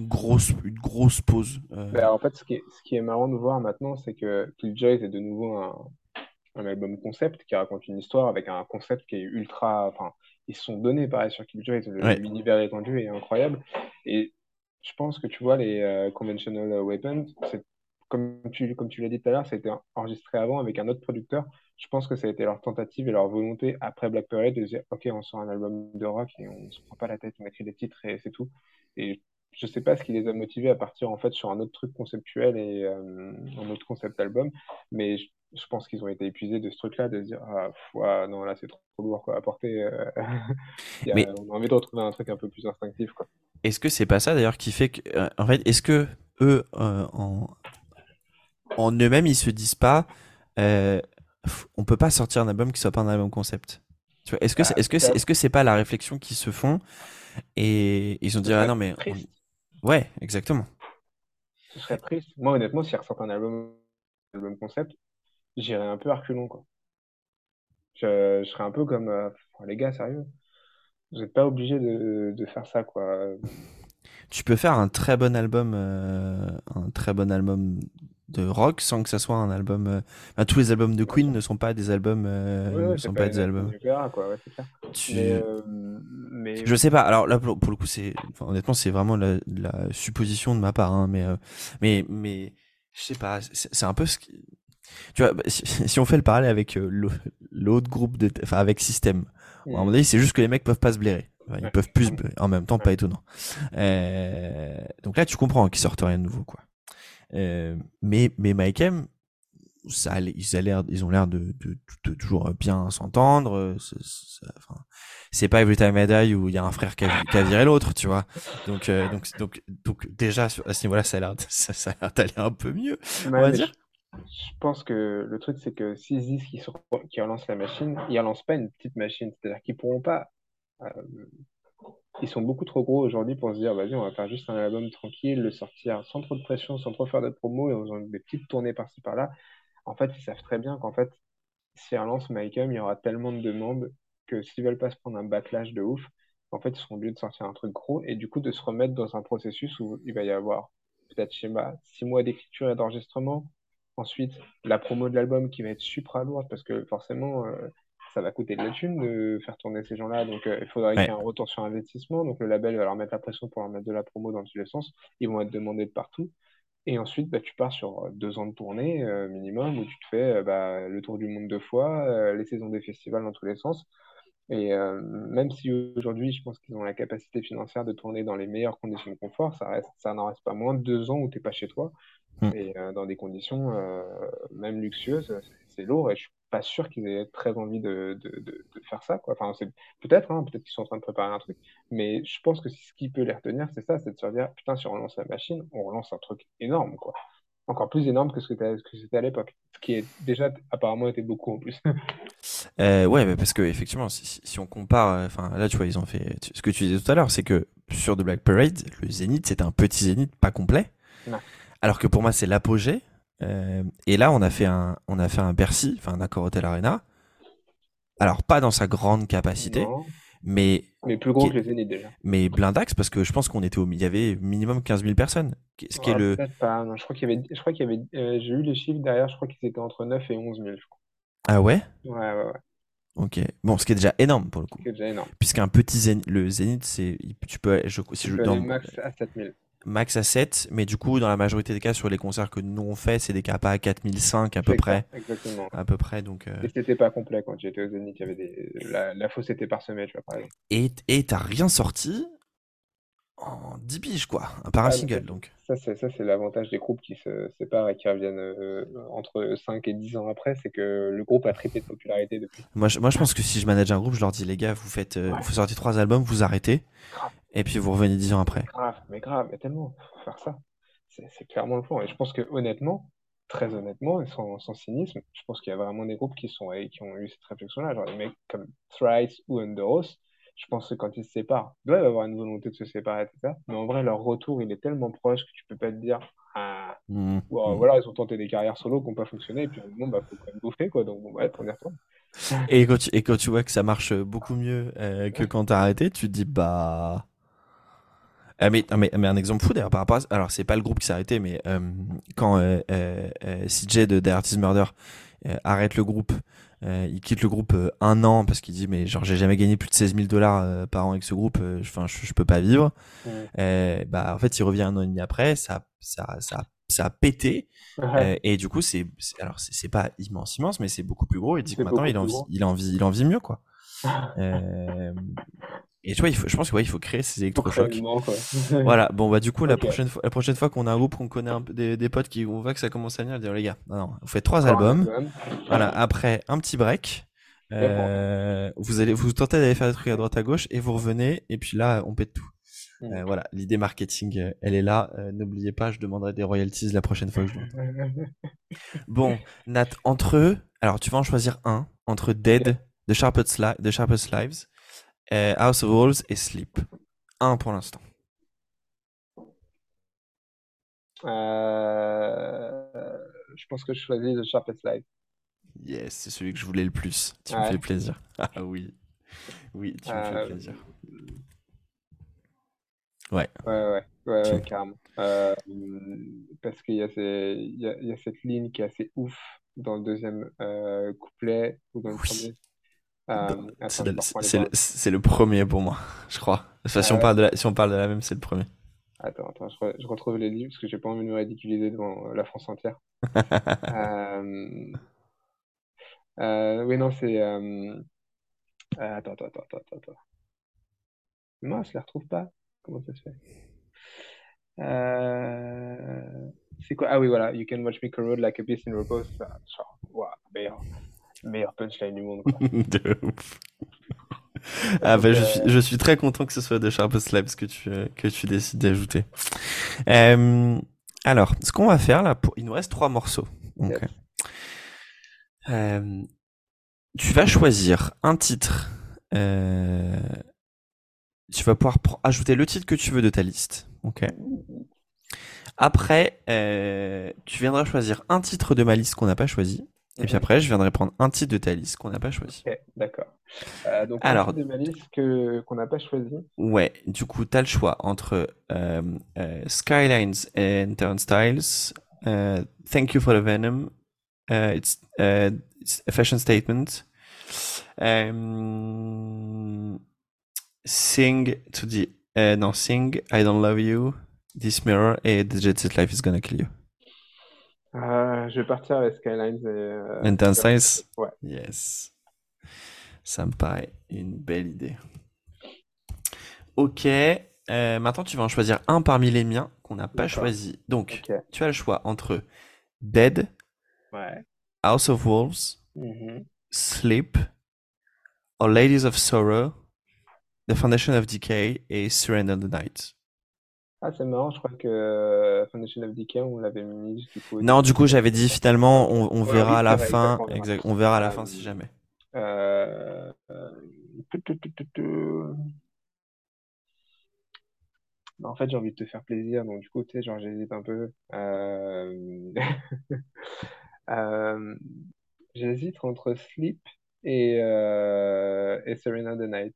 grosse, une grosse pause. Euh. Bah, en fait, ce qui, est, ce qui est marrant de voir maintenant, c'est que Killjoys est de nouveau un, un, album concept qui raconte une histoire avec un concept qui est ultra. Enfin, ils se sont donnés pareil sur Killjoys. L'univers étendu est incroyable. Et je pense que tu vois, les euh, conventional weapons, comme tu, comme tu l'as dit tout à l'heure, été enregistré avant avec un autre producteur je pense que ça a été leur tentative et leur volonté après Black Parade de dire ok on sort un album de rock et on se prend pas la tête on écrit des titres et c'est tout. Et je sais pas ce qui les a motivés à partir en fait sur un autre truc conceptuel et euh, un autre concept album mais je, pense qu'ils ont été épuisés de ce truc là de se dire ah non là c'est trop, lourd quoi à porter euh, mais... on a envie de retrouver un truc un peu plus instinctif quoi. Est-ce que c'est pas ça d'ailleurs qui fait que euh, en fait est-ce que eux en en eux-mêmes ils se disent pas on peut pas sortir un album qui soit pas un album concept. Tu vois, est-ce que est-ce que c'est, est-ce que c'est pas la réflexion qui se font et ils ont dit ah non mais ouais exactement. Ce serait triste. Moi honnêtement s'ils ressortent un album, album concept, j'irais un peu reculons quoi. Je, serais un peu comme euh, les gars sérieux, vous n'êtes pas obligé de, de, faire ça quoi. Tu peux faire un très bon album, euh, un très bon album de rock sans que ça soit un album. Euh, tous les albums de Queen ne sont pas des albums. Euh, ne sont pas, des albums. mais, Je sais pas. Alors là, pour, le coup, c'est honnêtement, c'est vraiment la, supposition de ma part. Hein, mais, euh, mais, mais je sais pas. C'est un peu ce qui. Tu vois, si, on fait le parallèle avec l'autre groupe de, enfin avec System, à un moment donné, c'est juste que les mecs peuvent pas se blairer. ils peuvent plus en même temps, pas étonnant. donc là, tu comprends qu'ils sortent rien de nouveau, quoi. Euh, mais mais Mike M, ça, ils, a l'air, ils ont l'air de, de, de, toujours bien s'entendre. C'est pas Every Time I Die où il y a un frère qui a, qui a viré l'autre, tu vois. Donc, euh, donc, donc, donc, déjà, à ce niveau-là, ça a l'air, ça, ça d'aller un peu mieux, on va dire. Je pense que le truc, c'est que s'ils disent qu'ils, relancent la machine, ils relancent pas une petite machine. C'est-à-dire qu'ils pourront pas euh, ils sont beaucoup trop gros aujourd'hui pour se dire, vas-y, on va faire juste un album tranquille, le sortir sans trop de pression, sans trop faire de promo et en faisant des petites tournées par-ci par-là. En fait, ils savent très bien qu'en fait, si on lance Michael, il y aura tellement de demandes que s'ils veulent pas se prendre un backlash de ouf, en fait, ils seront obligés de sortir un truc gros et du coup de se remettre dans un processus où il va y avoir peut-être schéma six mois d'écriture et d'enregistrement. Ensuite, la promo de l'album qui va être super lourde parce que forcément, euh, ça va coûter de la thune de faire tourner ces gens-là. Donc, euh, il faudra qu'il y ait un retour sur investissement. Donc, le label va leur mettre la pression pour leur mettre de la promo dans tous les sens. Ils vont être demandés de partout. Et ensuite, bah, tu pars sur euh, deux ans de tournée euh, minimum où tu te fais bah, le tour du monde deux fois, les saisons des festivals dans tous les sens. Et même si aujourd'hui, je pense qu'ils ont la capacité financière de tourner dans les meilleures conditions de confort, ça, reste, ça n'en reste pas moins de deux ans où tu n'es pas chez toi. Hmm. Et dans des conditions même luxueuses, c'est lourd. Et je pas sûr qu'ils aient très envie de, de, de, faire ça. Quoi. Enfin, peut-être, hein, peut-être qu'ils sont en train de préparer un truc, mais je pense que ce qui peut les retenir, c'est ça, c'est de se dire, putain, si on relance la machine, on relance un truc énorme, quoi. Encore plus énorme que ce que c'était à l'époque, ce qui est déjà apparemment était beaucoup en plus. euh, ouais, mais parce que effectivement, si, si on compare, euh, enfin là, tu vois, ils ont fait ce que tu disais tout à l'heure, c'est que sur The Black Parade, le Zénith, c'était un petit Zénith pas complet. Alors que pour moi, c'est l'apogée. Euh, et là, on a fait un, on a fait un Bercy, enfin un Accor Hotel Arena. Alors pas dans sa grande capacité, mais mais plus gros que les Zénith déjà. Mais blindax parce que je pense qu'on était au, il y avait minimum 15 000 personnes. Ce qui est le. Pas, je crois qu'il y avait, je crois qu'il y avait, euh, j'ai eu les chiffres derrière, je crois qu'ils étaient entre 9 et 11 000. Je crois. Ah ouais? Ouais ouais ouais. Ok. Bon, ce qui est déjà énorme pour le coup. Ce qui est déjà énorme. Puisqu'un petit zénith, le Zénith, c'est, tu peux, je, si tu je, dans, max à 7 000 max à 7, mais du coup, dans la majorité des cas, sur les concerts que nous on fait, c'est des capas à 4005 à peu près. Exactement. À peu près, donc. Euh... Et c'était pas complet quand j'étais au Zénith, il y avait des... la, la fosse était parsemée, tu vois. Et t'as rien sorti en 10 piges, quoi, par un single, donc. Ça, c'est, ça, c'est l'avantage des groupes qui se séparent et qui reviennent euh, entre 5 et 10 ans après, c'est que le groupe a triplé de popularité depuis. Moi je, moi, je pense que si je manage un groupe, je leur dis, les gars, vous faites, euh, vous sortez trois albums, vous arrêtez. Et puis vous revenez dix ans après. Grave, mais grave, mais tellement, faut faire ça. C'est clairement le plan. Et je pense que honnêtement, très honnêtement, et sans, sans cynisme, je pense qu'il y a vraiment des groupes qui, sont, qui ont eu cette réflexion-là. Genre des mecs comme Thrice ou Underoath, je pense que quand ils se séparent, ils doivent avoir une volonté de se séparer, etc. Mais en vrai, leur retour, il est tellement proche que tu peux pas te dire, ah, Mmh, mmh. voilà, ils ont tenté des carrières solo qui n'ont pas fonctionné, et puis bon, bah, faut quand même bouffer, quoi. Donc, bon, on y retourne. Et quand, tu, et quand tu vois que ça marche beaucoup mieux euh, que quand t'as arrêté, tu te dis, bah. Euh, mais, mais, mais, un exemple fou d'ailleurs par rapport à alors c'est pas le groupe qui s'est arrêté mais euh, quand euh, euh, euh CJ de The Artist Murder arrête le groupe il quitte le groupe un an parce qu'il dit mais genre j'ai jamais gagné plus de 16 000 dollars par an avec ce groupe enfin je, je, peux pas vivre. Ouais. bah en fait il revient un an et demi après ça ça ça ça a pété. Ouais. et du coup c'est alors c'est pas immense immense mais c'est beaucoup plus gros. Il dit que maintenant il en, vit, il en vit il en vit mieux quoi et tu vois, il faut, je pense qu'il ouais, il faut créer ces électrochocs. voilà, bon, bah, du coup, la, prochaine fois, la prochaine fois qu'on a un groupe, qu'on connaît un peu des, des, potes qui, on voit que ça commence à venir, dire, les gars, non, non, vous faites trois albums. Voilà, après, un petit break. Euh, vous allez, vous tentez d'aller faire des trucs à droite à gauche et vous revenez, et puis là, on pète tout. Mmh. Euh, voilà, l'idée marketing, euh, elle est là. Euh, N'oubliez pas, je demanderai des royalties la prochaine fois que je bon, Nat, entre eux, alors tu vas en choisir un, entre Dead, The Sharpest, Li Sharpest Lives, euh, House of Wolves et Sleep. Un pour l'instant. Euh... Je pense que je choisis The Sharpest Life. Yes, c'est celui que je voulais le plus. Tu ouais. me fais plaisir. Ah oui. Oui, tu me euh... fais plaisir. Ouais. Ouais, ouais, ouais, ouais carrément. Euh, parce qu'il y, y, y, a cette ligne qui est assez ouf dans le deuxième euh, couplet ou dans le oui. premier. Euh, c'est le, le, premier pour moi, je crois. Enfin, si, on parle de la, si on parle de la même, c'est le premier. Attends, attends, je, re, je, retrouve les livres parce que j'ai pas envie de me ridiculiser devant la France entière. euh... Euh, oui, non, c'est. Euh... Attends, attends, attends, attends, attends. Non, je les retrouve pas. Comment ça se fait? Euh... C'est quoi? Ah oui, voilà. You can watch me corrode like a beast in repose. Wow, meilleur meilleur punchline du monde. Quoi. de ouf. Ah bah, je, suis, je suis très content que ce soit de Sharpest Labs que tu, que tu décides d'ajouter. Euh, alors, ce qu'on va faire là, pour... il nous reste trois morceaux. Donc, euh, tu vas choisir un titre. Euh, tu vas pouvoir ajouter le titre que tu veux de ta liste. Ok? Après, tu viendras choisir un titre de ma liste qu'on n'a pas choisi. Et puis après, je viendrai prendre un titre de ta liste qu'on n'a pas choisi. Ok, d'accord. Euh, donc, Alors, un titre de ma liste que, qu'on n'a pas choisi. Ouais, du coup, tu as le choix entre euh, euh, Skylines and Turnstiles, uh, Thank You for the Venom, uh, it's, uh, it's, a Fashion Statement, um, Sing to the. non, Sing, I Don't Love You, This Mirror et The Jet Set Life is Gonna Kill You. Euh, je vais partir avec Skylines et. Euh, Intense Ouais. Yes. Ça me paraît une belle idée. Ok. Euh, maintenant, tu vas en choisir un parmi les miens qu'on n'a pas choisi. Donc, okay. tu as le choix entre Dead, ouais. House of Wolves, mm -hmm. Sleep, or Ladies of Sorrow, The Foundation of Decay et Surrender the Night. Ah, c'est marrant, je crois que euh, Foundation of Decay, on l'avait mis du coup. Non, du coup, j'avais dit finalement, on, on verra oui, à la vrai, fin. Exact, on verra à la euh, fin si jamais. Euh, en fait, j'ai envie de te faire plaisir, donc du coup, tu sais, genre, j'hésite un peu. Euh... j'hésite entre Sleep et, et Serena the Night.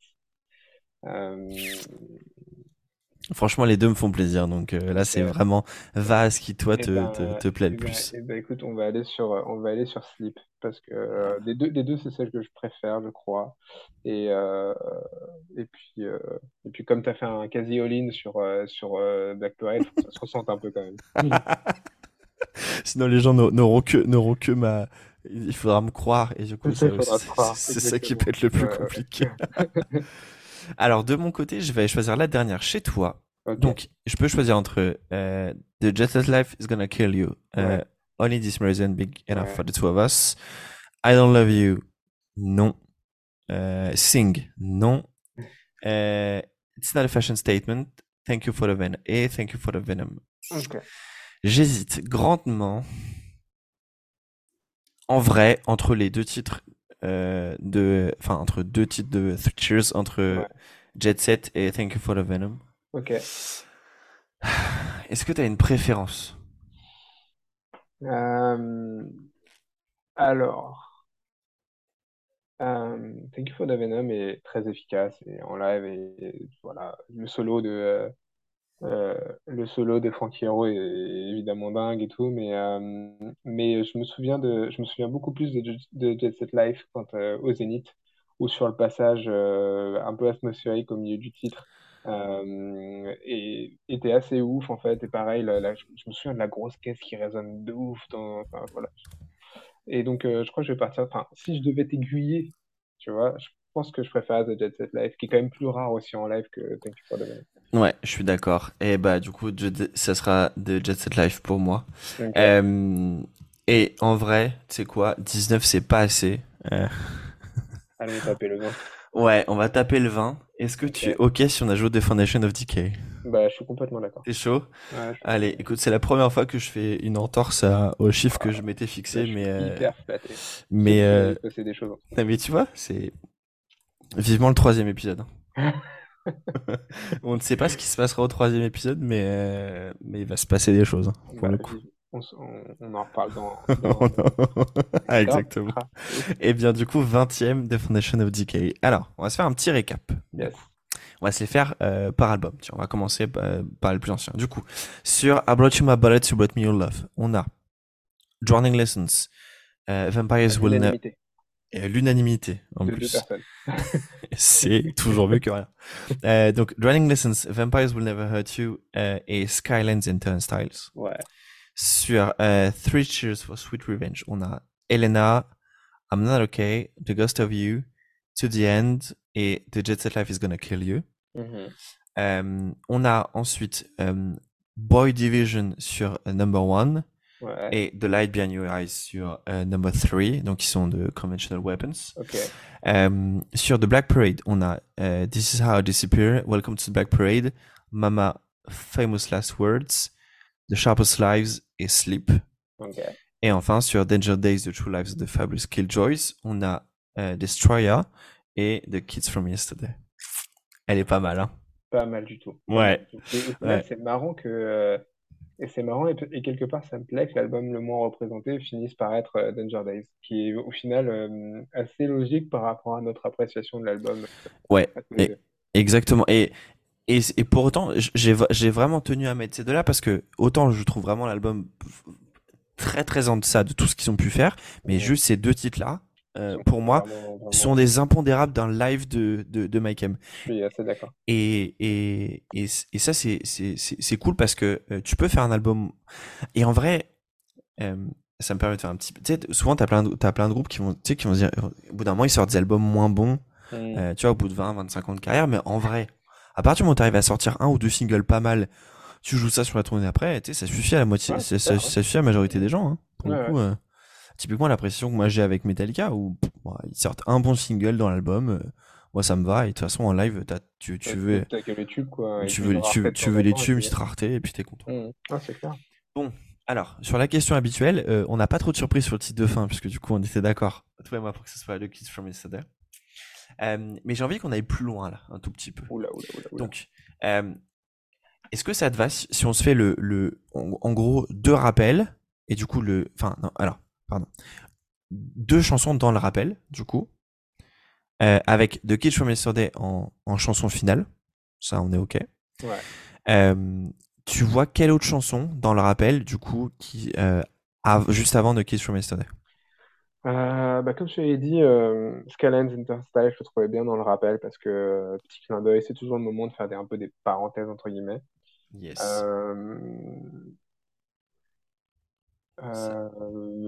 Franchement, les deux me font plaisir. Donc euh, là, c'est vraiment va à ce qui toi te, ben, te, te, plaît le ben, plus. Ben, écoute, on va aller sur on va aller sur Sleep parce que euh, des deux des deux c'est celle que je préfère, je crois. Et euh, et puis euh, et puis comme tu as fait un quasi all-in sur sur Black Parade, ça se ressent un peu quand même. Sinon, les gens n'auront que n'auront que ma il faudra me croire et du coup c'est ça qui peut être le plus compliqué. Alors, de mon côté, je vais choisir la dernière chez toi. Okay. Donc, je peux choisir entre uh, The Jetless Life is Gonna Kill You, uh, ouais. Only This Reason Big Enough Ouais. for the Two of Us, I Don't Love You, non. Uh, Sing, non. It's Not a Fashion Statement, Thank You for the Venom, et Thank You for the Venom. J'hésite grandement en vrai, entre les deux titres euh, de, enfin entre deux titres de Cheers, entre Jet Set et Thank You for the Venom. Ok. Est-ce que tu as une préférence? Euh, alors, euh, Thank You for the Venom est très efficace et en live et, voilà le solo de euh, le solo de Frankie Hero est évidemment dingue et tout, mais euh, mais je me souviens de je me souviens beaucoup plus de, Jet- de Jet Set Live quand euh, au Zénith ou sur le passage un peu atmosphérique au milieu du titre. Et était assez ouf en fait et pareil la- je, me souviens de la grosse caisse qui résonne de ouf dans, voilà et donc, je crois que je vais partir. Enfin, si je devais t'aiguiller, tu vois, je pense que je préfère The Jet Set Live, qui est quand même plus rare aussi en live que Thank You for the Money. Ouais, je suis d'accord. Et bah du coup, ça sera de Jet Set Live pour moi. Euh, et en vrai, tu sais quoi, 19 c'est pas assez. Euh, Allez, taper le vin. ouais, on va taper le 20. Est-ce que tu es Ok. si on ajoute The Foundation of Decay? Bah, je suis complètement d'accord. T'es chaud? Ouais, Allez, écoute, c'est la première fois que je fais une entorse à- au chiffre que je m'étais fixé, suis mais euh, hyper flatté. mais euh, des choses. mais tu vois, c'est vivement le troisième épisode. On ne sait pas ce qui se passera au troisième épisode, mais mais il va se passer des choses hein, pour Bah, le coup. on, en reparle dans. dans... ah, exactement. Et bien du coup, 20ème de Foundation of Decay. Alors, on va se faire un petit récap. Yes. On va se les faire euh, par album. Tiens, on va commencer euh, par le plus ancien. Du coup, sur I Brought You My Bullet, You Brought Me Your Love, on a Drowning Lessons, euh, Vampires Will Never... L'unanimité L'unanimité, en de plus. C'est toujours mieux que rien. Euh, donc, Drowning Lessons, Vampires Will Never Hurt You euh, et Skylands and Turnstiles. Ouais. Sur euh, Three Cheers for Sweet Revenge, on a Elena, I'm Not Okay, The Ghost of You, To the End et The Jet Set Life is Gonna Kill You. Mhm. Euh, on a ensuite Boy Division sur Number One Ouais. et The Light Behind Your Eyes sur euh, Number Three, donc qui sont de Conventional Weapons. Ok. Euh, sur The Black Parade, on a euh, This Is How I Disappear, Welcome to the Black Parade, Mama, Famous Last Words, The Sharpest Lives et Sleep. Ok. Et enfin, sur Danger Days, The True Lives of the Fabulous Killjoys, on a Destroyer et The Kids from Yesterday. Elle est pas mal, hein Pas mal du tout. Ouais. Ouais. c'est marrant que. Euh, Et c'est marrant, et, et quelque part, ça me plaît que l'album le moins représenté finisse par être euh, Danger Days, qui est au final euh, assez logique par rapport à notre appréciation de l'album. Ouais, et- deux. exactement. Et, et, et pour autant, j'ai j'ai vraiment tenu à mettre ces deux-là parce que autant je trouve vraiment l'album très très en deçà de tout ce qu'ils ont pu faire, mais Ouais. juste ces deux titres-là, euh, pour moi, vraiment- vraiment- sont des impondérables d'un live de, de, de Mike M. Suis assez d'accord. Et, et, et, ça, c'est, c'est, c'est, c'est cool parce que euh, tu peux faire un album. Et en vrai, euh, ça me permet de faire un petit. Tu sais, souvent, t'as plein, de, t'as plein de groupes qui vont, tu qui vont dire, au bout d'un moment, ils sortent des albums moins bons, Mm. euh, tu vois, au bout de 20, 25 ans de carrière. Mais en vrai, à partir du moment où t'arrives à sortir un ou deux singles pas mal, tu joues ça sur la tournée après, tu ça suffit à la moitié, Ouais, ça, c'est ça, ça, ouais. ça suffit à la majorité des gens, hein, pour Ouais, le coup. Typiquement, la pression que moi j'ai avec Metallica, où bon, ils sortent un bon single dans l'album, euh, moi ça me va, et de toute façon, en live, t'as, tu, veux. Que les tubes, quoi. Tu veux, tu, veux les tubes, petite rareté, et puis t'es content. Mm. Ah, c'est clair. Alors, sur la question habituelle, euh, on n'a pas trop de surprises sur le titre de fin, puisque du coup, on était d'accord, toi et moi, pour que ce soit le Kiss from Yesterday. Euh, mais j'ai envie qu'on aille plus loin, là, un tout petit peu. Oula, oula, oula, oula. Donc, euh, est-ce que ça te va si, si on se fait le, le en, en gros, deux rappels, et du coup, le. Enfin, non, alors, pardon. Deux chansons dans le rappel, du coup, euh, avec The Kiss from Yesterday en, en chanson finale. Ça, on est OK. Ouais. Euh, tu vois quelle autre chanson dans le rappel, du coup, qui euh, av- juste avant The Kiss from Yesterday? Bah, comme je l'ai dit, Skylands Interstyle, je le trouvais bien dans le rappel parce que, petit clin d'œil, c'est toujours le moment de faire des, un peu des parenthèses, entre guillemets. Yes. Euh,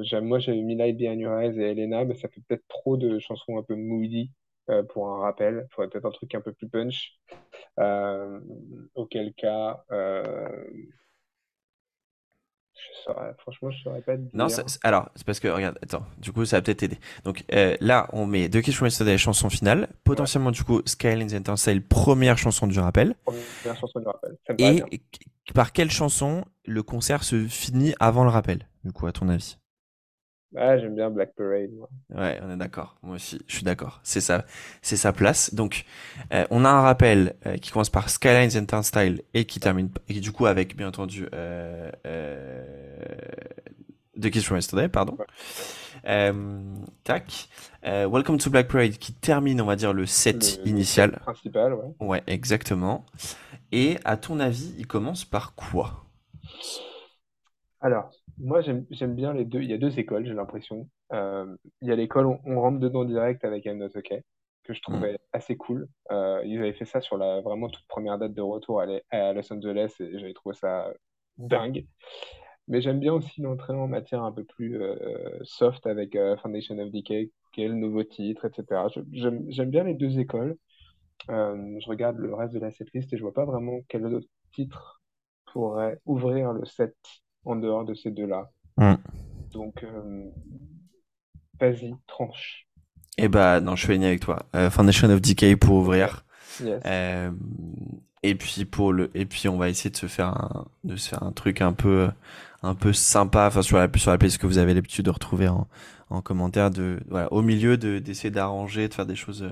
j'aime- moi, j'avais mis Light Behind Your Eyes et Elena, mais ça fait peut-être trop de chansons un peu moody euh, pour un rappel. Il faudrait peut-être un truc un peu plus punch. Euh, auquel cas, je saurais, franchement, je saurais pas te Non, dire. c'est- c'est- alors, c'est parce que, regarde, attends, du coup, ça va peut-être t'aider. Donc, euh, là, on met The Kiss from Yesterday, chanson finale. Potentiellement, du coup, Skylines Interstyle, première chanson du rappel. Première chanson du rappel. Ça me paraît Et bien. par quelle chanson le concert se finit avant le rappel, du coup, à ton avis? Ah, j'aime bien Black Parade. Ouais, on est d'accord. Moi aussi, je suis d'accord. C'est ça, c'est sa place. Donc, euh, on a un rappel euh, qui commence par Skylines and Turnstile et qui termine, et du coup avec bien entendu euh, The Kiss from Yesterday, pardon. Tac. Welcome to Black Parade qui termine, on va dire, le set Le, initial. le principal, ouais. Ouais, exactement. Et à ton avis, il commence par quoi? Alors, moi, j'aime bien les deux. Il y a deux écoles, j'ai l'impression. Euh, il y a l'école, on, on rentre dedans direct avec I'm Not Okay, que je Hmm. trouvais assez cool. Euh, ils avaient fait ça sur la vraiment toute première date de retour à, les- à Los Angeles et j'avais trouvé ça dingue. Mais j'aime bien aussi l'entrée en matière un peu plus euh, soft avec Foundation of Decay, qui est le nouveau titre, etc. J'aime bien les deux écoles. Je regarde le reste de la setlist et je vois pas vraiment quel autre titre pourrait ouvrir le set en dehors de ces deux-là. Hmm. Donc, euh, vas-y, tranche. Eh bah, non, je suis aligné avec toi. Euh, Foundation of Decay pour ouvrir. Yes. Euh, et puis pour le, et puis on va essayer de se faire un, de se faire un truc un peu, un peu sympa, enfin sur la, sur la playlist que vous avez l'habitude de retrouver en, en commentaire, de, voilà, au milieu de, d'essayer d'arranger, de faire des choses.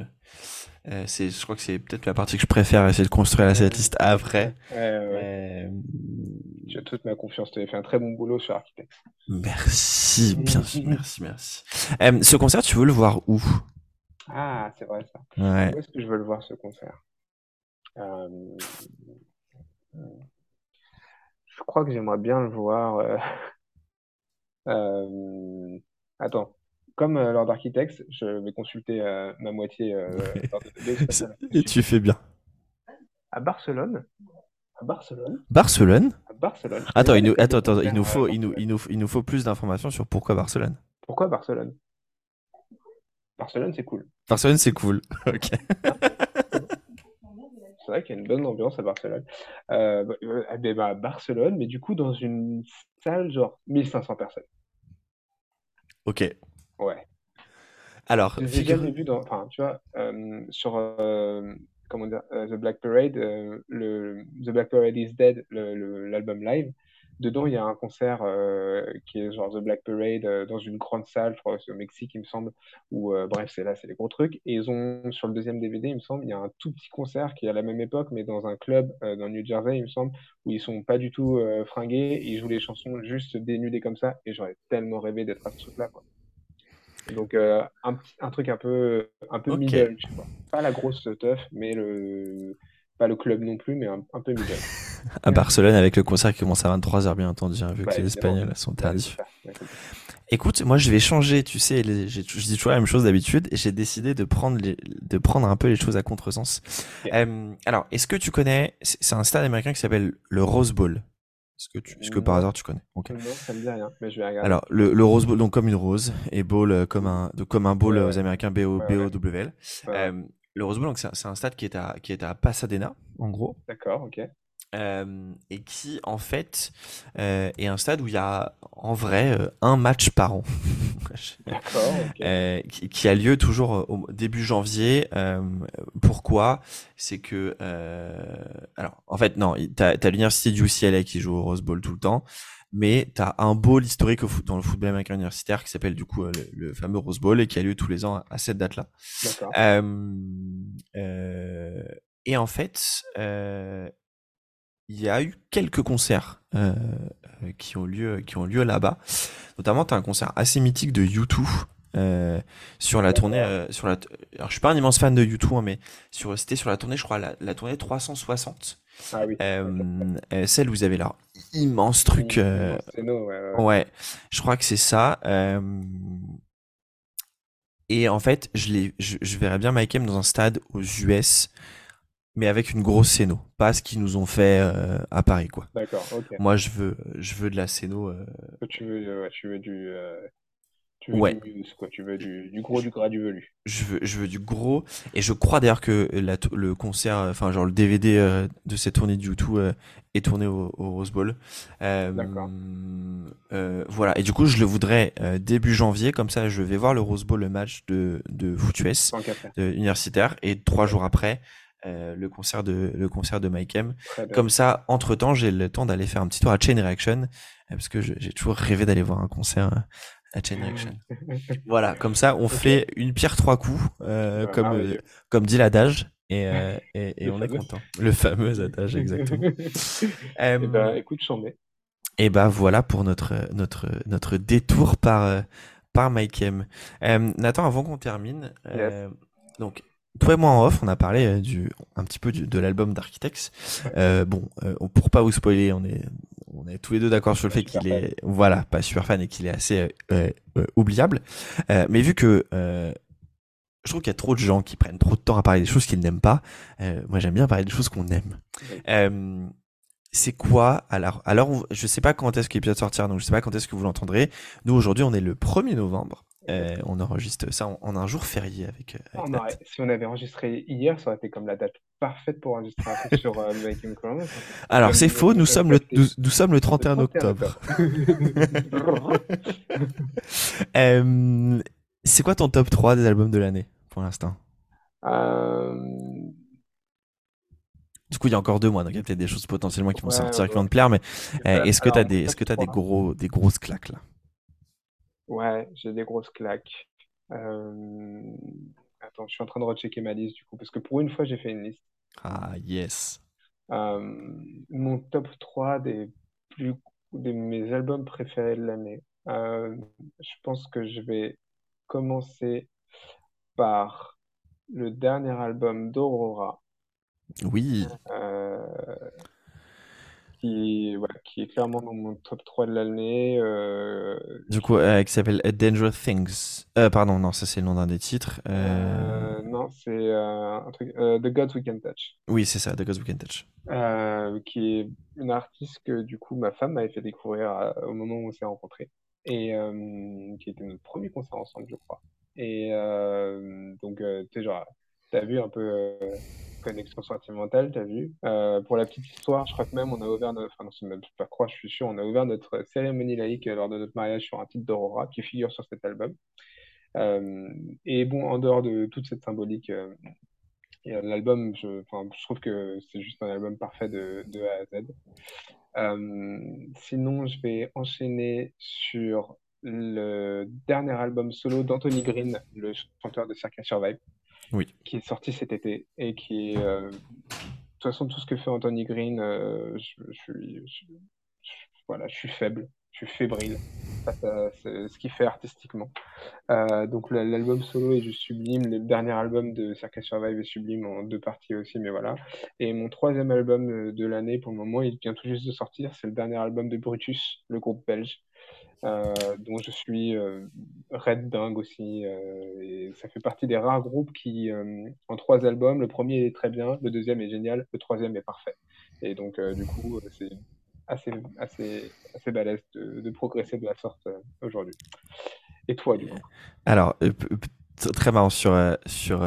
Euh, euh, c'est, je crois que c'est peut-être la partie que je préfère, essayer de construire la setlist après. Ouais, ouais. Euh, as toute ma confiance. Tu avais fait un très bon boulot sur Architects. merci, bien sûr, merci, merci. Euh, ce concert, tu veux le voir où? Ah, c'est vrai ça. Ouais. Où est-ce que je veux le voir ce concert? Euh, je crois que j'aimerais bien le voir. euh, euh, Attends. Comme euh, lors d'Architects, je vais consulter euh, ma moitié euh, Et tu fais bien. À Barcelone. À Barcelone. Barcelone? À Barcelone. Attends, il nous, attends, attends, il nous faut, il nous, il nous, il nous faut plus d'informations sur pourquoi Barcelone. Pourquoi Barcelone? Barcelone, c'est cool. Barcelone, c'est cool. Ok. C'est vrai qu'il y a une bonne ambiance à Barcelone. Euh, bah, euh, eh ben, bah, à Barcelone, mais du coup, dans une salle, genre 1500 personnes. Ok. Ouais. Alors, Je les ai figure... jamais vus dans. Enfin, tu vois, euh, sur. euh, comment dire, euh, The Black Parade, euh, le, The Black Parade is Dead, l'album live. Dedans, il y a un concert euh, qui est genre The Black Parade euh, dans une grande salle, je crois que c'est au Mexique, il me semble. Où, euh, bref, c'est là, c'est les gros trucs. Et ils ont, sur le deuxième DVD, il me semble, il y a un tout petit concert qui est à la même époque, mais dans un club euh, dans New Jersey, il me semble, où ils sont pas du tout euh, fringués, ils jouent les chansons juste dénudés comme ça. Et j'aurais tellement rêvé d'être à ce truc-là, quoi. Donc, euh, un, truc un peu, un peu middle, tu vois. Pas la grosse teuf, mais le, pas le club non plus, mais un, un peu middle. à Barcelone avec le concert qui commence à 23h, bien entendu, hein, vu Bah, que les. Espagnols sont tardifs. Ouais. Écoute, moi, je vais changer, tu sais, les- je dis toujours la même chose d'habitude, et j'ai décidé de prendre, les- de prendre un peu les choses à contresens. Euh, alors, est-ce que tu connais, c'est un stade américain qui s'appelle le Rose Bowl? Est-ce que, tu, est-ce que par hasard tu connais Ok. Non, ça me dit rien, mais je vais regarder. Alors, le, le Rose Bowl, donc comme une rose, et bowl euh, comme un, de- comme un bowl Ouais, euh, ouais. aux Américains, B-O- Ouais, ouais. B-O-W-L. Ouais, Euh, le Rose Bowl, donc c'est un c'est un stade qui est à, qui est à Pasadena, en gros, D'accord, ok. Euh, et qui, en fait, euh, est un stade où il y a, en vrai, euh, un match par an. D'accord, ok. Euh, qui, qui a lieu toujours au début janvier. Pourquoi? C'est que, euh, alors, en fait, non, t'as as, l'université du UCLA qui joue au Rose Bowl tout le temps, mais t'as un bowl historique au foot, dans le football américain universitaire qui s'appelle du coup le, le fameux Rose Bowl et qui a lieu tous les ans à, à cette date-là. Et en fait, euh, il y a eu quelques concerts euh, euh, qui ont lieu, qui ont lieu là-bas. Notamment, tu as un concert assez mythique de U2 euh, sur la tournée. euh, sur la, alors, je suis pas un immense fan de U2, hein, mais sur, c'était sur la tournée, je crois, la, la tournée 360. Ah oui. Euh, celle où vous avez leur immense truc. euh, ouais, ouais, ouais. Ouais, je crois que c'est ça. euh, Et en fait, je, je verrais bien Mike M dans un stade aux US, mais avec une grosse scéno. Pas ce qu'ils nous ont fait euh, à Paris, quoi. D'accord, ok. Moi, je veux, je veux de la scéno. euh, Tu veux, euh, ouais, tu veux du, tu veux Ouais. du muse, quoi. Tu veux du, du gros, du gras, du velu. je veux, je veux du gros. Et je crois d'ailleurs que la le concert, enfin, genre le DVD euh, de cette tournée du YouTube euh, est tourné au, au Rose Bowl. Euh, D'accord. voilà. Et du coup, je le voudrais début janvier, comme ça, je vais voir le Rose Bowl, le match de, de foot US. Universitaire et trois jours après le concert de le concert de Mike M. Comme ça, entre temps, j'ai le temps d'aller faire un petit tour à Chain Reaction parce que j'ai toujours rêvé d'aller voir un concert à Chain Reaction. voilà, comme ça, on fait une pierre trois coups, comme comme dit l'adage. Et, et, on est content. Le fameux adage, exactement. eh ben, écoute, j'en ai. Et bah voilà pour notre notre notre détour par euh, par Mike M. Euh, Nathan, avant qu'on termine, euh, donc toi et moi en off, on a parlé du un petit peu de l'album d'Architects. bon, pour pas vous spoiler, on est on est tous les deux d'accord sur le fait qu'il est voilà pas super fan et qu'il est assez oubliable. mais vu que je trouve qu'il y a trop de gens qui prennent trop de temps à parler des choses qu'ils n'aiment pas. moi, j'aime bien parler des choses qu'on aime c'est quoi alors alors je sais pas quand est-ce que l'épisode sortira donc je sais pas quand est-ce que vous l'entendrez nous aujourd'hui on est le 1er novembre euh, on enregistre ça en, un jour férié avec, euh, si on avait enregistré hier ça aurait été comme la date parfaite pour enregistrer un truc sur euh, Making alors c'est faux nous sommes le nous, sommes le 31, octobre, c'est quoi ton top 3 des albums de l'année pour l'instant? Du coup, il y a encore deux mois, donc il y a peut-être des choses potentiellement qui vont sortir, qui vont te plaire, mais eh, est-ce que tu as, des, est-ce que as des, gros, des grosses claques là? Ouais, j'ai des grosses claques. Euh, attends, je suis en train de rechecker ma liste du coup, parce que pour une fois, j'ai fait une liste. Ah, yes. Euh, mon top 3 des, plus... de mes albums préférés de l'année. Euh, je pense que je vais commencer par le dernier album d'Aurora. Oui. Euh, qui, qui est clairement dans mon top 3 de l'année. Euh, du coup, euh, qui s'appelle Dangerous Things. pardon, non, ça c'est le nom d'un des titres. non, c'est un truc. The Gods We Can Touch. Oui, c'est ça, The Gods We Can Touch. qui est une artiste que du coup ma femme m'avait fait découvrir au moment où on s'est rencontrés. Et qui était notre premier concert ensemble, je crois. Et donc, tu sais, genre, t'as vu un peu connexion sentimentale, t'as vu. Euh, pour la petite histoire, je crois que même on a ouvert notre, enfin non, pas croire, je suis sûr, on a ouvert notre cérémonie laïque lors de notre mariage sur un titre d'Aurora qui figure sur cet album. Euh, et bon, en dehors de toute cette symbolique, euh, l'album, je, je trouve que c'est juste un album parfait de, de A à Z. sinon, je vais enchaîner sur le dernier album solo d'Anthony Green, le chanteur de Circa Survive qui est sorti cet été et qui est. Euh, de toute façon, tout ce que fait Anthony Green, euh, je, suis, voilà, je suis faible, je suis fébrile face ce, qu'il fait artistiquement. Euh, donc l'album solo est juste sublime, le dernier album de Circus Survive est sublime en deux parties aussi, mais voilà. Et mon troisième album de l'année, pour le moment, il vient tout juste de sortir, c'est le dernier album de Brutus, le groupe belge. Euh, dont je suis euh, red dingue aussi. Euh, et ça fait partie des rares groupes qui, en trois albums, le premier est très bien, le deuxième est génial, le troisième est parfait. Et donc, du coup, c'est assez, assez, assez balèze de, progresser de la sorte aujourd'hui. Et toi, du coup? Alors, très marrant sur, sur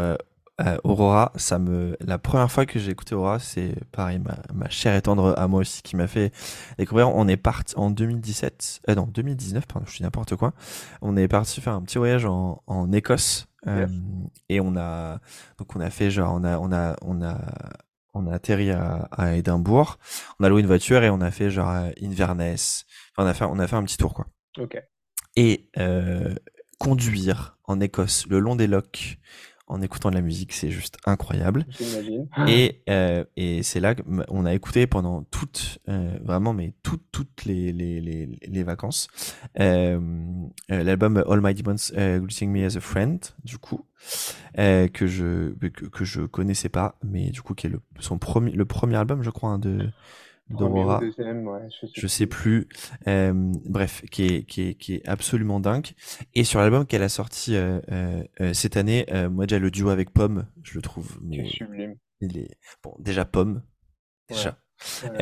euh, Aurora, ça me, la première fois que j'ai écouté Aurora, c'est pareil, ma, ma chère et tendre à moi aussi qui m'a fait découvrir. On est parti en 2017, euh, non 2019, pardon, je dis n'importe quoi. On est parti faire un petit voyage en, en Écosse euh, et on a, donc on a fait genre, on a, on a, on a, on a atterri à, à Édimbourg. On a loué une voiture et on a fait genre Inverness. Enfin, on a fait, on a fait un petit tour quoi. Ok. Et euh, conduire en Écosse le long des lochs en écoutant de la musique, c'est juste incroyable. Et, euh, et c'est là qu'on a écouté pendant toutes, euh, vraiment, mais toutes, toutes les, les, les, les vacances, euh, euh l'album All My Demons euh, Greeting Me as a Friend, du coup, euh, que je que, que, je connaissais pas, mais du coup qui est le, son premier, le premier album, je crois, hein, de d'Aurora. je, sais plus. Euh, bref, qui est, qui, est, qui est absolument dingue. Et sur l'album qu'elle a sorti euh, euh, cette année, moi déjà le duo avec Pomme, je le trouve. Mais, sublime. Il est bon, déjà Pomme, déjà.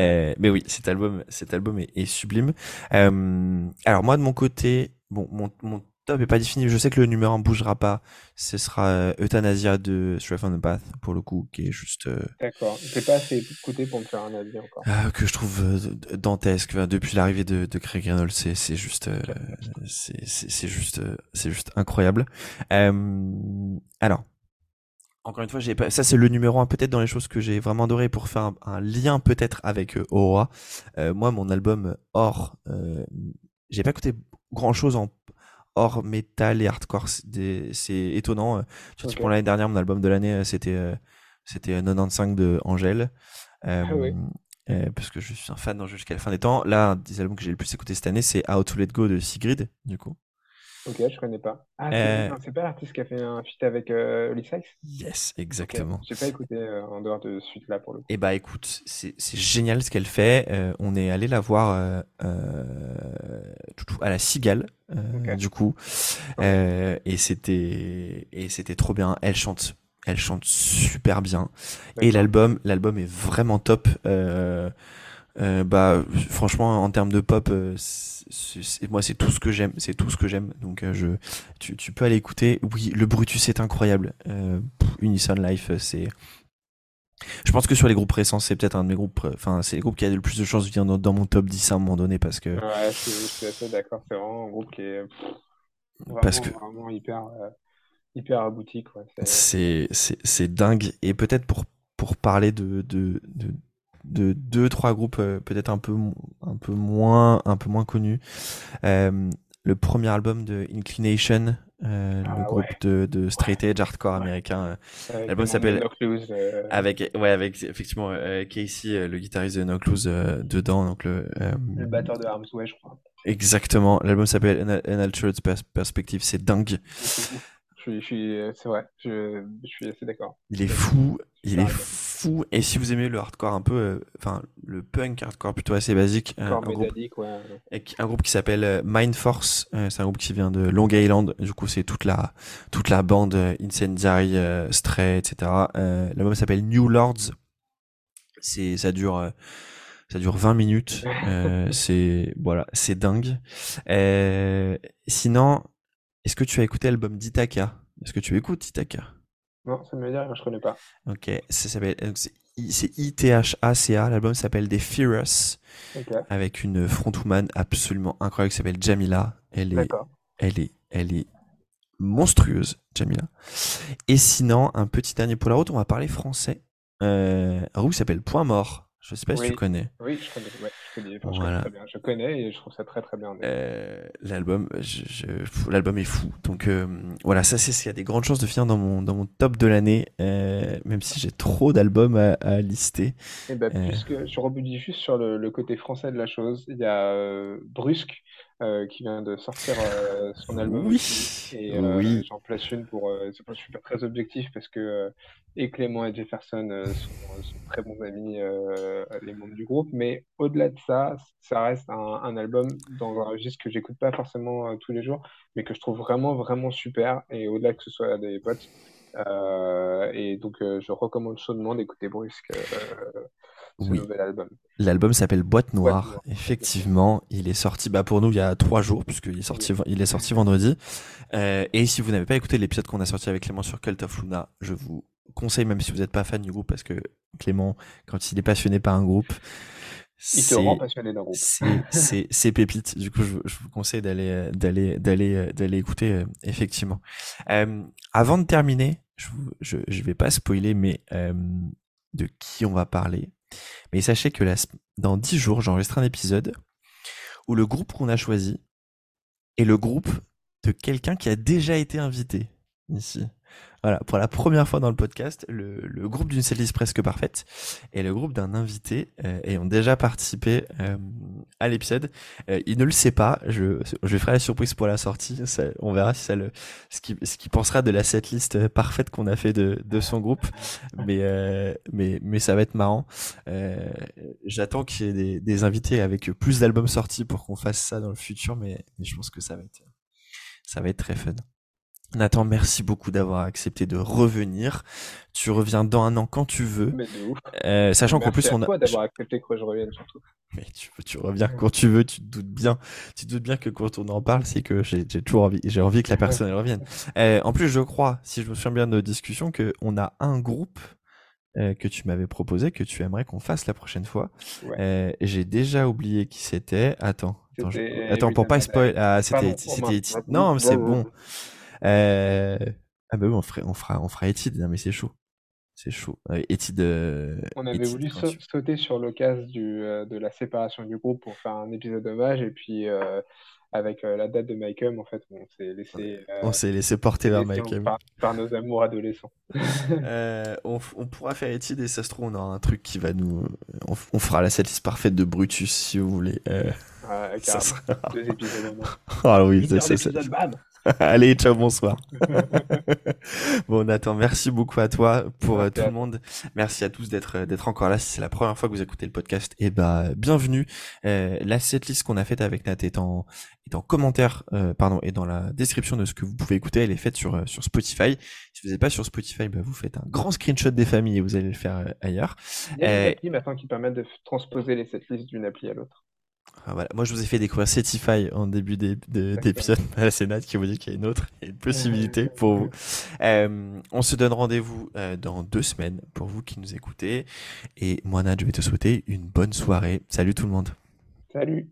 mais oui, cet album, cet album est, est sublime. alors moi de mon côté, bon, mon, mon top est pas défini. Je sais que le numéro 1 bougera pas. Ce sera euh, Euthanasia de Strife on the Path, pour le coup, qui est juste. Euh, D'accord. T'es pas assez écouté pour me faire un avis encore. Ah, que je trouve euh, dantesque. depuis l'arrivée de, de Craig Reynolds, c'est, c'est juste, c'est, c'est, juste, c'est juste incroyable. alors, encore une fois, j'ai pas, ça c'est le numéro un peut-être dans les choses que j'ai vraiment adoré pour faire un, lien peut-être avec euh, Aura. Euh, moi, mon album euh, j'ai pas écouté grand chose en hors métal et hardcore. C'est étonnant. Tu okay. pour l'année dernière, mon album de l'année, c'était c'était 95 de Angèle. Ah parce que je suis un fan jusqu'à la fin des temps. Là, un des albums que j'ai le plus écouté cette année, c'est How to Let Go de Sigrid, du coup. Ok, je connais pas. Ah, c'est euh, pas l'artiste qui a fait un feat avec euh, Yes, exactement. J'ai pas écouté euh, en dehors de ce feat là pour le coup. Eh bah écoute, c'est génial ce qu'elle fait. Euh, on est allé la voir à la Cigale, du coup, et c'était et c'était trop bien. Elle chante, elle chante super bien, et l'album, l'album est vraiment top. Euh, bah franchement en termes de pop euh, moi c'est tout ce que j'aime c'est tout ce que j'aime. Donc euh, je tu, tu, peux aller écouter. Oui le Brutus est incroyable. Unison Life c'est je pense que sur les groupes récents c'est peut-être un de mes groupes enfin c'est les groupes qui a le plus de chances de venir dans, mon top 10 à un moment donné parce que ouais je, suis assez d'accord. C'est vraiment un groupe qui est vraiment, parce que vraiment hyper hyper abouti quoi. C'est c'est dingue. Et peut-être pour pour parler de, de, de de deux trois groupes euh, peut-être un peu un peu moins un peu moins connus. Euh, le premier album de Inclination, euh, le ah groupe de, de straight edge hardcore américain. L'album s'appelle avec ouais avec effectivement Casey, le guitariste de No dedans donc le le batteur de Arms Way je crois. Exactement. L'album s'appelle An Altered Perspective. C'est dingue. c'est vrai. Je, je, suis assez d'accord. Il est fou. Il est fou. Et si vous aimez le hardcore un peu, euh, enfin le punk hardcore plutôt assez basique, euh, un, groupe, ouais. un groupe qui s'appelle euh, Mind Force. c'est un groupe qui vient de Long Island. Du coup, c'est toute la toute la bande Incendiary, Stray, etc. L'album s'appelle New Lords. C'est ça dure ça dure 20 minutes. c'est voilà, c'est dingue. sinon, est-ce que tu as écouté l'album d'Itaka? Est-ce que tu écoutes Itaka? Non, ça me dit rien, je connais pas. Ok, ça s'appelle. C'est ITHACA, l'album s'appelle The Furious. Avec une frontwoman absolument incroyable qui s'appelle Jamila. Elle est, elle est, elle est monstrueuse, Jamila. Et sinon, un petit dernier pour la route, on va parler français. Euh, un groupe qui s'appelle Point Mort. Je sais pas si tu connais. Oui, je connais. je, connais voilà. très bien. je connais et je trouve ça très très bien. Euh, l'album, je, l'album est fou. Donc euh, voilà, ça c'est ce qu'il y a des grandes chances de finir dans mon dans mon top de l'année, euh, même si j'ai trop d'albums à, à, lister. Et eh ben, puisque je rebondis juste sur le, le, côté français de la chose, il y a Brusque euh, qui vient de sortir euh, son album. Oui. Et euh, oui. j'en place une pour. c'est pas super très objectif parce que et Clément et Jefferson sont, sont, très bons amis, les membres du groupe. Mais au-delà de ça, ça reste un, un, album dans un registre que j'écoute pas forcément tous les jours, mais que je trouve vraiment, vraiment super. Et au-delà que ce soit des potes. et donc, je recommande chaudement d'écouter Brusque oui. L'album s'appelle Boîte Noire. Effectivement, il est sorti bah, pour nous il y a trois jours, puisqu'il est sorti, il est sorti vendredi. Euh, et si vous n'avez pas écouté l'épisode qu'on a sorti avec Clément sur Cult of Luna, je vous conseille, même si vous n'êtes pas fan du groupe, parce que Clément, quand il est passionné par un groupe, il te rend passionné d'un groupe. C'est pépite. Du coup, je, vous conseille d'aller d'aller d'aller d'aller écouter euh, effectivement. Euh, avant de terminer, je, je, je vais pas spoiler, mais euh, de qui on va parler. Mais sachez que dans 10 jours, j'enregistre un épisode où le groupe qu'on a choisi est le groupe de quelqu'un qui a déjà été invité ici. Voilà, pour la première fois dans le podcast, le, le groupe d'une setlist presque parfaite et le groupe d'un invité euh, ayant déjà participé euh, à l'épisode. Euh, il ne le sait pas, je, je ferai la surprise pour la sortie, on verra si ça le, ce qu'il ce qui pensera de la setlist parfaite qu'on a fait de, de son groupe, mais, euh, mais, mais ça va être marrant. Euh, J'attends qu'il y ait des, des, invités avec plus d'albums sortis pour qu'on fasse ça dans le futur, mais, mais je pense que ça va être, ça va être très fun. Nathan, merci beaucoup d'avoir accepté de revenir. Tu reviens dans un an quand tu veux. Mais euh, sachant qu'en plus on a. d'avoir accepté que je revienne surtout. Mais tu, tu reviens quand tu veux. Tu te doutes bien. Tu te doutes bien que quand on en parle, c'est que j'ai toujours envie. J'ai envie que la personne revienne. Euh, en plus, je crois, si je me souviens bien de nos discussions, que on a un groupe euh, que tu m'avais proposé que tu aimerais qu'on fasse la prochaine fois. Euh, j'ai déjà oublié qui c'était. Attends. Attends, attends pour pas spoil. Ah, c'était. Non, c'est bon. Euh, Ah bah oui, on, ferait, on fera, on fera Etid, mais c'est chaud. C'est chaud. Euh, euh, on avait voulu sauter sur l'occasion euh, de la séparation du groupe pour faire un épisode hommage et puis avec la date de Mike en fait, on s'est laissé. on s'est laissé porter vers Mike par, nos amours adolescents. on, pourra faire étude et ça se trouve, on aura un truc qui va nous. On, fera la setlist parfaite de Brutus si vous voulez. ça sera... Deux épisodes Ah oui, c'est ça. Allez, ciao, bonsoir. bon, Nathan, merci beaucoup à toi pour euh, tout le monde. Merci à tous d'être euh, d'être encore là. Si c'est la première fois que vous écoutez le podcast, et eh ben bienvenue. Euh, la setlist qu'on a faite avec Nat est en est en commentaire, euh, pardon, et dans la description de ce que vous pouvez écouter. Elle est faite sur sur Spotify. Si vous n'êtes pas sur Spotify, bah, vous faites un grand screenshot des familles et vous allez le faire ailleurs. Il y a des applis maintenant qui permettent de transposer les setlists d'une appli à l'autre. Ah, Moi, je vous ai fait découvrir Setify en début d'épisode. C'est Nat qui vous dit qu'il y a une autre une possibilité pour vous. Euh, on se donne rendez-vous euh, dans deux semaines pour vous qui nous écoutez. Et moi, Nat, je vais te souhaiter une bonne soirée. Salut tout le monde. Salut.